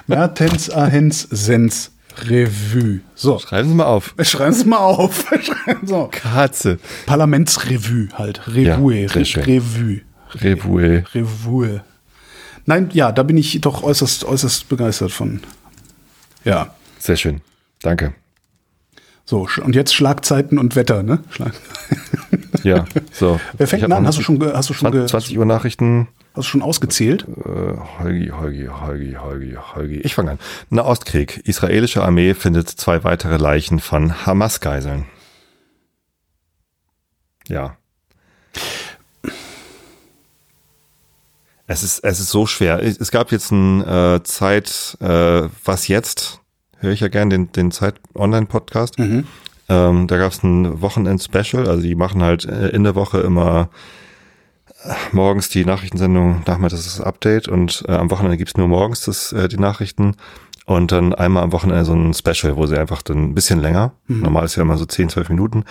Mertens Ahens Sens. Revue. So. Schreiben Sie mal auf. Schreiben Sie mal auf. so. Katze. Parlamentsrevue halt. Revue. Ja. Revue. Revue. Revue. Nein, ja, da bin ich doch äußerst, äußerst begeistert von. Ja. Sehr schön. Danke. So, und jetzt Schlagzeiten und Wetter, ne? Schlag Ja, so. Wer fängt an? Hast du schon, hast du schon, 20, ge- 20 Uhr Nachrichten. hast du schon ausgezählt? Äh, Holgi, Holgi, Holgi, Holgi, Holgi. Ich fange an. Nahostkrieg. Israelische Armee findet zwei weitere Leichen von Hamas-Geiseln. Ja. Es ist, es ist so schwer. Es gab jetzt ein äh, Zeit, äh, was jetzt, höre ich ja gern den, den Zeit-Online-Podcast. Ähm, da gab es ein Wochenend-Special, also die machen halt äh, in der Woche immer morgens die Nachrichtensendung, nachmittags das Update und äh, am Wochenende gibt's nur morgens das, äh, die Nachrichten. Und dann einmal am Wochenende so ein Special, wo sie einfach dann ein bisschen länger, normal ist ja immer so 10, 12 Minuten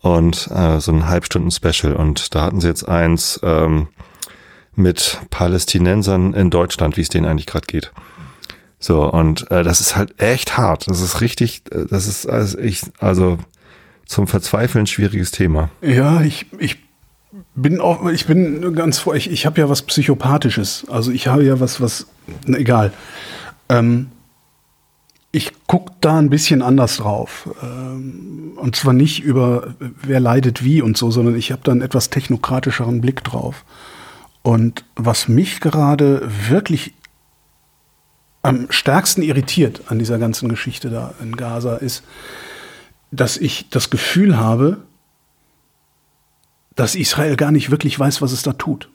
und äh, so ein Halbstunden-Special. Und da hatten sie jetzt eins ähm, mit Palästinensern in Deutschland, wie es denen eigentlich gerade geht. So, und äh, das ist halt echt hart. Das ist richtig, äh, das ist also ich, also zum Verzweifeln schwieriges Thema. Ja, ich, ich bin auch, ich bin ganz vor, ich, ich habe ja was Psychopathisches. Also ich habe ja was, was, na, egal. Ähm, ich gucke da ein bisschen anders drauf. Ähm, und zwar nicht über, wer leidet wie und so, sondern ich habe da einen etwas technokratischeren Blick drauf. Und was mich gerade wirklich am stärksten irritiert an dieser ganzen Geschichte da in Gaza ist, dass ich das Gefühl habe, dass Israel gar nicht wirklich weiß, was es da tut.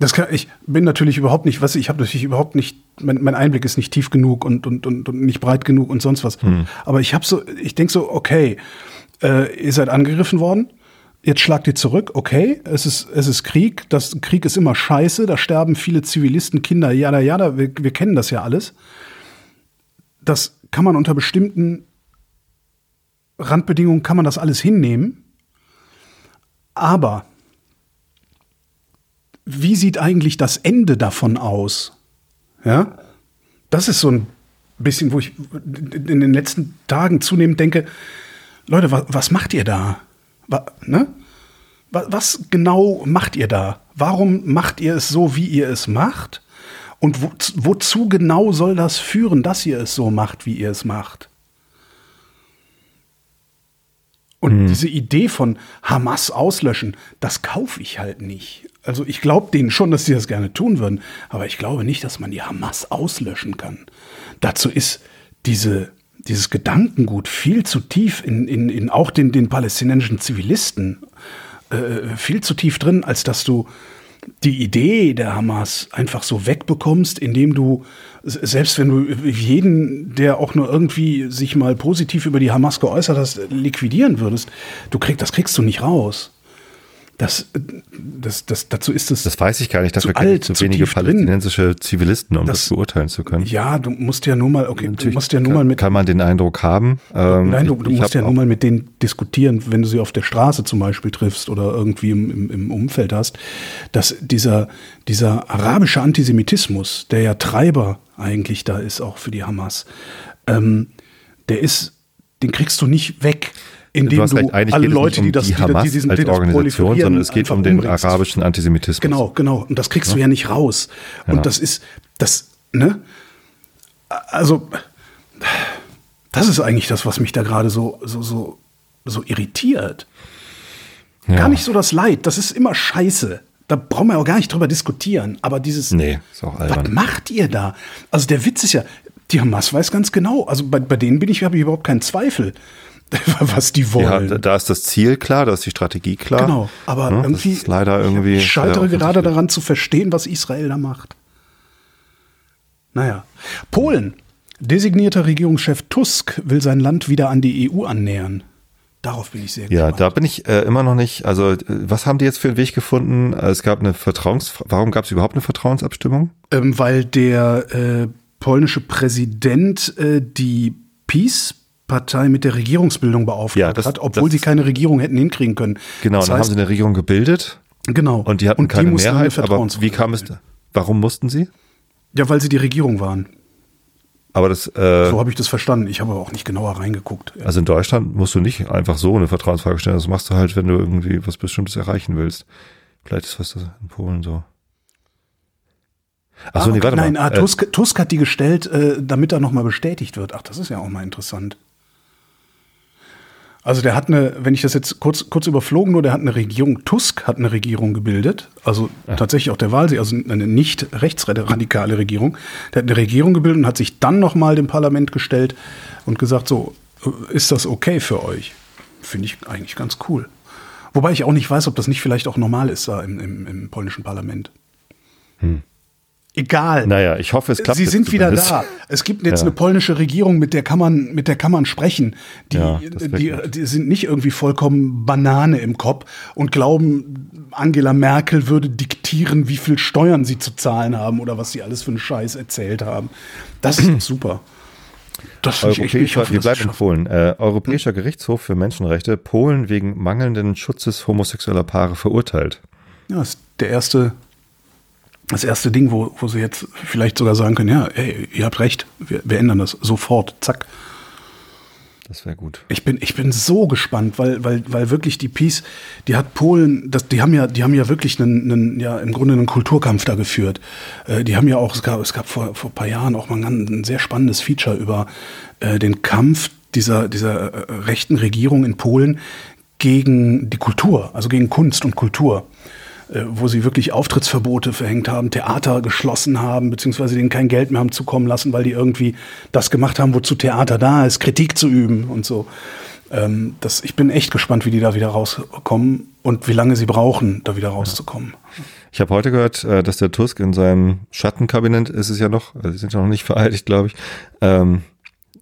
Das kann, ich bin natürlich überhaupt nicht, was ich habe natürlich überhaupt nicht, mein, mein Einblick ist nicht tief genug und, und, und, und nicht breit genug und sonst was. Aber ich habe so, ich denke so, okay, äh, ihr seid angegriffen worden, jetzt schlagt ihr zurück, okay, es ist, es ist Krieg, das Krieg ist immer scheiße, da sterben viele Zivilisten, Kinder, jada, jada, wir, wir kennen das ja alles. Das kann man unter bestimmten Randbedingungen kann man das alles hinnehmen. Aber wie sieht eigentlich das Ende davon aus? Ja, das ist so ein bisschen, wo ich in den letzten Tagen zunehmend denke, Leute, was, was macht ihr da? Ne? Wa- Was genau macht ihr da? Warum macht ihr es so, wie ihr es macht? Und wo, wozu genau soll das führen, dass ihr es so macht, wie ihr es macht? Und diese Idee von Hamas auslöschen, das kaufe ich halt nicht. Also ich glaube denen schon, dass sie das gerne tun würden, aber ich glaube nicht, dass man die Hamas auslöschen kann. Dazu ist diese, dieses Gedankengut viel zu tief in, in, in auch den, den palästinensischen Zivilisten äh, viel zu tief drin, als dass du die Idee der Hamas einfach so wegbekommst, indem du, selbst wenn du jeden, der auch nur irgendwie sich mal positiv über die Hamas geäußert hast, liquidieren würdest, du kriegst, das kriegst du nicht raus. Das, das, das, dazu ist es. Das weiß ich gar nicht, dafür kenne ich alt, zu wenige palästinensische Zivilisten, um das, Das- beurteilen zu können. ja, du musst ja nur mal, okay, du Natürlich musst ja nur kann, mal mit kann man den Eindruck haben. Ähm, Nein, du, du musst ja nur mal mit denen diskutieren, wenn du sie auf der Straße zum Beispiel triffst oder irgendwie im, im, im Umfeld hast, dass dieser, dieser arabische Antisemitismus, der ja Treiber eigentlich da ist, auch für die Hamas, ähm, der ist, den kriegst du nicht weg. Indem du hast du recht, eigentlich alle Leute, um die das, die die, Hamas die diesen, als die Organisation, sondern es geht um den umbringst. arabischen Antisemitismus. Genau, genau. Und das kriegst du ja nicht raus. Ja. Und das ist, das, ne? Also, das ist eigentlich das, was mich da gerade so, so, so, so irritiert. Ja. Gar nicht so das Leid. Das ist immer scheiße. Da brauchen wir auch gar nicht drüber diskutieren. Aber dieses, Nee, ist auch was albern. macht ihr da? Also der Witz ist ja, die Hamas weiß ganz genau. Also bei, bei denen bin ich, habe ich überhaupt keinen Zweifel, was die Ja, wollen. da- da ist das Ziel klar, da ist die Strategie klar. Genau, aber Ne? irgendwie. Ist leider irgendwie. Ich scheitere gerade daran zu verstehen, was Israel da macht. Naja. Polen. Designierter Regierungschef Tusk will sein Land wieder an die EU annähern. Darauf bin ich sehr Ja, gespannt. da bin ich äh, immer noch nicht. Also, äh, was haben die jetzt für einen Weg gefunden? Äh, Es gab eine Vertrauens. Warum gab es überhaupt eine Vertrauensabstimmung? Ähm, weil der äh, polnische Präsident äh, die Peace-Partei mit der Regierungsbildung beauftragt Ja, das- hat, obwohl das- sie keine Regierung hätten hinkriegen können. Genau, das dann heißt, haben sie eine Regierung gebildet genau. und die hatten keine mussten eine Mehrheit. Aber wie kam es? Warum mussten sie? Ja, weil sie die Regierung waren. Aber das, äh, So habe ich das verstanden. Ich habe aber auch nicht genauer reingeguckt. also in Deutschland musst du nicht einfach so eine Vertrauensfrage stellen. Das machst du halt, wenn du irgendwie was Bestimmtes erreichen willst. Vielleicht ist was in Polen so. Achso, ah, nee, warte nein, mal. ah, Äh, Tusk, Tusk hat die gestellt, äh, damit er nochmal bestätigt wird. Ach, das ist ja auch mal interessant. Also der hat eine, wenn ich das jetzt kurz, kurz überflogen nur, der hat eine Regierung, Tusk hat eine Regierung gebildet, also tatsächlich auch der Wahlsieg, also eine nicht rechtsradikale Regierung. Der hat eine Regierung gebildet und hat sich dann nochmal dem Parlament gestellt und gesagt, so, äh, ist das okay für euch? Finde ich eigentlich ganz cool. Wobei ich auch nicht weiß, ob das nicht vielleicht auch normal ist da im, im, im polnischen Parlament. Egal. naja, ich hoffe, es klappt. Sie sind wieder zumindest. da. Es gibt jetzt Ja. eine polnische Regierung, mit der kann man, mit der kann man sprechen. Die, Ja, die, die sind nicht irgendwie vollkommen Banane im Kopf und glauben, Angela Merkel würde diktieren, wie viel Steuern sie zu zahlen haben oder was sie alles für einen Scheiß erzählt haben. Das ist super. Das finde ich Europäischer, hoffe, wir bleiben in. Polen. Äh, Europäischer Gerichtshof für Menschenrechte, Polen wegen mangelnden Schutzes homosexueller Paare verurteilt. Ja, das ist der erste, das erste Ding, wo, wo sie jetzt vielleicht sogar sagen können, ja, ey, ihr habt recht, wir, wir ändern das sofort, zack. Das wäre gut. Ich bin, ich bin so gespannt, weil, weil, weil wirklich die Peace, die hat Polen, das, die haben ja, die haben ja wirklich einen, einen, ja, im Grunde einen Kulturkampf da geführt. Äh, die haben ja auch, es gab, es gab vor, vor ein paar Jahren auch mal ein, ein sehr spannendes Feature über äh, den Kampf dieser, dieser äh, rechten Regierung in Polen gegen die Kultur, also gegen Kunst und Kultur äh, wo sie wirklich Auftrittsverbote verhängt haben, Theater geschlossen haben, beziehungsweise denen kein Geld mehr haben zukommen lassen, weil die irgendwie das gemacht haben, wozu Theater da ist, Kritik zu üben und so. Ähm, das, ich bin echt gespannt, wie die da wieder rauskommen und wie lange sie brauchen, da wieder rauszukommen. Ich habe heute gehört, äh, dass der Tusk in seinem Schattenkabinett ist es ja noch, also die sind ja noch nicht vereidigt, glaube ich, ähm,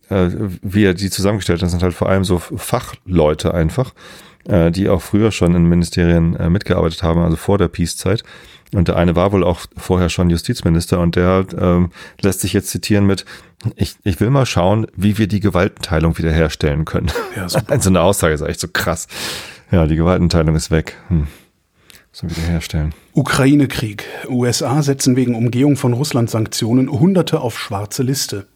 äh, wie er die zusammengestellt hat, sind halt vor allem so Fachleute einfach, äh, die auch früher schon in Ministerien äh, mitgearbeitet haben, also vor der Peace-Zeit. Und der eine war wohl auch vorher schon Justizminister und der ähm, lässt sich jetzt zitieren mit, ich, ich will mal schauen, wie wir die Gewaltenteilung wiederherstellen können. Ja, super. Also eine Aussage ist echt so krass. Ja, die Gewaltenteilung ist weg. Hm. Wir wiederherstellen. Ukraine-Krieg. USA setzen wegen Umgehung von Russland-Sanktionen Hunderte auf schwarze Liste.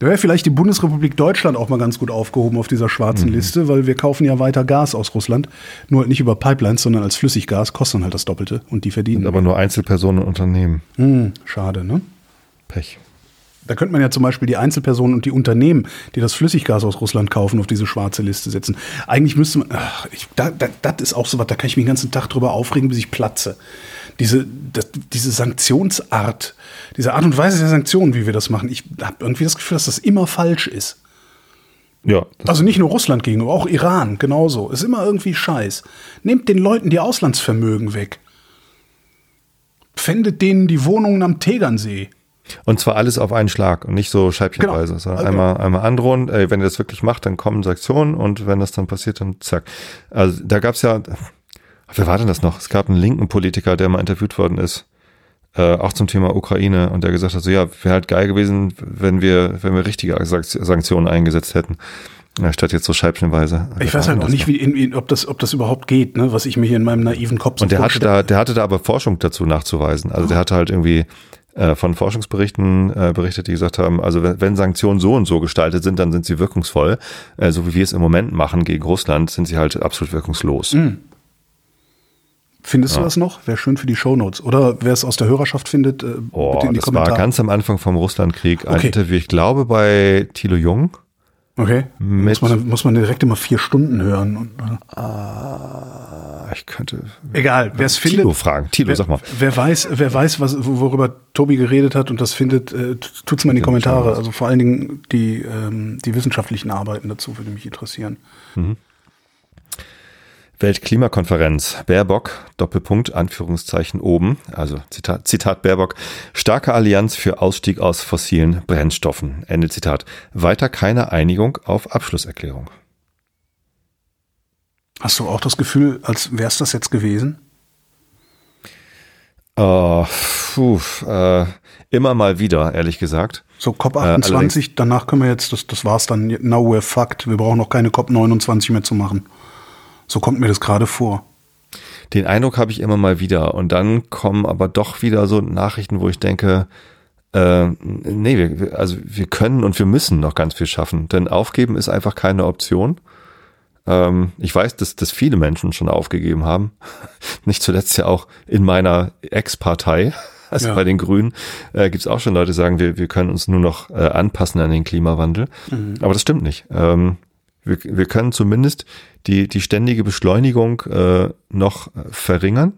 Da wäre vielleicht die Bundesrepublik Deutschland auch mal ganz gut aufgehoben auf dieser schwarzen Liste, weil wir kaufen ja weiter Gas aus Russland. Nur halt nicht über Pipelines, sondern als Flüssiggas, kostet dann halt das Doppelte und die verdienen. Sind aber nur Einzelpersonen und Unternehmen. Hm, schade, ne? Pech. Da könnte man ja zum Beispiel die Einzelpersonen und die Unternehmen, die das Flüssiggas aus Russland kaufen, auf diese schwarze Liste setzen. Eigentlich müsste man, ach, ich, da, da, das ist auch so was, da kann ich mich den ganzen Tag drüber aufregen, bis ich platze. Diese, das, diese Sanktionsart, diese Art und Weise der Sanktionen, wie wir das machen, ich habe irgendwie das Gefühl, dass das immer falsch ist. Ja, Also nicht nur Russland gegenüber, auch Iran genauso. Ist immer irgendwie Scheiß. Nehmt den Leuten die Auslandsvermögen weg. Pfändet denen die Wohnungen am Tegernsee. Und zwar alles auf einen Schlag und nicht so scheibchenweise. Genau. sondern Also- einmal, einmal androhen, ey, wenn ihr das wirklich macht, dann kommen Sanktionen und wenn das dann passiert, dann zack. Also da gab's ja, wer war denn das noch? Es gab einen linken Politiker, der mal interviewt worden ist, äh, auch zum Thema Ukraine und der gesagt hat, so ja, wäre halt geil gewesen, wenn wir, wenn wir richtige Sank- Sanktionen eingesetzt hätten. Ja, statt jetzt so scheibchenweise. Ich weiß halt auch nicht, wie, in, in, ob, das, ob das überhaupt geht, ne? was ich mir hier in meinem naiven Kopf so Und der hatte da, der hatte da aber Forschung dazu nachzuweisen. Also der hatte halt irgendwie äh, von Forschungsberichten äh, berichtet, die gesagt haben, also wenn, wenn Sanktionen so und so gestaltet sind, dann sind sie wirkungsvoll. Äh, so wie wir es im Moment machen gegen Russland, sind sie halt absolut wirkungslos. Mhm. Findest ja. du das noch? Wäre schön für die Shownotes. Oder wer es aus der Hörerschaft findet, äh, oh, bitte in die das Kommentare. war ganz am Anfang vom Russlandkrieg ein okay. Interview, ich glaube bei Thilo Jung. Okay. Muss man, muss man direkt immer vier Stunden hören. Und, ah, ich könnte. Egal, wer es findet. Tilo fragen. Tilo, wer, sag mal. Wer weiß, wer weiß, was, worüber Tobi geredet hat und das findet, äh, tut's mal in die Kommentare. Also vor allen Dingen die, ähm, die wissenschaftlichen Arbeiten dazu würde mich interessieren. Mhm. Weltklimakonferenz. Baerbock, Doppelpunkt, Anführungszeichen oben, also Zitat, Zitat Baerbock, starke Allianz für Ausstieg aus fossilen Brennstoffen. Ende Zitat. Weiter keine Einigung auf Abschlusserklärung. Hast du auch das Gefühl, als wäre es das jetzt gewesen? Oh, puh, äh, immer mal wieder, ehrlich gesagt. So COP28, äh, danach können wir jetzt, das, das war's dann, now we're fucked. Wir brauchen noch keine COP29 mehr zu machen. So kommt mir das gerade vor. Den Eindruck habe ich immer mal wieder. Und dann kommen aber doch wieder so Nachrichten, wo ich denke, äh, nee, wir, also wir können und wir müssen noch ganz viel schaffen. Denn aufgeben ist einfach keine Option. Ähm, ich weiß, dass, dass viele Menschen schon aufgegeben haben. Nicht zuletzt ja auch in meiner Ex-Partei. Also ja. bei den Grünen äh, gibt es auch schon Leute, die sagen, wir, wir können uns nur noch äh, anpassen an den Klimawandel. Mhm. Aber das stimmt nicht. Ähm, wir, wir können zumindest die, die ständige Beschleunigung äh, noch äh, verringern.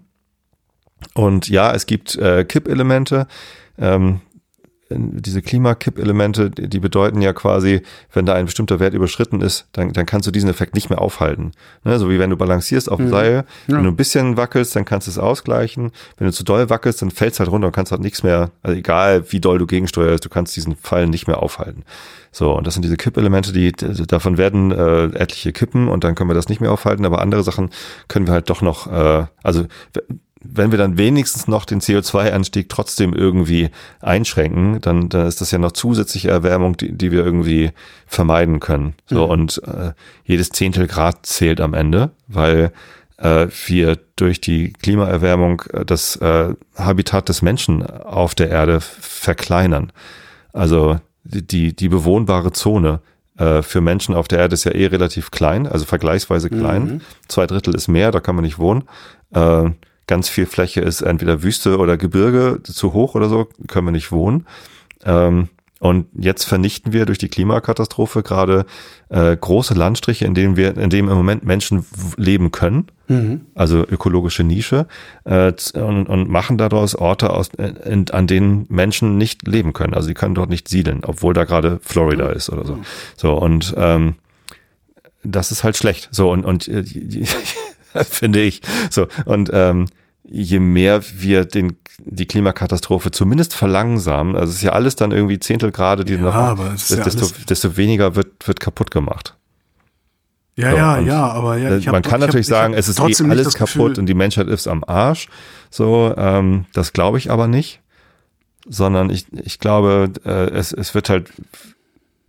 Und ja, es gibt äh, Kippelemente. Ähm, diese Klimakippelemente, die bedeuten ja quasi, wenn da ein bestimmter Wert überschritten ist, dann, dann kannst du diesen Effekt nicht mehr aufhalten. Ne? So wie wenn du balancierst auf dem mhm. Seil, ja. wenn du ein bisschen wackelst, dann kannst du es ausgleichen. Wenn du zu doll wackelst, dann fällst halt runter und kannst halt nichts mehr, also egal wie doll du gegensteuerst, du kannst diesen Fall nicht mehr aufhalten. So, und das sind diese Kippelemente, die davon werden äh, etliche kippen und dann können wir das nicht mehr aufhalten, aber andere Sachen können wir halt doch noch, äh, also wenn wir dann wenigstens noch den CO2-Anstieg trotzdem irgendwie einschränken, dann, dann ist das ja noch zusätzliche Erwärmung, die, die wir irgendwie vermeiden können. So mhm. und äh, jedes Zehntel Grad zählt am Ende, weil äh, wir durch die Klimaerwärmung äh, das äh, Habitat des Menschen auf der Erde verkleinern. Also die, die bewohnbare Zone äh, für Menschen auf der Erde ist ja eh relativ klein, also vergleichsweise klein. Mhm. Zwei Drittel ist Meer, da kann man nicht wohnen. Äh, ganz viel Fläche ist entweder Wüste oder Gebirge, zu hoch oder so, können wir nicht wohnen. Ähm, und jetzt vernichten wir durch die Klimakatastrophe gerade äh, große Landstriche, in denen wir, in denen im Moment Menschen leben können, mhm. also ökologische Nische, äh, und, und machen daraus Orte, aus, in, an denen Menschen nicht leben können. Also die können dort nicht siedeln, obwohl da gerade Florida mhm. ist oder so. So und ähm, das ist halt schlecht. So und und äh, finde ich. So und ähm, je mehr wir den, die Klimakatastrophe zumindest verlangsamen, also es ist ja alles dann irgendwie Zehntelgrade, die ja, noch, aber desto, ja desto, weniger wird, wird kaputt gemacht. Ja, so, ja, ja, aber ja. Ich man hab, kann natürlich hab, sagen, es ist eh alles kaputt Gefühl. und die Menschheit ist am Arsch. So, ähm, das glaube ich aber nicht, sondern ich, ich glaube, äh, es, es wird halt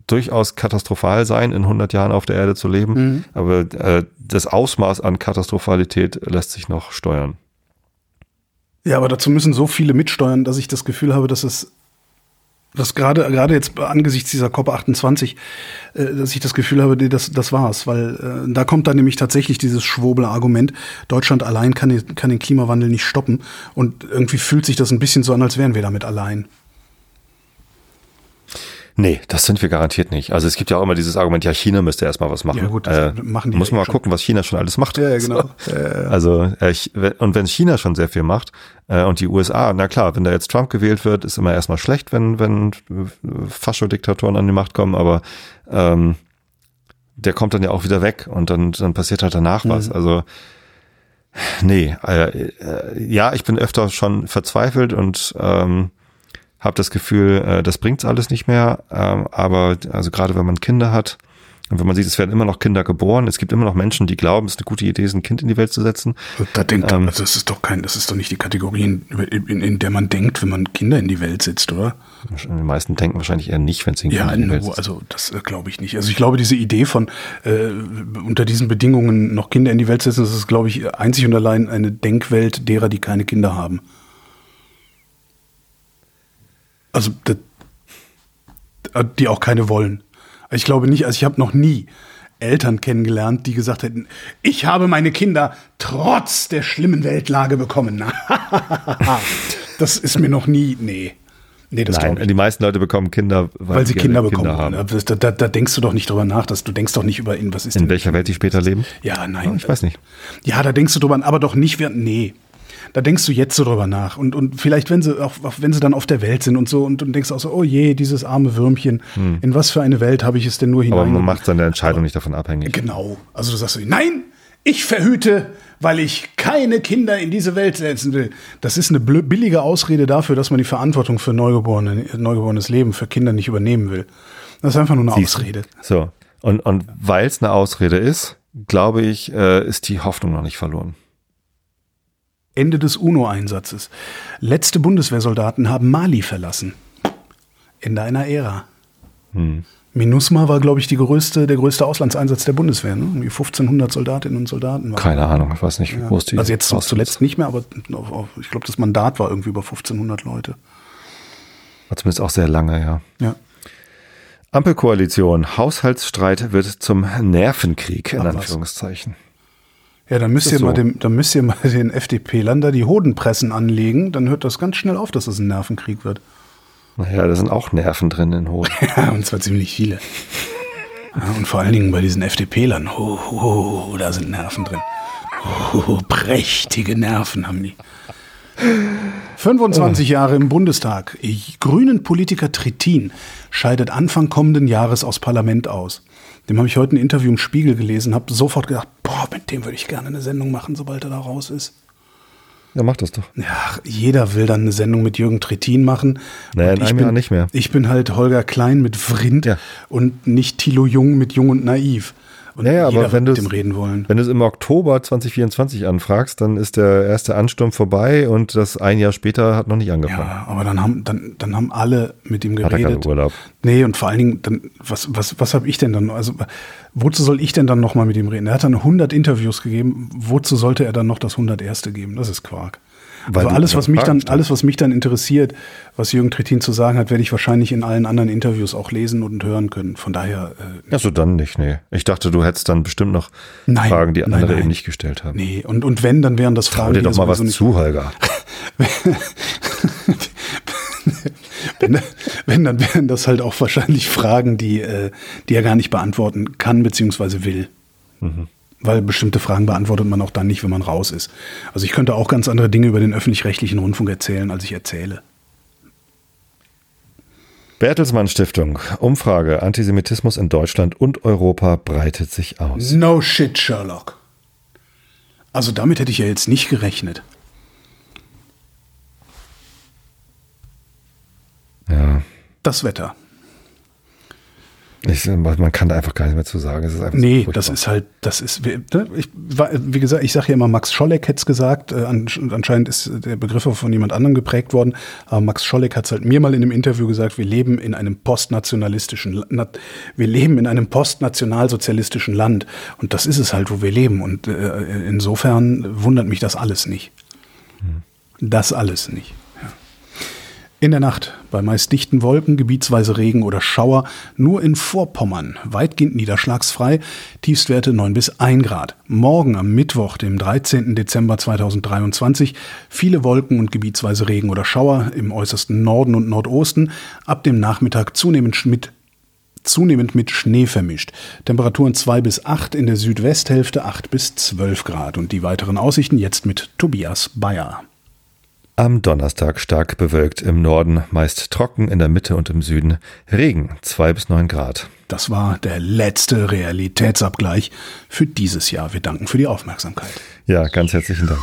durchaus katastrophal sein, in 100 Jahren auf der Erde zu leben, mhm. aber äh, das Ausmaß an Katastrophalität lässt sich noch steuern. Ja, aber dazu müssen so viele mitsteuern, dass ich das Gefühl habe, dass es dass gerade gerade jetzt angesichts dieser COP 28, äh, dass ich das Gefühl habe, nee, das das war's, weil äh, da kommt dann nämlich tatsächlich dieses schwurbel Argument, Deutschland allein kann, kann den Klimawandel nicht stoppen und irgendwie fühlt sich das ein bisschen so an, als wären wir damit allein. Nee, das sind wir garantiert nicht. Also es gibt ja auch immer dieses Argument, ja, China müsste erstmal was machen. Ja gut, äh, machen die Muss man mal schon. gucken, was China schon alles macht. Ja, ja genau. So. Also äh, und wenn China schon sehr viel macht äh, und die USA, na klar, wenn da jetzt Trump gewählt wird, ist immer erstmal schlecht, wenn wenn Fascho-Diktatoren an die Macht kommen, aber ähm, der kommt dann ja auch wieder weg und dann dann passiert halt danach mhm. was. Also nee, äh, äh, ja, ich bin öfter schon verzweifelt und ähm, habe das Gefühl, äh, das bringt's alles nicht mehr. Ähm, aber also gerade wenn man Kinder hat und wenn man sieht, es werden immer noch Kinder geboren, es gibt immer noch Menschen, die glauben, es ist eine gute Idee, ein Kind in die Welt zu setzen. Da denkt, ähm, also das ist doch kein, das ist doch nicht die Kategorie, in, in, in der man denkt, wenn man Kinder in die Welt setzt, oder? Die meisten denken wahrscheinlich eher nicht, wenn sie ein ja, Kind in die Welt setzt. also das äh, glaube ich nicht. Also ich glaube, diese Idee von äh, unter diesen Bedingungen noch Kinder in die Welt setzen, das ist, glaube ich, einzig und allein eine Denkwelt derer, die keine Kinder haben. Also, das, die auch keine wollen. Ich glaube nicht, also ich habe noch nie Eltern kennengelernt, die gesagt hätten, ich habe meine Kinder trotz der schlimmen Weltlage bekommen. das ist mir noch nie, nee. Nee, das Nein, die meisten Leute bekommen Kinder, weil, weil sie Kinder bekommen. Kinder haben. Da, da, da, denkst du doch nicht drüber nach, dass du denkst doch nicht über ihn, was ist In welcher Welt die später leben? Ja, nein. Oh, ich weiß nicht. Ja, da denkst du drüber, aber doch nicht, nee. Da denkst du jetzt so drüber nach. Und, und vielleicht, wenn sie, auch, wenn sie dann auf der Welt sind und so, und, und denkst auch so, oh je, dieses arme Würmchen, hm. in was für eine Welt habe ich es denn nur hinein? Aber man macht seine Entscheidung nicht davon abhängig. Genau. Also du sagst, nein, ich verhüte, weil ich keine Kinder in diese Welt setzen will. Das ist eine billige Ausrede dafür, dass man die Verantwortung für Neugeborene, neugeborenes Leben für Kinder nicht übernehmen will. Das ist einfach nur eine Siehst, Ausrede. So. Und, und weil es eine Ausrede ist, glaube ich, äh, ist die Hoffnung noch nicht verloren. Ende des UNO-Einsatzes. Letzte Bundeswehrsoldaten haben Mali verlassen. Ende einer Ära. Hm. MINUSMA war, glaube ich, größte, der größte Auslandseinsatz der Bundeswehr. Ne? 1500 Soldatinnen und Soldaten. Waren. Keine Ahnung, ich weiß nicht, ja. wo es die. Also jetzt zuletzt nicht mehr, aber ich glaube, das Mandat war irgendwie über 1500 Leute. War zumindest auch sehr lange, ja. Ja. Ampelkoalition, Haushaltsstreit wird zum Nervenkrieg, in Anführungszeichen. Ja, dann müsst ihr so. mal dem, dann müsst ihr mal den FDP-Lern da die Hodenpressen anlegen, dann hört das ganz schnell auf, dass es ein Nervenkrieg wird. Naja, da sind auch Nerven drin in Hoden. ja, und zwar ziemlich viele. Ja, und vor allen Dingen bei diesen FDP-Lern. Oh, oh, oh, da sind Nerven drin. Oh, prächtige Nerven haben die. 25 Jahre im Bundestag. Grünen Politiker Trittin scheidet Anfang kommenden Jahres aus Parlament aus. Dem habe ich heute ein Interview im Spiegel gelesen, habe sofort gedacht, boah, mit dem würde ich gerne eine Sendung machen, sobald er da raus ist. Ja, mach das doch. Ja, jeder will dann eine Sendung mit Jürgen Trittin machen. Naja, in einem bin, Jahr nicht mehr. Ich bin halt Holger Klein mit Vrind ja. und nicht Thilo Jung mit Jung und Naiv. Und naja, aber wenn du reden wollen. Wenn du es im Oktober 2024 anfragst, dann ist der erste Ansturm vorbei und das ein Jahr später hat noch nicht angefangen. Ja, aber dann haben, dann, dann haben alle mit ihm geredet. Hat er Urlaub. Nee, und vor allen Dingen, dann, was, was, was habe ich denn dann? Also, wozu soll ich denn dann nochmal mit ihm reden? Er hat dann 100 Interviews gegeben. Wozu sollte er dann noch das 101. geben? Das ist Quark. Weil also alles, was mich dann, alles, was mich dann interessiert, was Jürgen Trittin zu sagen hat, werde ich wahrscheinlich in allen anderen Interviews auch lesen und hören können. Von daher. Äh, Achso, dann nicht, nee. Ich dachte, du hättest dann bestimmt noch nein, Fragen, die andere nein, nein. eben nicht gestellt haben. Nee, und, und wenn, dann wären das Fragen. Trau dir doch mal was zu, Holger. wenn, wenn, dann wären das halt auch wahrscheinlich Fragen, die, äh, die er gar nicht beantworten kann bzw. will. Mhm weil bestimmte Fragen beantwortet man auch dann nicht, wenn man raus ist. Also ich könnte auch ganz andere Dinge über den öffentlich-rechtlichen Rundfunk erzählen, als ich erzähle. Bertelsmann Stiftung. Umfrage. Antisemitismus in Deutschland und Europa breitet sich aus. No shit, Sherlock. Also damit hätte ich ja jetzt nicht gerechnet. Ja. Das Wetter. Ich, man kann da einfach gar nicht mehr zu sagen. Es ist einfach nee, so das ist halt, das ist, ne, ich, wie gesagt, ich sage ja immer, Max Scholleck hätte es gesagt. Äh, anscheinend ist der Begriff von jemand anderem geprägt worden. Aber Max Scholleck hat es halt mir mal in einem Interview gesagt, wir leben in einem postnationalistischen, wir leben in einem postnationalsozialistischen Land. Und das ist es halt, wo wir leben. Und äh, insofern wundert mich das alles nicht. Hm. Das alles nicht. In der Nacht bei meist dichten Wolken, gebietsweise Regen oder Schauer, nur in Vorpommern weitgehend niederschlagsfrei, Tiefstwerte 9 bis 1 Grad. Morgen am Mittwoch, dem 13. Dezember 2023, viele Wolken und gebietsweise Regen oder Schauer im äußersten Norden und Nordosten, ab dem Nachmittag zunehmend mit zunehmend mit Schnee vermischt. Temperaturen 2 bis 8 in der Südwesthälfte, 8 bis 12 Grad. Und die weiteren Aussichten jetzt mit Tobias Bayer. Am Donnerstag stark bewölkt im Norden, meist trocken in der Mitte und im Süden, Regen 2 bis 9 Grad. Das war der letzte Realitätsabgleich für dieses Jahr. Wir danken für die Aufmerksamkeit. Ja, ganz herzlichen Dank.